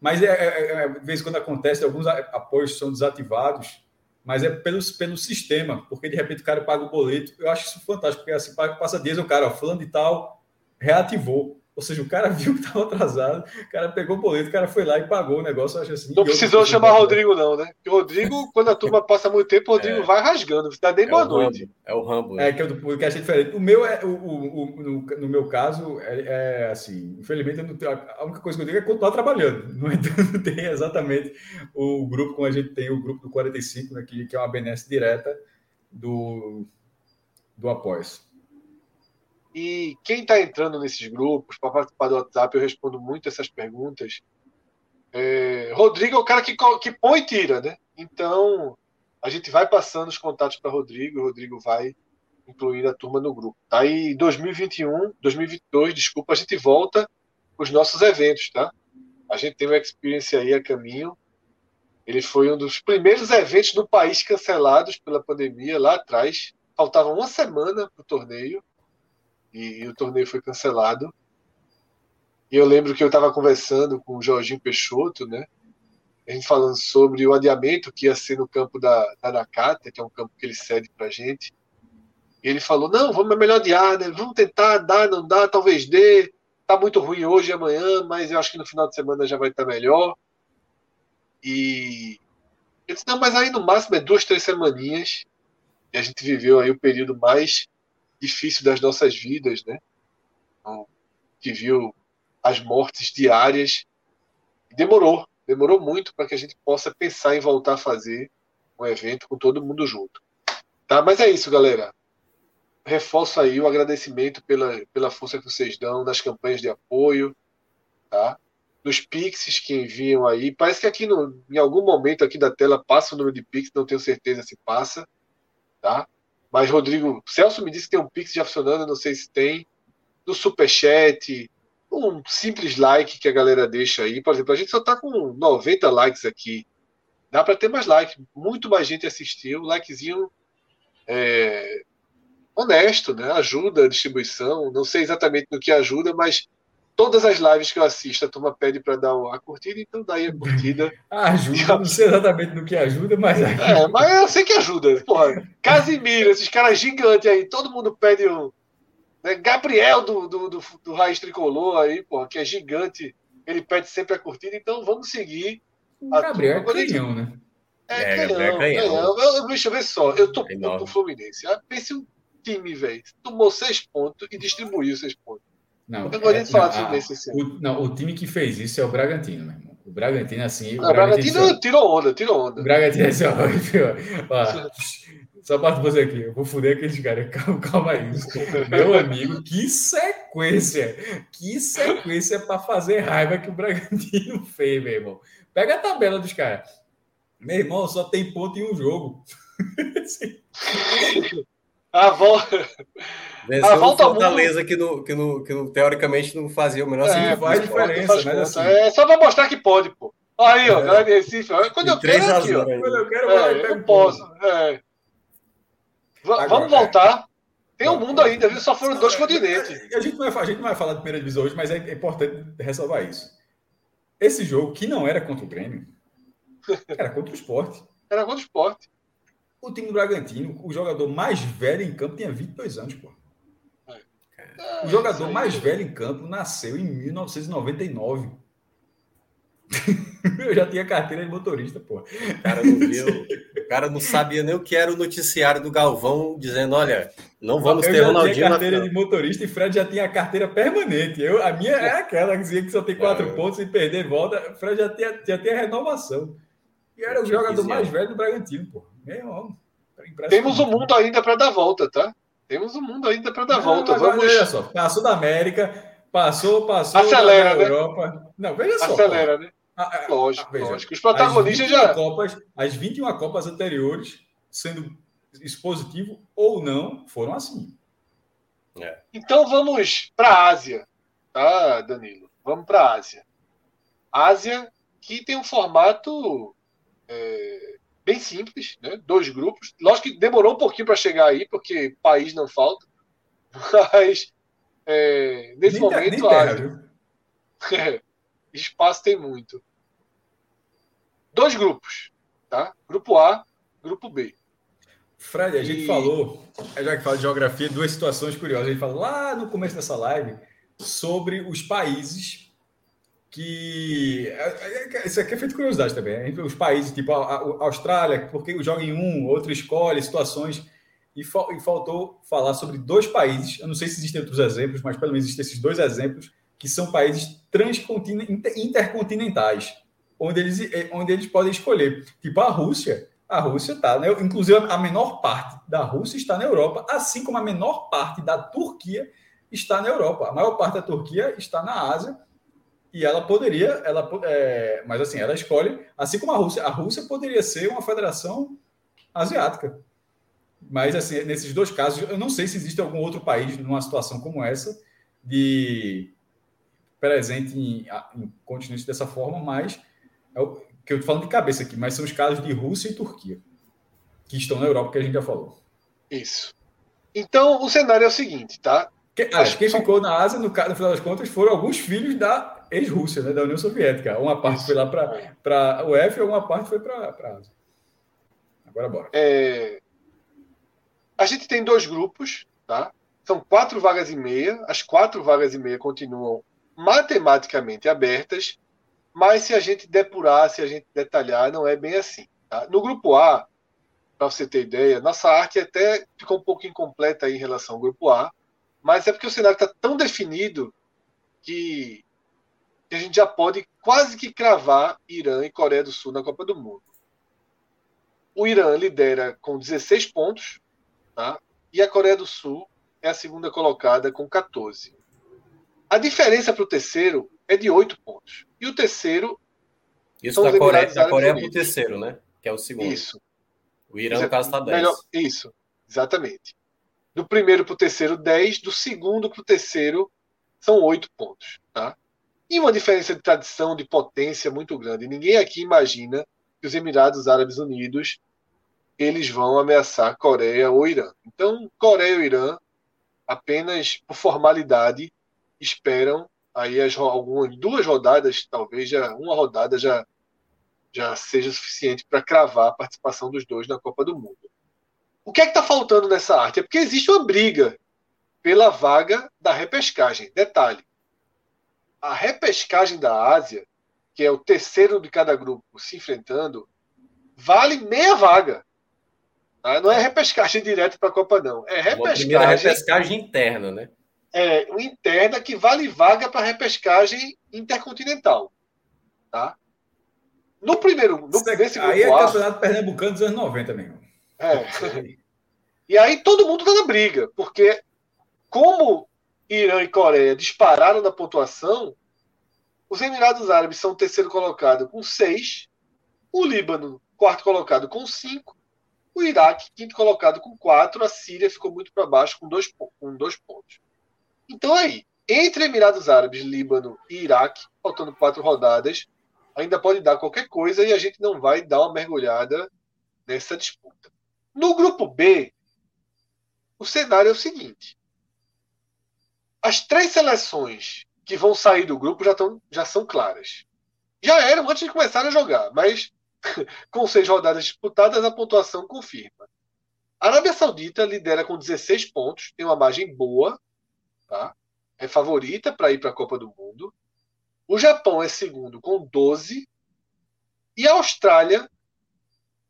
Mas é, é, é, de vez em quando acontece, alguns apoios são desativados, mas é pelo, pelo sistema, porque de repente o cara paga o boleto. Eu acho isso fantástico, porque assim, passa dias, o cara, ó, fulano de tal, reativou. Ou seja, o cara viu que estava atrasado, o cara pegou o boleto, o cara foi lá e pagou o negócio. Acho assim, não precisou chamar Rodrigo, não, né? Porque o Rodrigo, quando a turma passa muito tempo, o Rodrigo é. vai rasgando, você dá nem é boa noite. É o Rambo. Né? É que eu podcast é diferente. O meu é, o, o, o no, no, meu caso, é, é assim, infelizmente, a única coisa que eu digo é continuar trabalhando. No entanto, tem exatamente o grupo, como a gente tem o grupo do 45, né, que, que é uma benesse direta do, do Após. E quem está entrando nesses grupos para participar do WhatsApp, eu respondo muito essas perguntas. É, Rodrigo é o cara que, que põe e tira, né? Então, a gente vai passando os contatos para Rodrigo, o Rodrigo vai incluindo a turma no grupo. Aí, 2021, 2022, desculpa, a gente volta os nossos eventos, tá? A gente tem o Experience aí a caminho. Ele foi um dos primeiros eventos do país cancelados pela pandemia lá atrás. Faltava uma semana para o torneio e, e o torneio foi cancelado. E eu lembro que eu estava conversando com o Jorginho Peixoto, né? A gente falando sobre o adiamento que ia ser no campo da, da Nakata, que é um campo que ele cede para gente. E ele falou: não, vamos é melhor adiar, né? Vamos tentar, dá, não dá, talvez dê. Tá muito ruim hoje e amanhã, mas eu acho que no final de semana já vai estar tá melhor. E eu disse: não, mas aí no máximo é duas, três semaninhas. E a gente viveu aí o período mais difícil das nossas vidas, né? Então, que viu as mortes diárias. Demorou, demorou muito para que a gente possa pensar em voltar a fazer um evento com todo mundo junto. Tá? Mas é isso, galera. Reforço aí o agradecimento pela, pela força que vocês dão nas campanhas de apoio, tá? Nos Pixies que enviam aí. Parece que aqui no, em algum momento aqui da tela passa o número de Pix, não tenho certeza se passa, tá? Mas, Rodrigo, Celso me disse que tem um Pix já funcionando, não sei se tem. No Superchat, um simples like que a galera deixa aí. Por exemplo, a gente só está com 90 likes aqui. Dá para ter mais likes. Muito mais gente assistiu. Likezinho é, honesto, né? Ajuda a distribuição. Não sei exatamente no que ajuda, mas todas as lives que eu assisto, a turma pede para dar a curtida, então daí a curtida. ajuda, não sei exatamente no que ajuda, mas. É, mas eu sei que ajuda. Porra, Casimiro, esses caras gigantes aí, todo mundo pede o. Né, Gabriel do, do, do, do Raiz Tricolor aí, porra, que é gigante, ele pede sempre a curtida, então vamos seguir. O Gabriel é canhão, né? É, é canhão, é canhão. Eu, deixa eu ver só, eu tô puto com o Fluminense. Ah, pense um time, velho, tomou seis pontos e distribuiu seis pontos. Não, eu é, de falar não, Fluminense assim. O, não, o time que fez isso é o Bragantino, meu irmão. O Bragantino, assim. O, o Bragantino, Bragantino tirou onda, tirou onda. O Bragantino é assim, ó, só para você aqui, eu vou fuder aqueles caras. Calma, calma aí. Meu amigo, que sequência! Que sequência para fazer raiva que o Bragantino fez, meu irmão. Pega a tabela dos caras. Meu irmão, só tem ponto em um jogo. A volta. Venceu a volta Fortaleza, que, no, que, no, que no, teoricamente não fazia o menor é, sentido. Faz diferença, faz mas assim... É só para mostrar que pode, pô. Aí, ó, é. galera de Recife. Quando eu quero, é aqui, ó. Quando eu quero, é, eu posso. É. Agora, Vamos voltar. Tem um mundo ainda, viu? Só foram dois continentes. A gente, não vai, a gente não vai falar de primeira divisão hoje, mas é importante ressalvar isso. Esse jogo, que não era contra o Grêmio, era contra o esporte. Era contra o esporte. O time do Bragantino, o jogador mais velho em campo, tinha 22 anos, pô. O jogador mais velho em campo nasceu em 1999. Eu já tinha carteira de motorista, pô. O cara não viu, o cara não sabia nem o que era o noticiário do Galvão dizendo, olha, não vamos eu ter Ronaldinho. Eu tinha carteira de motorista e Fred já tinha a carteira permanente. Eu, a minha é aquela que dizia que só tem quatro é. pontos e perder volta. Fred já tinha, já tinha renovação. E era o jogador mais velho do Bragantino, pô. Meu irmão. Temos o um mundo ainda para dar volta, tá? Temos o um mundo ainda para dar não, volta. Vamos... Olha só, passou da América, passou, passou Acelera, da né? Europa. Não, veja só. Acelera, né? Ah, é, lógico, veja, lógico. Os protagonistas já. Copas, as 21 Copas anteriores, sendo expositivo ou não, foram assim. É. Então vamos para a Ásia, tá, Danilo? Vamos para a Ásia. Ásia que tem um formato é, bem simples, né? dois grupos. Lógico que demorou um pouquinho para chegar aí, porque país não falta. Mas é, nesse nem momento. Terra, é, espaço tem muito. Dois grupos, tá? Grupo A, grupo B. Fred, a gente falou, já que fala de geografia, duas situações curiosas. A gente falou lá no começo dessa live sobre os países que. É, é, isso aqui é feito curiosidade também. Os países, tipo a, Austrália, porque joga em um, outro escolhe, situações. E, faltou falar sobre dois países. Eu não sei se existem outros exemplos, mas pelo menos existem esses dois exemplos, que são países intercontinentais, onde eles, onde eles podem escolher. Tipo a Rússia. A Rússia está, né? inclusive a menor parte da Rússia está na Europa, assim como a menor parte da Turquia está na Europa. A maior parte da Turquia está na Ásia e ela poderia, ela, é, mas assim, ela escolhe, assim como a Rússia, a Rússia poderia ser uma federação asiática. Mas assim, nesses dois casos, eu não sei se existe algum outro país numa situação como essa de presente em, em continentes dessa forma, mas é o que eu estou falando de cabeça aqui, mas são os casos de Rússia e Turquia que estão na Europa que a gente já falou. Isso. Então o cenário é o seguinte, tá? Que, acho que quem ficou na Ásia, no, no, final das contas, foram alguns filhos da ex-Rússia, né, da União Soviética. Uma parte Isso. foi lá para o F e uma parte foi para a Ásia. Agora bora. É... A gente tem dois grupos, tá? São quatro vagas e meia. As quatro vagas e meia continuam matematicamente abertas, mas se a gente depurar, se a gente detalhar, não é bem assim. Tá? No grupo A, para você ter ideia, nossa arte até ficou um pouco incompleta em relação ao grupo A mas é porque o cenário está tão definido que a gente já pode quase que cravar Irã e Coreia do Sul na Copa do Mundo. O Irã lidera com 16 pontos, tá? e a Coreia do Sul é a segunda colocada com 14. A diferença para o terceiro é de 8 pontos. E o terceiro. Isso da Coreia, da Coreia para o terceiro, né? Que é o segundo. Isso. O Irã, no caso, está 10. Melhor, isso, exatamente. Do primeiro para o terceiro, 10. Do segundo para o terceiro, são 8 pontos. Tá? E uma diferença de tradição, de potência muito grande. Ninguém aqui imagina que os Emirados Árabes Unidos eles vão ameaçar Coreia ou Irã. Então, Coreia ou Irã, apenas por formalidade, esperam aí as, algumas, duas rodadas, talvez já uma rodada já, já seja suficiente para cravar a participação dos dois na Copa do Mundo. O que é que está faltando nessa arte? É porque existe uma briga pela vaga da repescagem. Detalhe: a repescagem da Ásia, que é o terceiro de cada grupo se enfrentando, vale meia vaga. Tá? Não é repescagem direto para a Copa, não. É repescagem. A repescagem interna, né? É, o interna que vale vaga para repescagem intercontinental. Tá? No primeiro. No, nesse grupo aí é A, campeonato pernambucano dos anos 90 mesmo. É. E aí todo mundo está na briga, porque como Irã e Coreia dispararam na pontuação, os Emirados Árabes são terceiro colocado com seis, o Líbano, quarto colocado, com cinco, o Iraque, quinto colocado, com quatro, a Síria ficou muito para baixo, com dois, com dois pontos. Então aí, entre Emirados Árabes, Líbano e Iraque, faltando quatro rodadas, ainda pode dar qualquer coisa e a gente não vai dar uma mergulhada nessa disputa. No grupo B, o cenário é o seguinte: as três seleções que vão sair do grupo já, tão, já são claras. Já eram antes de começar a jogar, mas com seis rodadas disputadas, a pontuação confirma. A Arábia Saudita lidera com 16 pontos, tem uma margem boa, tá? é favorita para ir para a Copa do Mundo. O Japão é segundo com 12. E a Austrália,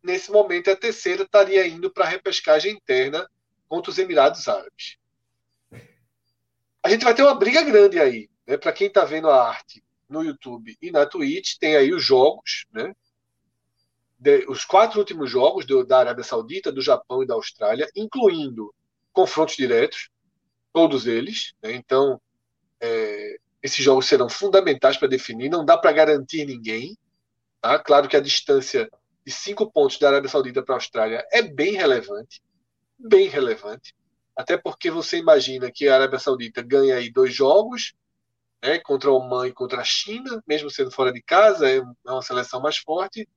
nesse momento, é a terceira, estaria indo para a repescagem interna contra os Emirados Árabes. A gente vai ter uma briga grande aí. Né? Para quem está vendo a arte no YouTube e na Twitch, tem aí os jogos, né? De, os quatro últimos jogos do, da Arábia Saudita, do Japão e da Austrália, incluindo confrontos diretos, todos eles. Né? Então, é, esses jogos serão fundamentais para definir. Não dá para garantir ninguém. Tá? Claro que a distância de cinco pontos da Arábia Saudita para a Austrália é bem relevante, bem relevante. Até porque você imagina que a Arábia Saudita ganha aí dois jogos, né, contra o Oman e contra a China, mesmo sendo fora de casa, é, é uma seleção mais forte.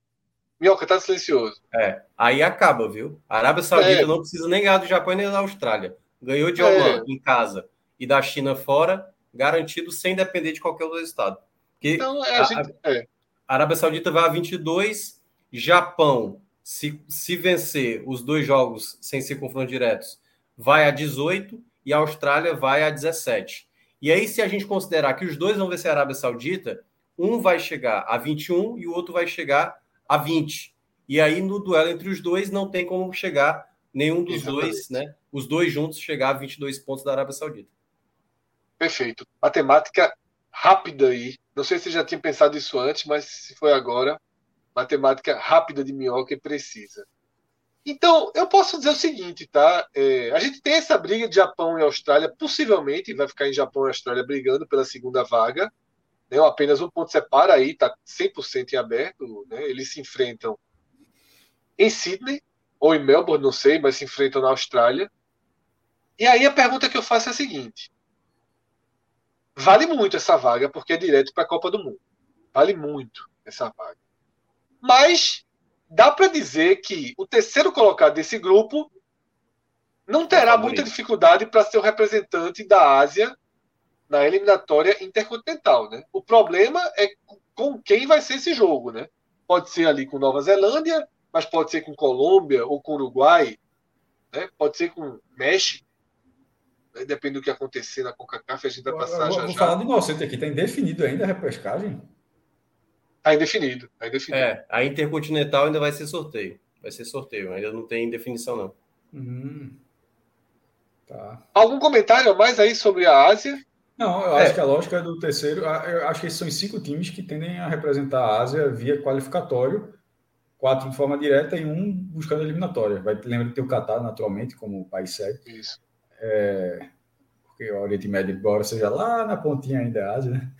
Minhoca tá silencioso. É, aí acaba, viu? A Arábia Saudita é. não precisa nem ganhar do Japão nem da Austrália. Ganhou de Oman é. em casa e da China fora, garantido sem depender de qualquer outro estado. Porque então, é, a, gente, é. a Arábia Saudita vai a 22, Japão, se, se vencer os dois jogos sem ser confrontos diretos, vai a 18 e a Austrália vai a 17. E aí, se a gente considerar que os dois vão vencer a Arábia Saudita, um vai chegar a 21 e o outro vai chegar a 20. E aí, no duelo entre os dois, não tem como chegar nenhum dos Exatamente. dois, né? Os dois juntos chegar a 22 pontos da Arábia Saudita. Perfeito. Matemática rápida aí. Não sei se você já tinha pensado isso antes, mas se foi agora, matemática rápida de minhoca e precisa. Então, eu posso dizer o seguinte, tá? É, a gente tem essa briga de Japão e Austrália, possivelmente vai ficar em Japão e Austrália brigando pela segunda vaga. Né? Apenas um ponto separa aí, está 100% em aberto. Né? Eles se enfrentam em Sydney ou em Melbourne, não sei, mas se enfrentam na Austrália. E aí a pergunta que eu faço é a seguinte: vale muito essa vaga porque é direto para a Copa do Mundo. Vale muito essa vaga. Mas dá para dizer que o terceiro colocado desse grupo não terá é muita dificuldade para ser o representante da Ásia na eliminatória intercontinental, né? O problema é com quem vai ser esse jogo, né? Pode ser ali com Nova Zelândia, mas pode ser com Colômbia ou com Uruguai, né? Pode ser com México. Né? Depende do que acontecer na CONCACAF, a gente vai passar eu, já. Vou já. falar do inocente aqui, está indefinido ainda a repescagem? Está indefinido, tá indefinido. É, a Intercontinental ainda vai ser sorteio. Vai ser sorteio, ainda não tem definição, não. Hum. Tá. Algum comentário a mais aí sobre a Ásia? Não, eu acho é. que a lógica é do terceiro. Eu acho que esses são cinco times que tendem a representar a Ásia via qualificatório, quatro de forma direta e um buscando a eliminatória. Vai lembra de ter o Catar, naturalmente, como país sede. Isso. É, porque o Oriente Médio, embora seja lá na pontinha ainda a Ásia, né?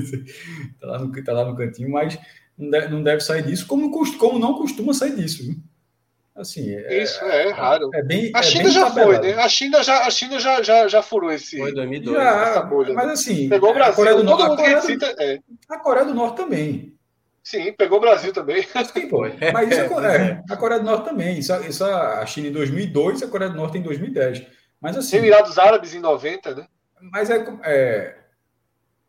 tá, lá no, tá lá no cantinho, mas não deve, não deve sair disso, como, como não costuma sair disso. Viu? Assim, é, Isso é, é raro. É bem, a China é bem já tabelado. foi, né? A China já, a China já, já, já furou esse. Foi 2002. Já, mas assim, pegou o Brasil. A Coreia do, Norte, a Coreia, do, é. a Coreia do Norte também. Sim, pegou o Brasil também. Sim, pô. Mas isso é, é, a Coreia do Norte também. Isso, isso a China em 2002 e a Coreia do Norte em 2010. Mas assim. Emirados Árabes em 90, né? Mas é, é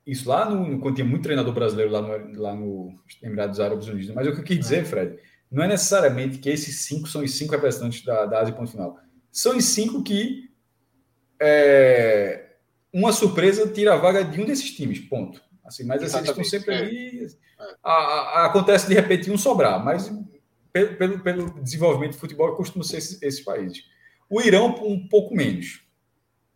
isso lá no, quando tinha muito treinador brasileiro lá no, lá no Emirados Árabes Unidos. Mas o que eu quis dizer, é. Fred, não é necessariamente que esses cinco são os cinco representantes da, da Ásia ponto final. São os cinco que é, uma surpresa tira a vaga de um desses times, ponto. Assim, mas assim, eles estão sempre é. ali. A, a, acontece de repente um sobrar, mas pelo, pelo, pelo desenvolvimento do futebol costuma ser esses, esses países. O Irã, um pouco menos.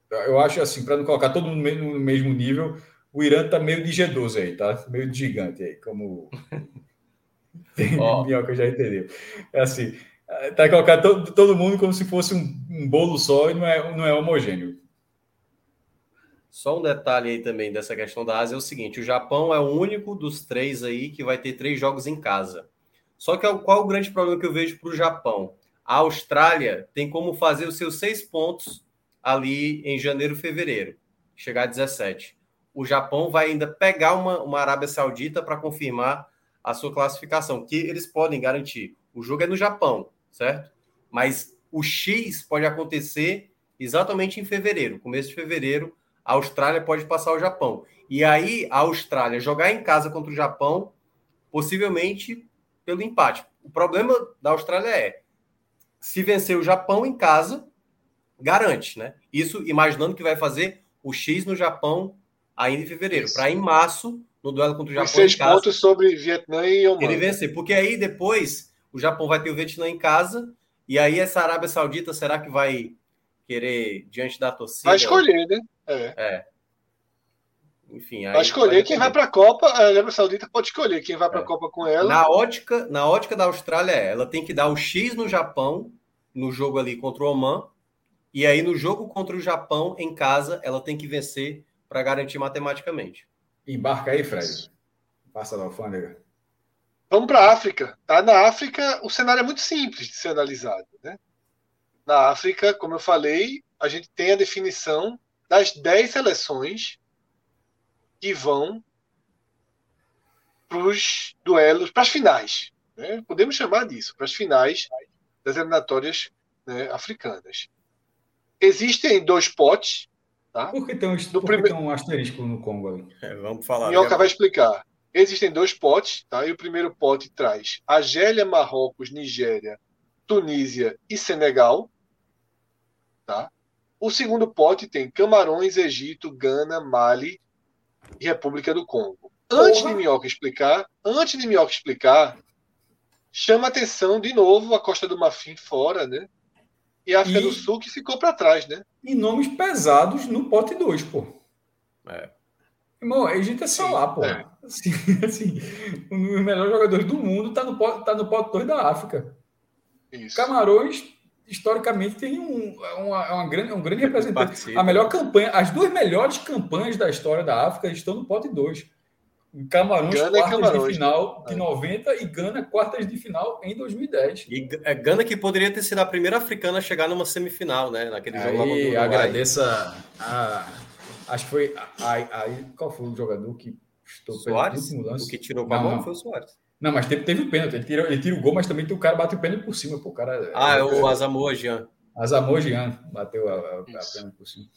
Eu acho assim, para não colocar todo mundo no mesmo nível, o Irã está meio de G12 aí, tá? Meio de gigante aí, como. oh. Minhoca já entendeu. É assim, tá colocar todo, todo mundo como se fosse um, um, bolo só e não é, não é homogêneo. Só um detalhe aí também dessa questão da Ásia é o seguinte: o Japão é o único dos três aí que vai ter três jogos em casa. Só que qual é o grande problema que eu vejo para o Japão? A Austrália tem como fazer os seus seis pontos ali em janeiro, fevereiro, chegar a 17. O Japão vai ainda pegar uma, uma Arábia Saudita para confirmar a sua classificação, que eles podem garantir. O jogo é no Japão, certo? Mas o X pode acontecer exatamente em fevereiro, começo de fevereiro, a Austrália pode passar o Japão. E aí a Austrália jogar em casa contra o Japão, possivelmente pelo empate. O problema da Austrália é se vencer o Japão em casa, garante, né? Isso imaginando que vai fazer o X no Japão ainda em fevereiro, para em março, no duelo contra o Japão. seis casa, pontos sobre Vietnã e Oman. Ele vencer, porque aí depois o Japão vai ter o Vietnã em casa, e aí essa Arábia Saudita será que vai querer, diante da torcida. Vai escolher, né? É. é. Enfim, vai escolher quem vai para a Copa. A Arábia Saudita pode escolher quem vai para a é. Copa com ela. Na ótica, na ótica da Austrália, é, ela tem que dar o X no Japão, no jogo ali contra o Oman. E aí, no jogo contra o Japão, em casa, ela tem que vencer para garantir matematicamente. Embarca aí, Fred. Passa da alfândega. Vamos para a África. Tá? Na África, o cenário é muito simples de ser analisado. Né? Na África, como eu falei, a gente tem a definição das 10 seleções que vão para os duelos, para as finais. Né? Podemos chamar disso, para as finais das eliminatórias né, africanas. Existem dois potes. Tá? Por que tem um, prime... tem um asterisco no Congo ali? É, vamos falar. Minhoca vai explicar. Existem dois potes, tá? e o primeiro pote traz Argélia, Marrocos, Nigéria, Tunísia e Senegal. Tá? O segundo pote tem Camarões, Egito, Gana, Mali e República do Congo. Antes Porra. de Minhoca explicar, antes de Minhoca explicar, chama atenção de novo a Costa do Marfim fora, né? E a África e... do Sul que ficou para trás, né? E nomes pesados no pote 2, pô. É. Irmão, a gente é só lá, pô. É. Assim, assim, os melhores jogadores do mundo tá no pote, tá no pote 2 da África. Isso. Camarões, historicamente, tem um, uma, uma grande, um grande representante. Participa. A melhor campanha, as duas melhores campanhas da história da África estão no pote 2. Camarões, Gana quartas Camarões, de final né? de 90 e Gana, quartas de final em 2010. E é Gana que poderia ter sido a primeira africana a chegar numa semifinal, né? Naquele aí, jogo do agradeça a, Acho que foi. Aí, qual foi o jogador que estou Soares? O que tirou com a mão foi o Soares. Não, mas teve, teve o pênalti. Ele tira, ele tira o gol, mas também tem o cara bate o pênalti por cima. Pô, o cara, ah, é o Azamoa Jean. Azamoa Jean bateu a, a, a pênalti por cima.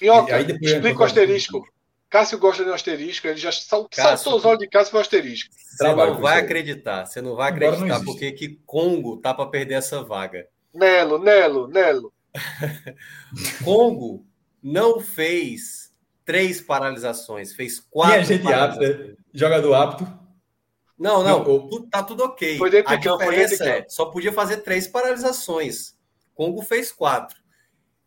E, ó, aí depois, explica o asterisco. Cássio gosta de um asterisco, ele já sal, Cássio, saltou os olhos de Cássio para o asterisco. Você não vai acreditar, você não vai acreditar, não porque que Congo tá para perder essa vaga. Nelo, Nelo, Nelo. Congo não fez três paralisações, fez quatro. E a gente apto, jogador apto. Não, não, não tá tudo ok. Foi a diferença é, só podia fazer três paralisações. Congo fez quatro.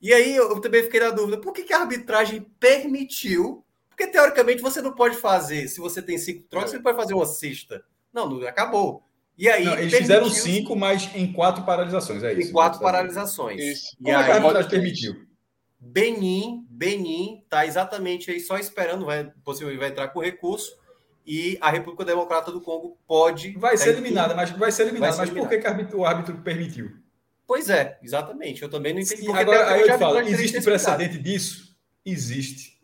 E aí eu também fiquei na dúvida, por que, que a arbitragem permitiu porque, teoricamente, você não pode fazer, se você tem cinco trocas, você não pode fazer uma cesta. Não, não acabou. E aí. Não, eles fizeram cinco, mas em quatro paralisações, é isso. Em quatro paralisações. Isso. E Como aí, a permitiu? Benin, Benin tá exatamente aí só esperando, vai, possivelmente vai entrar com recurso e a República Democrata do Congo pode. Vai ser eliminada, mas vai ser eliminada. Vai ser mas por que, que o árbitro permitiu? Pois é, exatamente. Eu também não entendi. agora, aí eu te falo, existe precedente disso? Existe.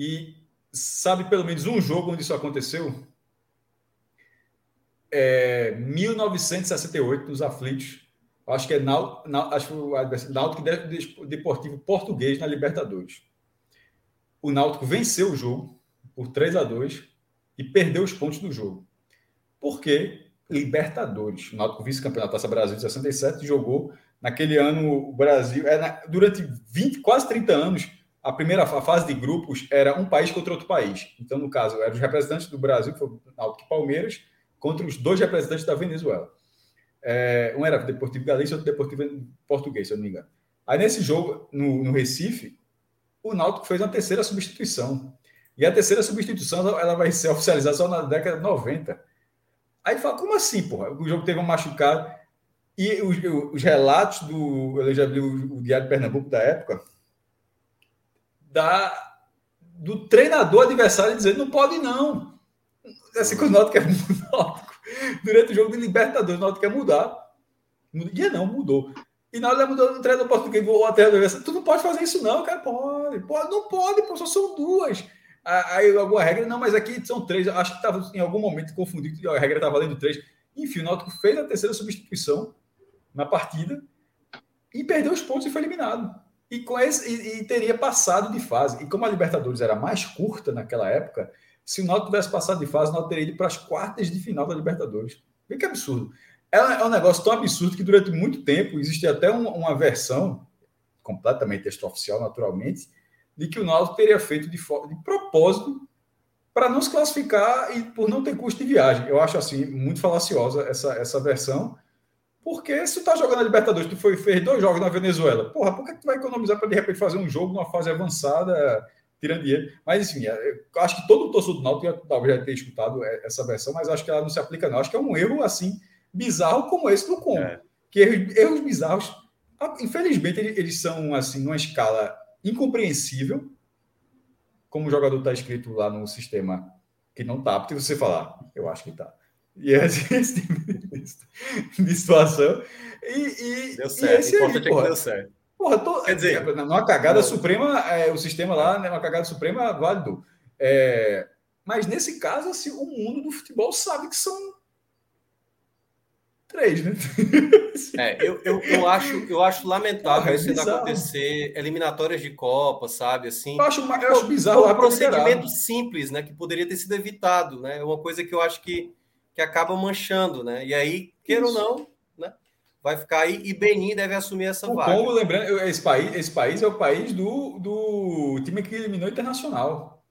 E sabe pelo menos um jogo onde isso aconteceu? É 1968, nos aflitos. Acho que é Náutico, Náutico Deportivo Português na Libertadores. O Náutico venceu o jogo por 3 a 2 e perdeu os pontos do jogo. Porque Libertadores, o Náutico vice-campeonato Taça Brasil de 67, jogou naquele ano o Brasil, é, durante 20, quase 30 anos, a primeira a fase de grupos era um país contra outro país. Então, no caso, eram os representantes do Brasil, que foi Náutico e Palmeiras, contra os dois representantes da Venezuela. É, um era Deportivo Galícia, outro Deportivo Português, se eu não me engano. Aí, nesse jogo, no, no Recife, o Náutico fez uma terceira substituição. E a terceira substituição ela vai ser oficializada só na década de 90. Aí fala, como assim, porra? O jogo teve um machucado. E os, os relatos do. Eu já vi o, o Diário de Pernambuco da época. Da, do treinador adversário dizendo: não pode não. Assim, quando o Náutico quer mudar. Durante o jogo de Libertadores, o Náutico quer mudar. E não, mudou. E na hora mudou no treinador português, ou até adversário, tu não pode fazer isso, não, cara. Pode, pode, não pode, pô, só são duas. Aí alguma regra, não, mas aqui são três. Acho que estava em algum momento confundido, a regra estava valendo três. Enfim, o Náutico fez a terceira substituição na partida e perdeu os pontos e foi eliminado. E, com esse, e, e, teria passado de fase. E como a Libertadores era mais curta naquela época, se o Náutico tivesse passado de fase, o Náutico teria ido para as quartas de final da Libertadores. Vê que absurdo. É, é um negócio tão absurdo que durante muito tempo existe até uma, uma versão, completamente extraoficial, naturalmente, de que o Náutico teria feito de, de propósito para não se classificar e por não ter custo de viagem. Eu acho assim muito falaciosa essa, essa versão, porque se tu tá jogando a Libertadores, tu foi, fez dois jogos na Venezuela, porra, por que tu vai economizar para de repente fazer um jogo numa fase avançada, tirando dinheiro? Mas enfim, é, eu acho que todo o torcedor do Náutico talvez já tenha escutado é, essa versão, mas acho que ela não se aplica não. Acho que é um erro assim bizarro como esse do Congo. É. Que erros, erros bizarros, infelizmente, eles, são assim numa escala incompreensível, como o jogador está escrito lá no sistema que não está, porque você falar, eu acho que está. E é esse tipo de situação. E, e, deu certo, e esse aí, porra, é que deu certo. Porra, tô, Quer dizer, é, numa cagada não. suprema, é, o sistema lá, né, uma cagada suprema válido. É, mas nesse caso, assim, o mundo do futebol sabe que são três, né? É, eu, eu, eu, acho, eu acho lamentável isso ainda acontecer, eliminatórias de Copa, sabe? Assim, eu acho, eu acho bizarro. É um procedimento simples, né? Que poderia ter sido evitado, né? É uma coisa que eu acho que, que acaba manchando, né? E aí, queira ou não, né? Vai ficar aí e Benin deve assumir essa o vaga. Congo, lembrando, esse país, esse país é o país do, do time que eliminou o Internacional.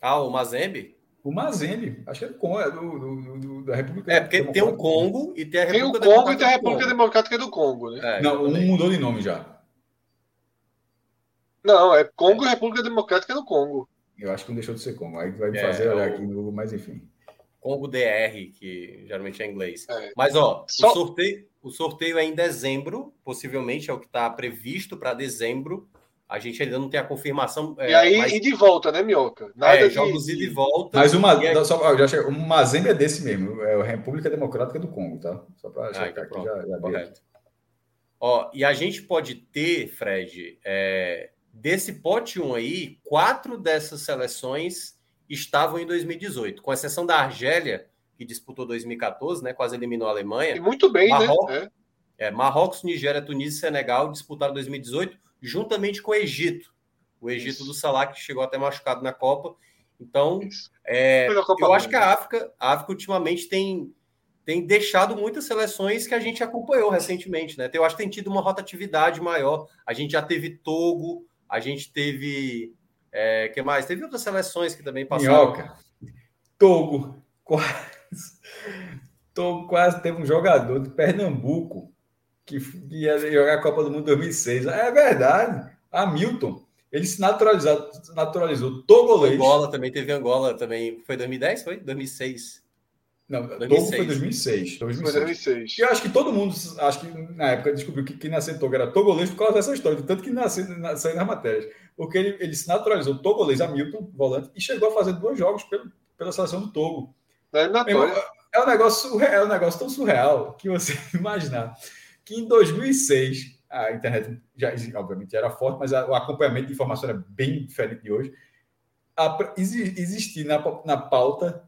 Ah, o Mazembe? O Mazembe, acho que é do Congo, é do, do, do da República É, porque tem o Congo e tem a República Tem o Congo e tem a República Democrática do Congo, né? É, não, um mudou de nome já. Não, é Congo e República Democrática do Congo. Eu acho que não deixou de ser Congo. Aí vai me é, fazer olhar é o... aqui no Google, mas enfim. Congo DR, que geralmente é inglês. É. Mas, ó, Só... o, sorteio, o sorteio é em dezembro, possivelmente é o que está previsto para dezembro. A gente ainda não tem a confirmação. É, e aí, mas... e de volta, né, Minhoca? Nada é, de... jogos e de volta. Mas uma, aí... só, já chega, um Mazembe é desse mesmo, é a República Democrática do Congo, tá? Só para ah, checar então aqui, já, já Correto. Ó, e a gente pode ter, Fred, é, desse pote 1 aí, quatro dessas seleções estavam em 2018, com exceção da Argélia, que disputou 2014, né? Quase eliminou a Alemanha. E muito bem, né? Marrocos, né? É. É, Marrocos, Nigéria, Tunísia e Senegal disputaram 2018 juntamente com o Egito. O Egito Isso. do Salah, que chegou até machucado na Copa. Então, é, eu acho que a África, a África ultimamente tem, tem deixado muitas seleções que a gente acompanhou recentemente, né? Eu acho que tem tido uma rotatividade maior. A gente já teve Togo, a gente teve. É, que mais? Teve outras seleções que também passaram. Minhoca. Togo, quase. Togo quase teve um jogador de Pernambuco que ia jogar a Copa do Mundo 2006. É verdade. Hamilton, ele se naturalizou, naturalizou togolês. Angola também teve Angola também. Foi 2010? Foi? 2006. Não, 2006. Togo foi 2006. 2006. Foi 2006. E eu acho que todo mundo, acho que na época descobriu que quem nasceu em Togo era togolês por causa dessa história, tanto que nasceu, nasceu nas matérias. Porque ele, ele se naturalizou togolês, Hamilton, volante, e chegou a fazer dois jogos pelo, pela seleção do Togo. É, é, um negócio surreal, é um negócio tão surreal que você imaginar que em 2006 a internet já obviamente era forte, mas o acompanhamento de informação era bem diferente de hoje. A, existia na, na pauta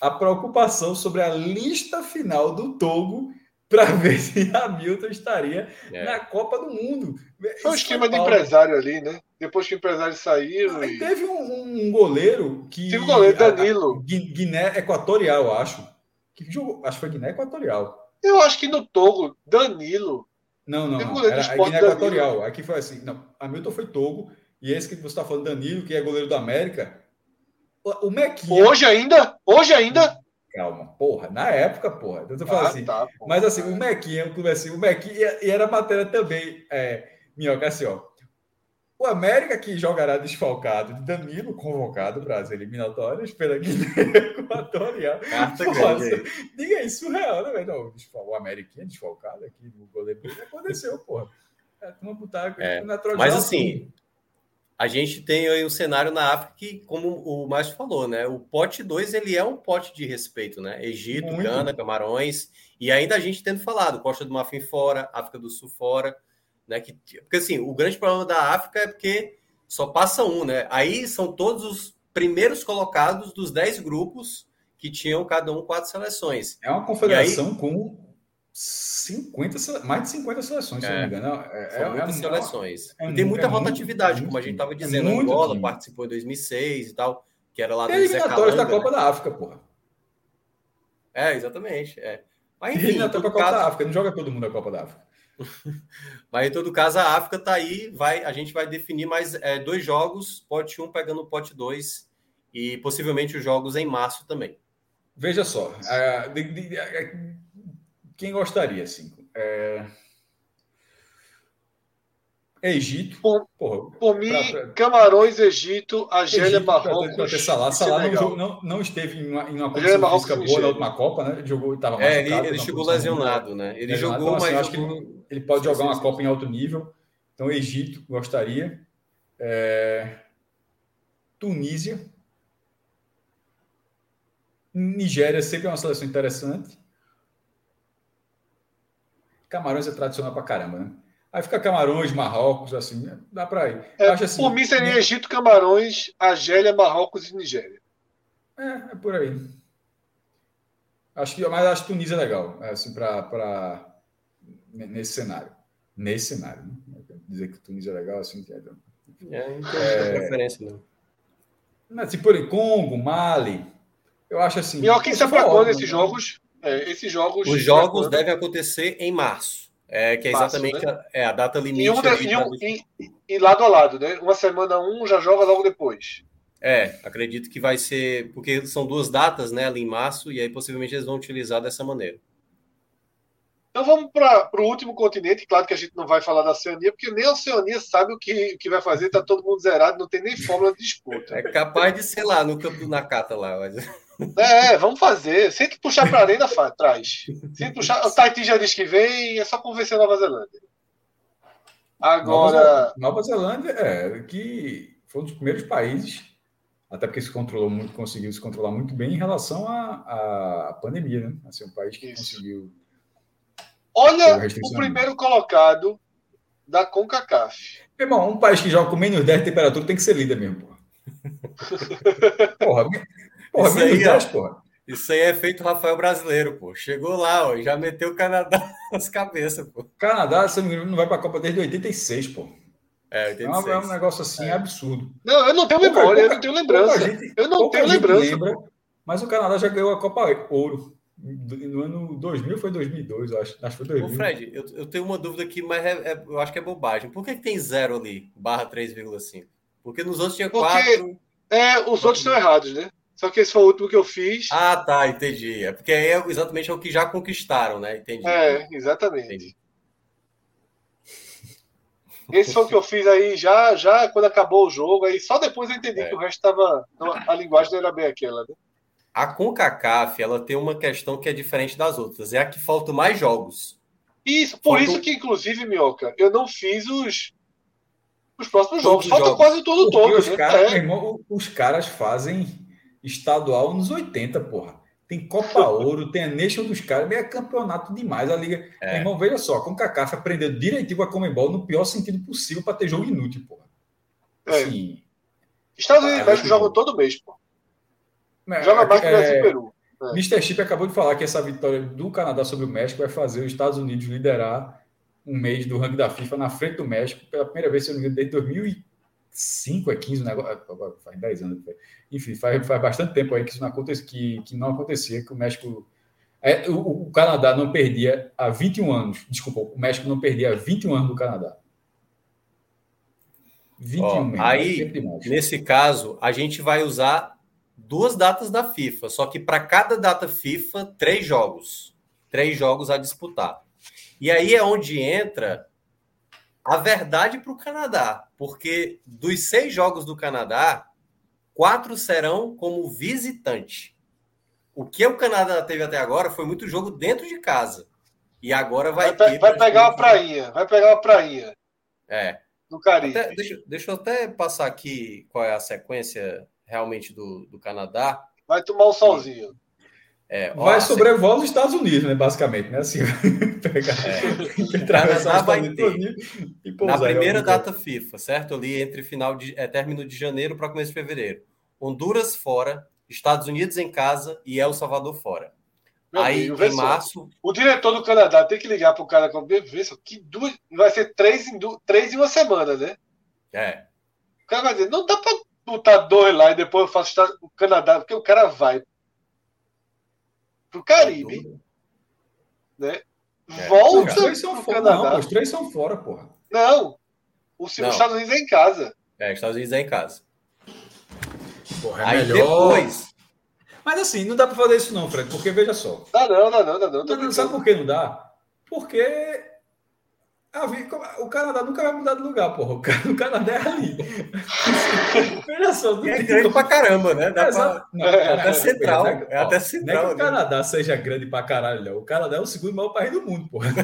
a preocupação sobre a lista final do Togo para ver se Hamilton estaria é. na Copa do Mundo. Foi um esquema de empresário ali, né? depois que o empresário saiu. E... Teve um, um, goleiro que. Teve um goleiro, Danilo. Guiné Equatorial, acho. Que jogou, acho que foi Guiné Equatorial. Eu acho que no Togo, Danilo. Não, não. Era a Guiné Equatorial. Aqui foi assim. Não, Hamilton foi Togo. E esse que você está falando, Danilo, que é goleiro do América. O Mequinha. Hoje ainda? Hoje ainda? Calma, porra, na época, porra. Então, eu ah, assim, tá, mas assim, o Mequinha, assim, o Mequinha, e era matéria também, é, Minhoca, assim, ó. O América que jogará desfalcado de Danilo, convocado para as eliminatórias pela Guiné Equatorial. Diga isso, surreal, né, velho? O América desfalcado aqui, o goleiro aconteceu, porra. É, botar é, mas assim, a gente tem aí um cenário na África que, como o Márcio falou, né? O pote 2 ele é um pote de respeito, né? Egito, Muito. Gana, Camarões, e ainda a gente tendo falado, Costa do Marfim fora, África do Sul fora, né? Que, porque assim, o grande problema da África é porque só passa um, né? Aí são todos os primeiros colocados dos 10 grupos que tinham cada um quatro seleções. É uma confederação aí, com 50, mais de 50 seleções, se é, não me engano. É, São é, muitas é, seleções. É, e tem muita é rotatividade, como a gente estava dizendo. Angola time. participou em 2006 e tal, que era lá do eliminatórias da Copa né? da África, porra. É, exatamente. É. Mas enfim, na Copa caso... da África, não joga todo mundo a Copa da África. Mas em todo caso, a África está aí, vai, a gente vai definir mais é, dois jogos, pote 1 um pegando o pote 2 e possivelmente os jogos em março também. Veja só, uh, de, de, de, quem gostaria, assim? É... Egito. Por, porra, por mim, pra, pra... Camarões, Egito, Argélia, Marrocos. Pra, ter Salah. Salah não, não, não, esteve em uma, em uma condição física boa na última Copa, né? Ele jogou, estava é, ele, ele chegou lesionado, né? Ele lesionado, jogou, então, assim, mas. Jogou... acho que ele, ele pode jogar uma Copa em alto nível. Então, Egito, gostaria. É... Tunísia. Nigéria sempre é uma seleção interessante. Camarões é tradicional pra caramba, né? Aí fica Camarões, Marrocos, assim, dá para ir. É, assim, por mim seria né? Egito, Camarões, Argélia, Marrocos e Nigéria. É, é por aí. Acho que, mas acho que Tunísia é legal, é, assim, para nesse cenário. Nesse cenário, né? Dizer que Tunísia é legal, assim, que é. É, não tem é, preferência, não. Mas, tipo, Congo, Mali, eu acho assim. E ó, quem se quando esses jogos? É, esses jogos. Os jogos devem acontecer em março. É, que é exatamente né? a, é, a data limite. E, um, e, um, e, e, lado a lado, né? Uma semana um já joga logo depois. É, acredito que vai ser. Porque são duas datas, né? Ali em março, e aí possivelmente eles vão utilizar dessa maneira. Então vamos para o último continente. Claro que a gente não vai falar da Oceania, porque nem a Oceania sabe o que, o que vai fazer, está todo mundo zerado, não tem nem fórmula de disputa. É capaz de ser lá no campo do Nakata lá. Mas... É, vamos fazer. Sem que puxar para a arena, traz. Sem puxar. O Tahiti já diz que vem, é só convencer a Nova Zelândia. Agora. Nova Zelândia, é, que foi um dos primeiros países, até porque se controlou muito, conseguiu se controlar muito bem em relação à, à pandemia, né? Assim, um país que Isso. conseguiu. Olha o primeiro colocado da CONCACAF. Irmão, um país que joga com menos 10 de temperatura tem que ser líder mesmo, porra. porra, Porra, isso, aí, 10, porra. isso aí é feito Rafael brasileiro, pô. Chegou lá, ó, já meteu o Canadá nas cabeças, pô. Canadá, se não vai para a Copa desde 86, pô. É, 86. É um negócio assim é. absurdo. Não, eu não tenho memória, pouca, eu não tenho lembrança. Gente, eu não tenho lembrança. Lembra, mas o Canadá já ganhou a Copa Ouro. No ano 2000 foi 2002, eu acho. Acho que foi 2000. Ô Fred, eu, eu tenho uma dúvida aqui, mas é, é, eu acho que é bobagem. Por que, que tem zero ali, barra 3,5? Porque nos outros tinha Porque, 4. É, os outros estão errados, né? Só que esse foi o último que eu fiz. Ah, tá, entendi. É porque é exatamente o que já conquistaram, né? Entendi. É, exatamente. Entendi. Esse foi o que eu fiz aí já, já quando acabou o jogo, aí só depois eu entendi é. que o resto estava. A linguagem não era bem aquela, né? A CONCACAF, ela tem uma questão que é diferente das outras, é a que faltam mais jogos. Isso, por isso que, inclusive, Minhoca, eu não fiz os, os próximos jogos. Falta quase todo todo. Os, né? cara, é. irmão, os caras fazem estadual nos 80, porra. Tem Copa Ouro, tem a Nation dos caras, é campeonato demais. A Liga. É. Irmão, veja só, com o Cacafa aprendeu direitinho com a Comembol no pior sentido possível para ter jogo inútil, porra. É. Assim, Estados Unidos e México jogam todo mês, pô. É, Joga mais que Brasil e Peru. É. Mr. Chip acabou de falar que essa vitória do Canadá sobre o México vai fazer os Estados Unidos liderar um mês do ranking da FIFA na frente do México pela primeira vez, se eu não me engano, desde 2000 5 é 15, negócio, faz 10 anos. Enfim, faz, faz bastante tempo aí que isso não acontecia, que, que não acontecia, que o México. É, o, o, Canadá não perdia há 21 anos. Desculpa, o México não perdia há 21 anos do Canadá. 21 Ó, mesmo, Aí, nesse caso, a gente vai usar duas datas da FIFA, só que para cada data FIFA, três jogos. Três jogos a disputar. E aí é onde entra a verdade para o Canadá, porque dos seis jogos do Canadá, quatro serão como visitante. O que o Canadá teve até agora foi muito jogo dentro de casa. E agora vai, vai, ter, vai pegar uma prainha, vai pegar uma prainha. É. No Caribe. Até, deixa, deixa eu até passar aqui qual é a sequência realmente do, do Canadá. Vai tomar um solzinho. É, ó, vai sobrevoar os Estados Unidos, né? Basicamente, né? Assim, pegar, é. Canadá vai ter na primeira data FIFA, certo? Ali entre final de é, término de janeiro para começo de fevereiro. Honduras fora, Estados Unidos em casa e El Salvador fora. Meu Aí em março. O diretor do Canadá tem que ligar para o cara com que duas, vai ser três em, três em uma semana, né? É. O cara vai dizer, não dá para botar dois lá e depois eu faço o Canadá, porque o cara vai pro Caribe, né? É, Volta os três são fora, Canadá. Não, os três são fora, porra. Não, o, não. Estados Unidos é em casa. É, os Estados Unidos é em casa. Porra, é Aí melhor... depois... Mas assim, não dá para fazer isso não, Fred, porque veja só. Dá não, dá não, dá não. não, não sabe por que não dá? Porque o Canadá nunca vai mudar de lugar, porra. O Canadá é ali. Olha só, é grande pra caramba, né? Dá pra... não, é, até central. É, é até central. Não é que o né? Canadá seja grande pra caralho, não. O Canadá é o segundo maior país do mundo, porra.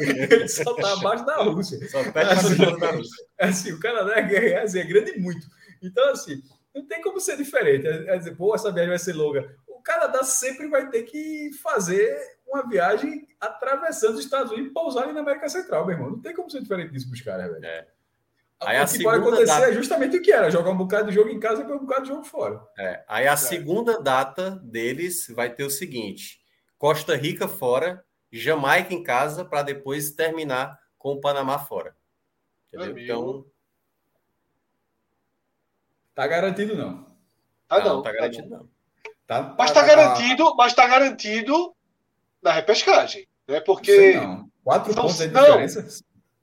Ele só tá abaixo da Rússia. Só perde assim, da Rússia. É assim, o Canadá é, é, assim, é grande muito. Então, assim, não tem como ser diferente. É, é dizer, pô, essa viagem vai ser longa. O Canadá sempre vai ter que fazer uma viagem atravessando os Estados Unidos e pousar na América Central, meu irmão. Não tem como ser diferente disso para os caras, velho. É. Aí o que pode acontecer data... é justamente o que era: jogar um bocado de jogo em casa e um bocado de jogo fora. É. Aí a é. segunda data deles vai ter o seguinte: Costa Rica fora, Jamaica em casa, para depois terminar com o Panamá fora. Entendeu? Então. Tá garantido, não. Ah, não, não tá garantido, não. Tá, mas tá, tá garantido, mas tá garantido na repescagem. Né? Porque. Não. Quatro são, pontos de diferença?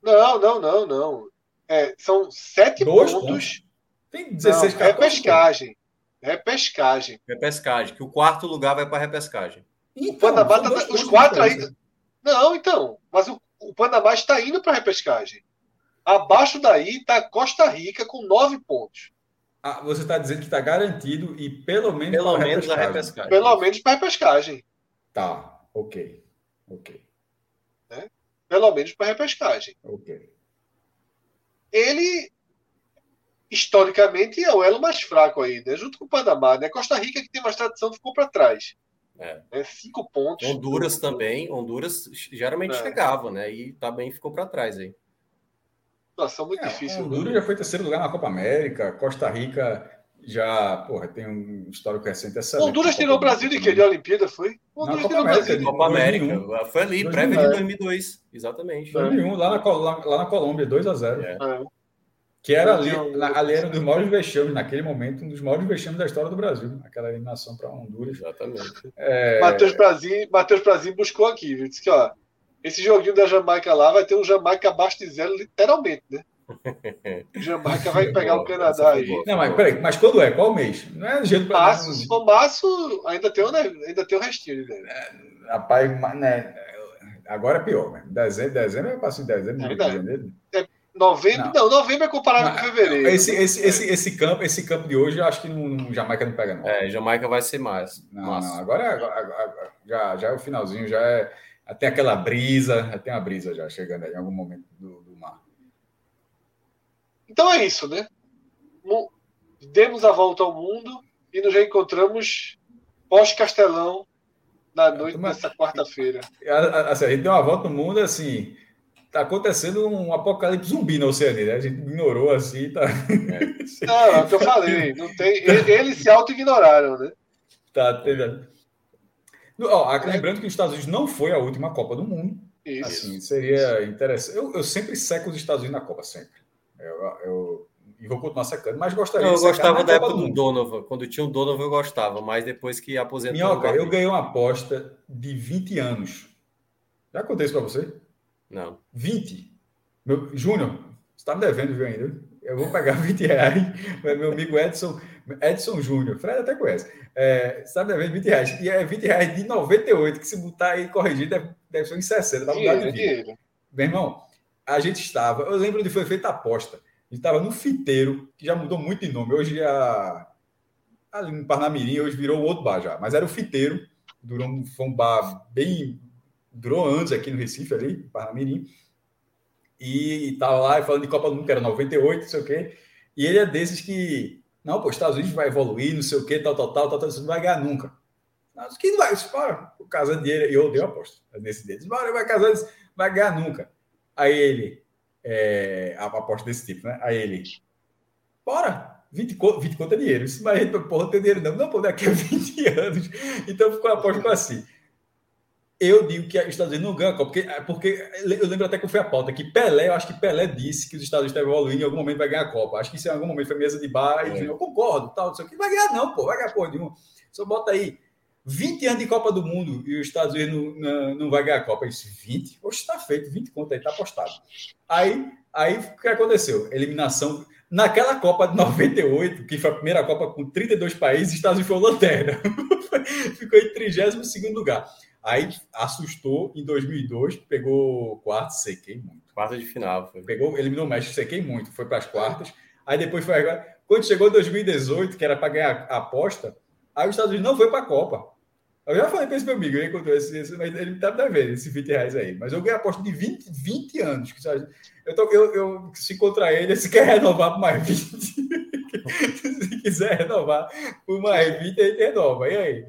Não, não, não, não. É, são sete Dois pontos. pontos. Tem 16 não, Repescagem. Repescagem. Repescagem, que o quarto lugar vai para repescagem. Então, o Panamá tá, os quatro ainda. Não, então. Mas o, o Panamá está indo para repescagem. Abaixo daí está Costa Rica com nove pontos. Ah, você está dizendo que está garantido e pelo menos pelo menos repescagem. a repescagem. Pelo menos para repescagem. Tá. Ok, ok. Né? Pelo menos para repescagem. Ok. Ele, historicamente, é o elo mais fraco aí, né? junto com o Panamá. Né? Costa Rica, que tem mais tradição, ficou para trás. É. Né? Cinco pontos. Honduras do... também. Honduras geralmente é. chegava, né? E também ficou para trás aí. Situação muito é, difícil. Honduras né? já foi terceiro lugar na Copa América. Costa Rica já, porra, tem um histórico recente essa. Honduras tirou o Brasil de quê? De Olimpíada, foi? Honduras tirou o Brasil de Copa América. Foi ali, prévia de 2002. Exatamente. 2001, lá na, lá, lá na Colômbia, 2 a 0 é. é. Que era ali, ali era um dos maiores vexames, naquele momento, um dos maiores vexames da história do Brasil, aquela eliminação para Honduras. Exatamente. É... Matheus Brasil, Matheus Brasil buscou aqui, viu? disse que ó, esse joguinho da Jamaica lá vai ter um Jamaica abaixo de zero, literalmente, né? Jamaica vai pegar o Canadá aí. Não, mas peraí, mas quando é? Qual mês? Não é jeito para março, Se for março, ainda tem, um, ainda tem o restinho. Né? É, rapaz, né? Agora é pior, né? Dezembro, dezembro é passo em dezembro, é janeiro. É, novembro, não. não, novembro é comparado não, com fevereiro. Esse, esse, esse, esse, campo, esse campo de hoje, eu acho que não, Jamaica não pega, não. É, Jamaica vai ser mais. Não, não agora, agora, agora, já, já é o finalzinho, já é. Até aquela brisa, tem uma brisa já chegando aí em algum momento do. Então é isso, né? Demos a volta ao mundo e nos reencontramos pós-Castelão na noite Mas, dessa quarta-feira. Assim, a gente deu uma volta no mundo assim. Tá acontecendo um apocalipse zumbi na Oceania, né? A gente ignorou assim, tá. É. Não, é o que eu falei. Não tem... Eles se auto-ignoraram, né? Tá, entendendo. Ó, lembrando que os Estados Unidos não foi a última Copa do Mundo. Isso. Assim, seria interessante. Eu, eu sempre seco os Estados Unidos na Copa, sempre. Eu, eu, e vou continuar secando, mas gostaria não, Eu gostava da época do, do Donovan. Quando tinha o Donovan, eu gostava, mas depois que aposentou. Minhoca, eu ganhei uma aposta de 20 anos. Já contei isso para você? Não. 20. Meu, Júnior, você está me devendo, viu ainda? Eu vou pagar 20 reais. Meu amigo Edson, Edson Júnior, Fred até conhece. É, está me devendo 20 reais. E é 20 reais de 98, que se botar aí corrigir, deve, deve ser em 60. Vai mudar de vida. Meu irmão, a gente estava. Eu lembro onde foi feita a aposta. A gente estava no fiteiro, que já mudou muito de nome. Hoje é ali em Parnamirim, hoje virou outro bar já. Mas era o fiteiro. Durou, foi um bar bem. Durou anos aqui no Recife, ali, em Parnamirim. E estava lá falando de Copa do Mundo, que era 98, não sei o quê. E ele é desses que. Não, pô, os Estados Unidos vai evoluir, não sei o quê, tal, tal, tal, tal, tal, não vai ganhar nunca. Mas que não vai, para, o casando dinheiro, e eu dei uma aposta nesse dia. Bora, vai casar, vai ganhar nunca. Aí ele, é, a aposta desse tipo, né? Aí ele, bora, 20 conto, 20 conto é dinheiro. Isso, mas, porra, não tem dinheiro não. Não, pô, daqui a 20 anos. Então ficou a aposta assim. Eu digo que os Estados Unidos não ganham a Copa, porque, porque eu lembro até que foi a pauta, que Pelé, eu acho que Pelé disse que os Estados Unidos estavam evoluindo e em algum momento vai ganhar a Copa. Acho que isso em algum momento foi mesa de bar, é. eu concordo, tal, não sei o que. Vai ganhar não, pô, vai ganhar porra nenhuma. Só bota aí 20 anos de Copa do Mundo e os Estados Unidos não, não, não vai ganhar a Copa. Isso, 20? Oxe, está feito, 20 conto aí, está apostado. Aí, aí o que aconteceu? Eliminação. Naquela Copa de 98, que foi a primeira Copa com 32 países, os Estados Unidos foi o lanterna. Ficou em 32 lugar. Aí assustou em 2002, pegou quarto, sequei muito. Quarta de final. Foi. Pegou, eliminou o México, sequei muito, foi para as quartas. Aí depois foi agora. Quando chegou 2018, que era para ganhar a aposta, aí os Estados Unidos não foi para a Copa. Eu já falei para esse meu amigo, ele encontrou esse, esse, mas ele tá devendo esse 20 reais aí. Mas eu ganhei a aposta de 20, 20 anos. Que, eu, tô, eu, eu, se encontrar ele, se quer renovar por mais 20, se quiser renovar por mais 20, ele renova. E aí?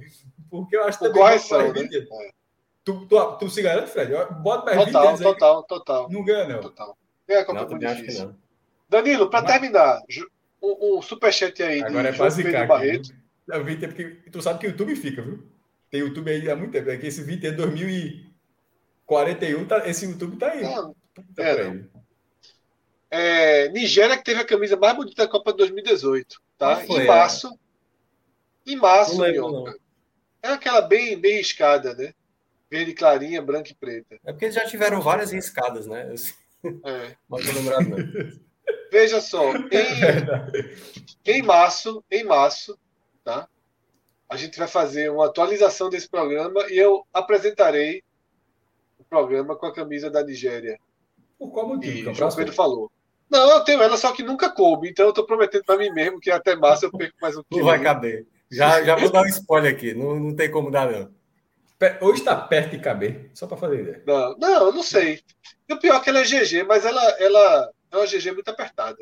Porque eu acho que também. Correção, né? Tu, tu, tu, se garante, Fred? Bota mais total, 20 aí. Total, total. Não ganha, não. Total. É, não, não. Danilo, para terminar, um, um superchat aí. Agora de é basicar. Barreto. Eu vi tempo que tu sabe que o YouTube fica, viu? Tem YouTube aí há muito tempo. É que esse vídeo é 2041, tá, esse YouTube tá aí. Não, tá é, é, Nigéria que teve a camisa mais bonita da Copa de 2018, tá? Foi, em março. É. Em março, não lembro, não. É aquela bem, bem riscada, né? Verde clarinha, branca e preta. É porque eles já tiveram várias riscadas, né? É. Mas não lembrado, não. Veja só, em, em março, em março, tá? A gente vai fazer uma atualização desse programa e eu apresentarei o programa com a camisa da Nigéria. Por qual motivo? E João Pedro falou. Não, eu tenho ela, só que nunca coube. Então eu estou prometendo para mim mesmo que até março eu perco mais um quilo. Não vai caber. Já, já vou dar um spoiler aqui. Não, não tem como dar, não. Hoje está perto de caber, só para fazer ideia. Não, não, eu não sei. E o pior é que ela é GG, mas ela, ela é uma GG muito apertada.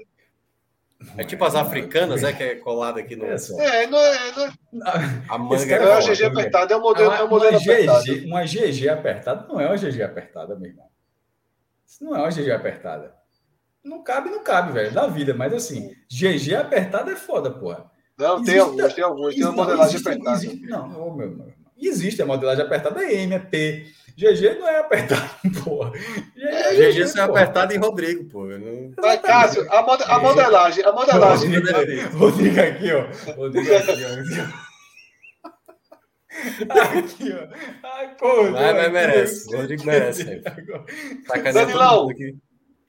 É tipo as africanas, é que é colada aqui no. É, não é. Não é... A manga é, uma GG apertada, é um modelo, é um modelo uma apertado. GG, uma GG apertada não é uma GG apertada, meu irmão. Isso não é uma GG apertada. Não cabe, não cabe, velho, da vida, mas assim, GG apertada é foda, porra. Não, existe, tem alguns, tem alguns, tem uma modelagem existe, apertada. Existe, não, oh, meu, meu, existe a modelagem apertada, é M, é P. GG não é apertado, porra. GG, GG só é apertado em Rodrigo, pô. Não... Mas, Cássio, a, mod a modelagem, a modelagem. Rodrigo, Rodrigo aqui, ó. Rodrigo aqui, ó. Aqui, ó. Ai, pô, vai, vai, merece. Rodrigo merece. Danilão,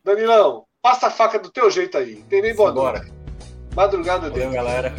Danilão, passa a faca do teu jeito aí. Tem nem boa Bora. Madrugada dele. Valeu, galera.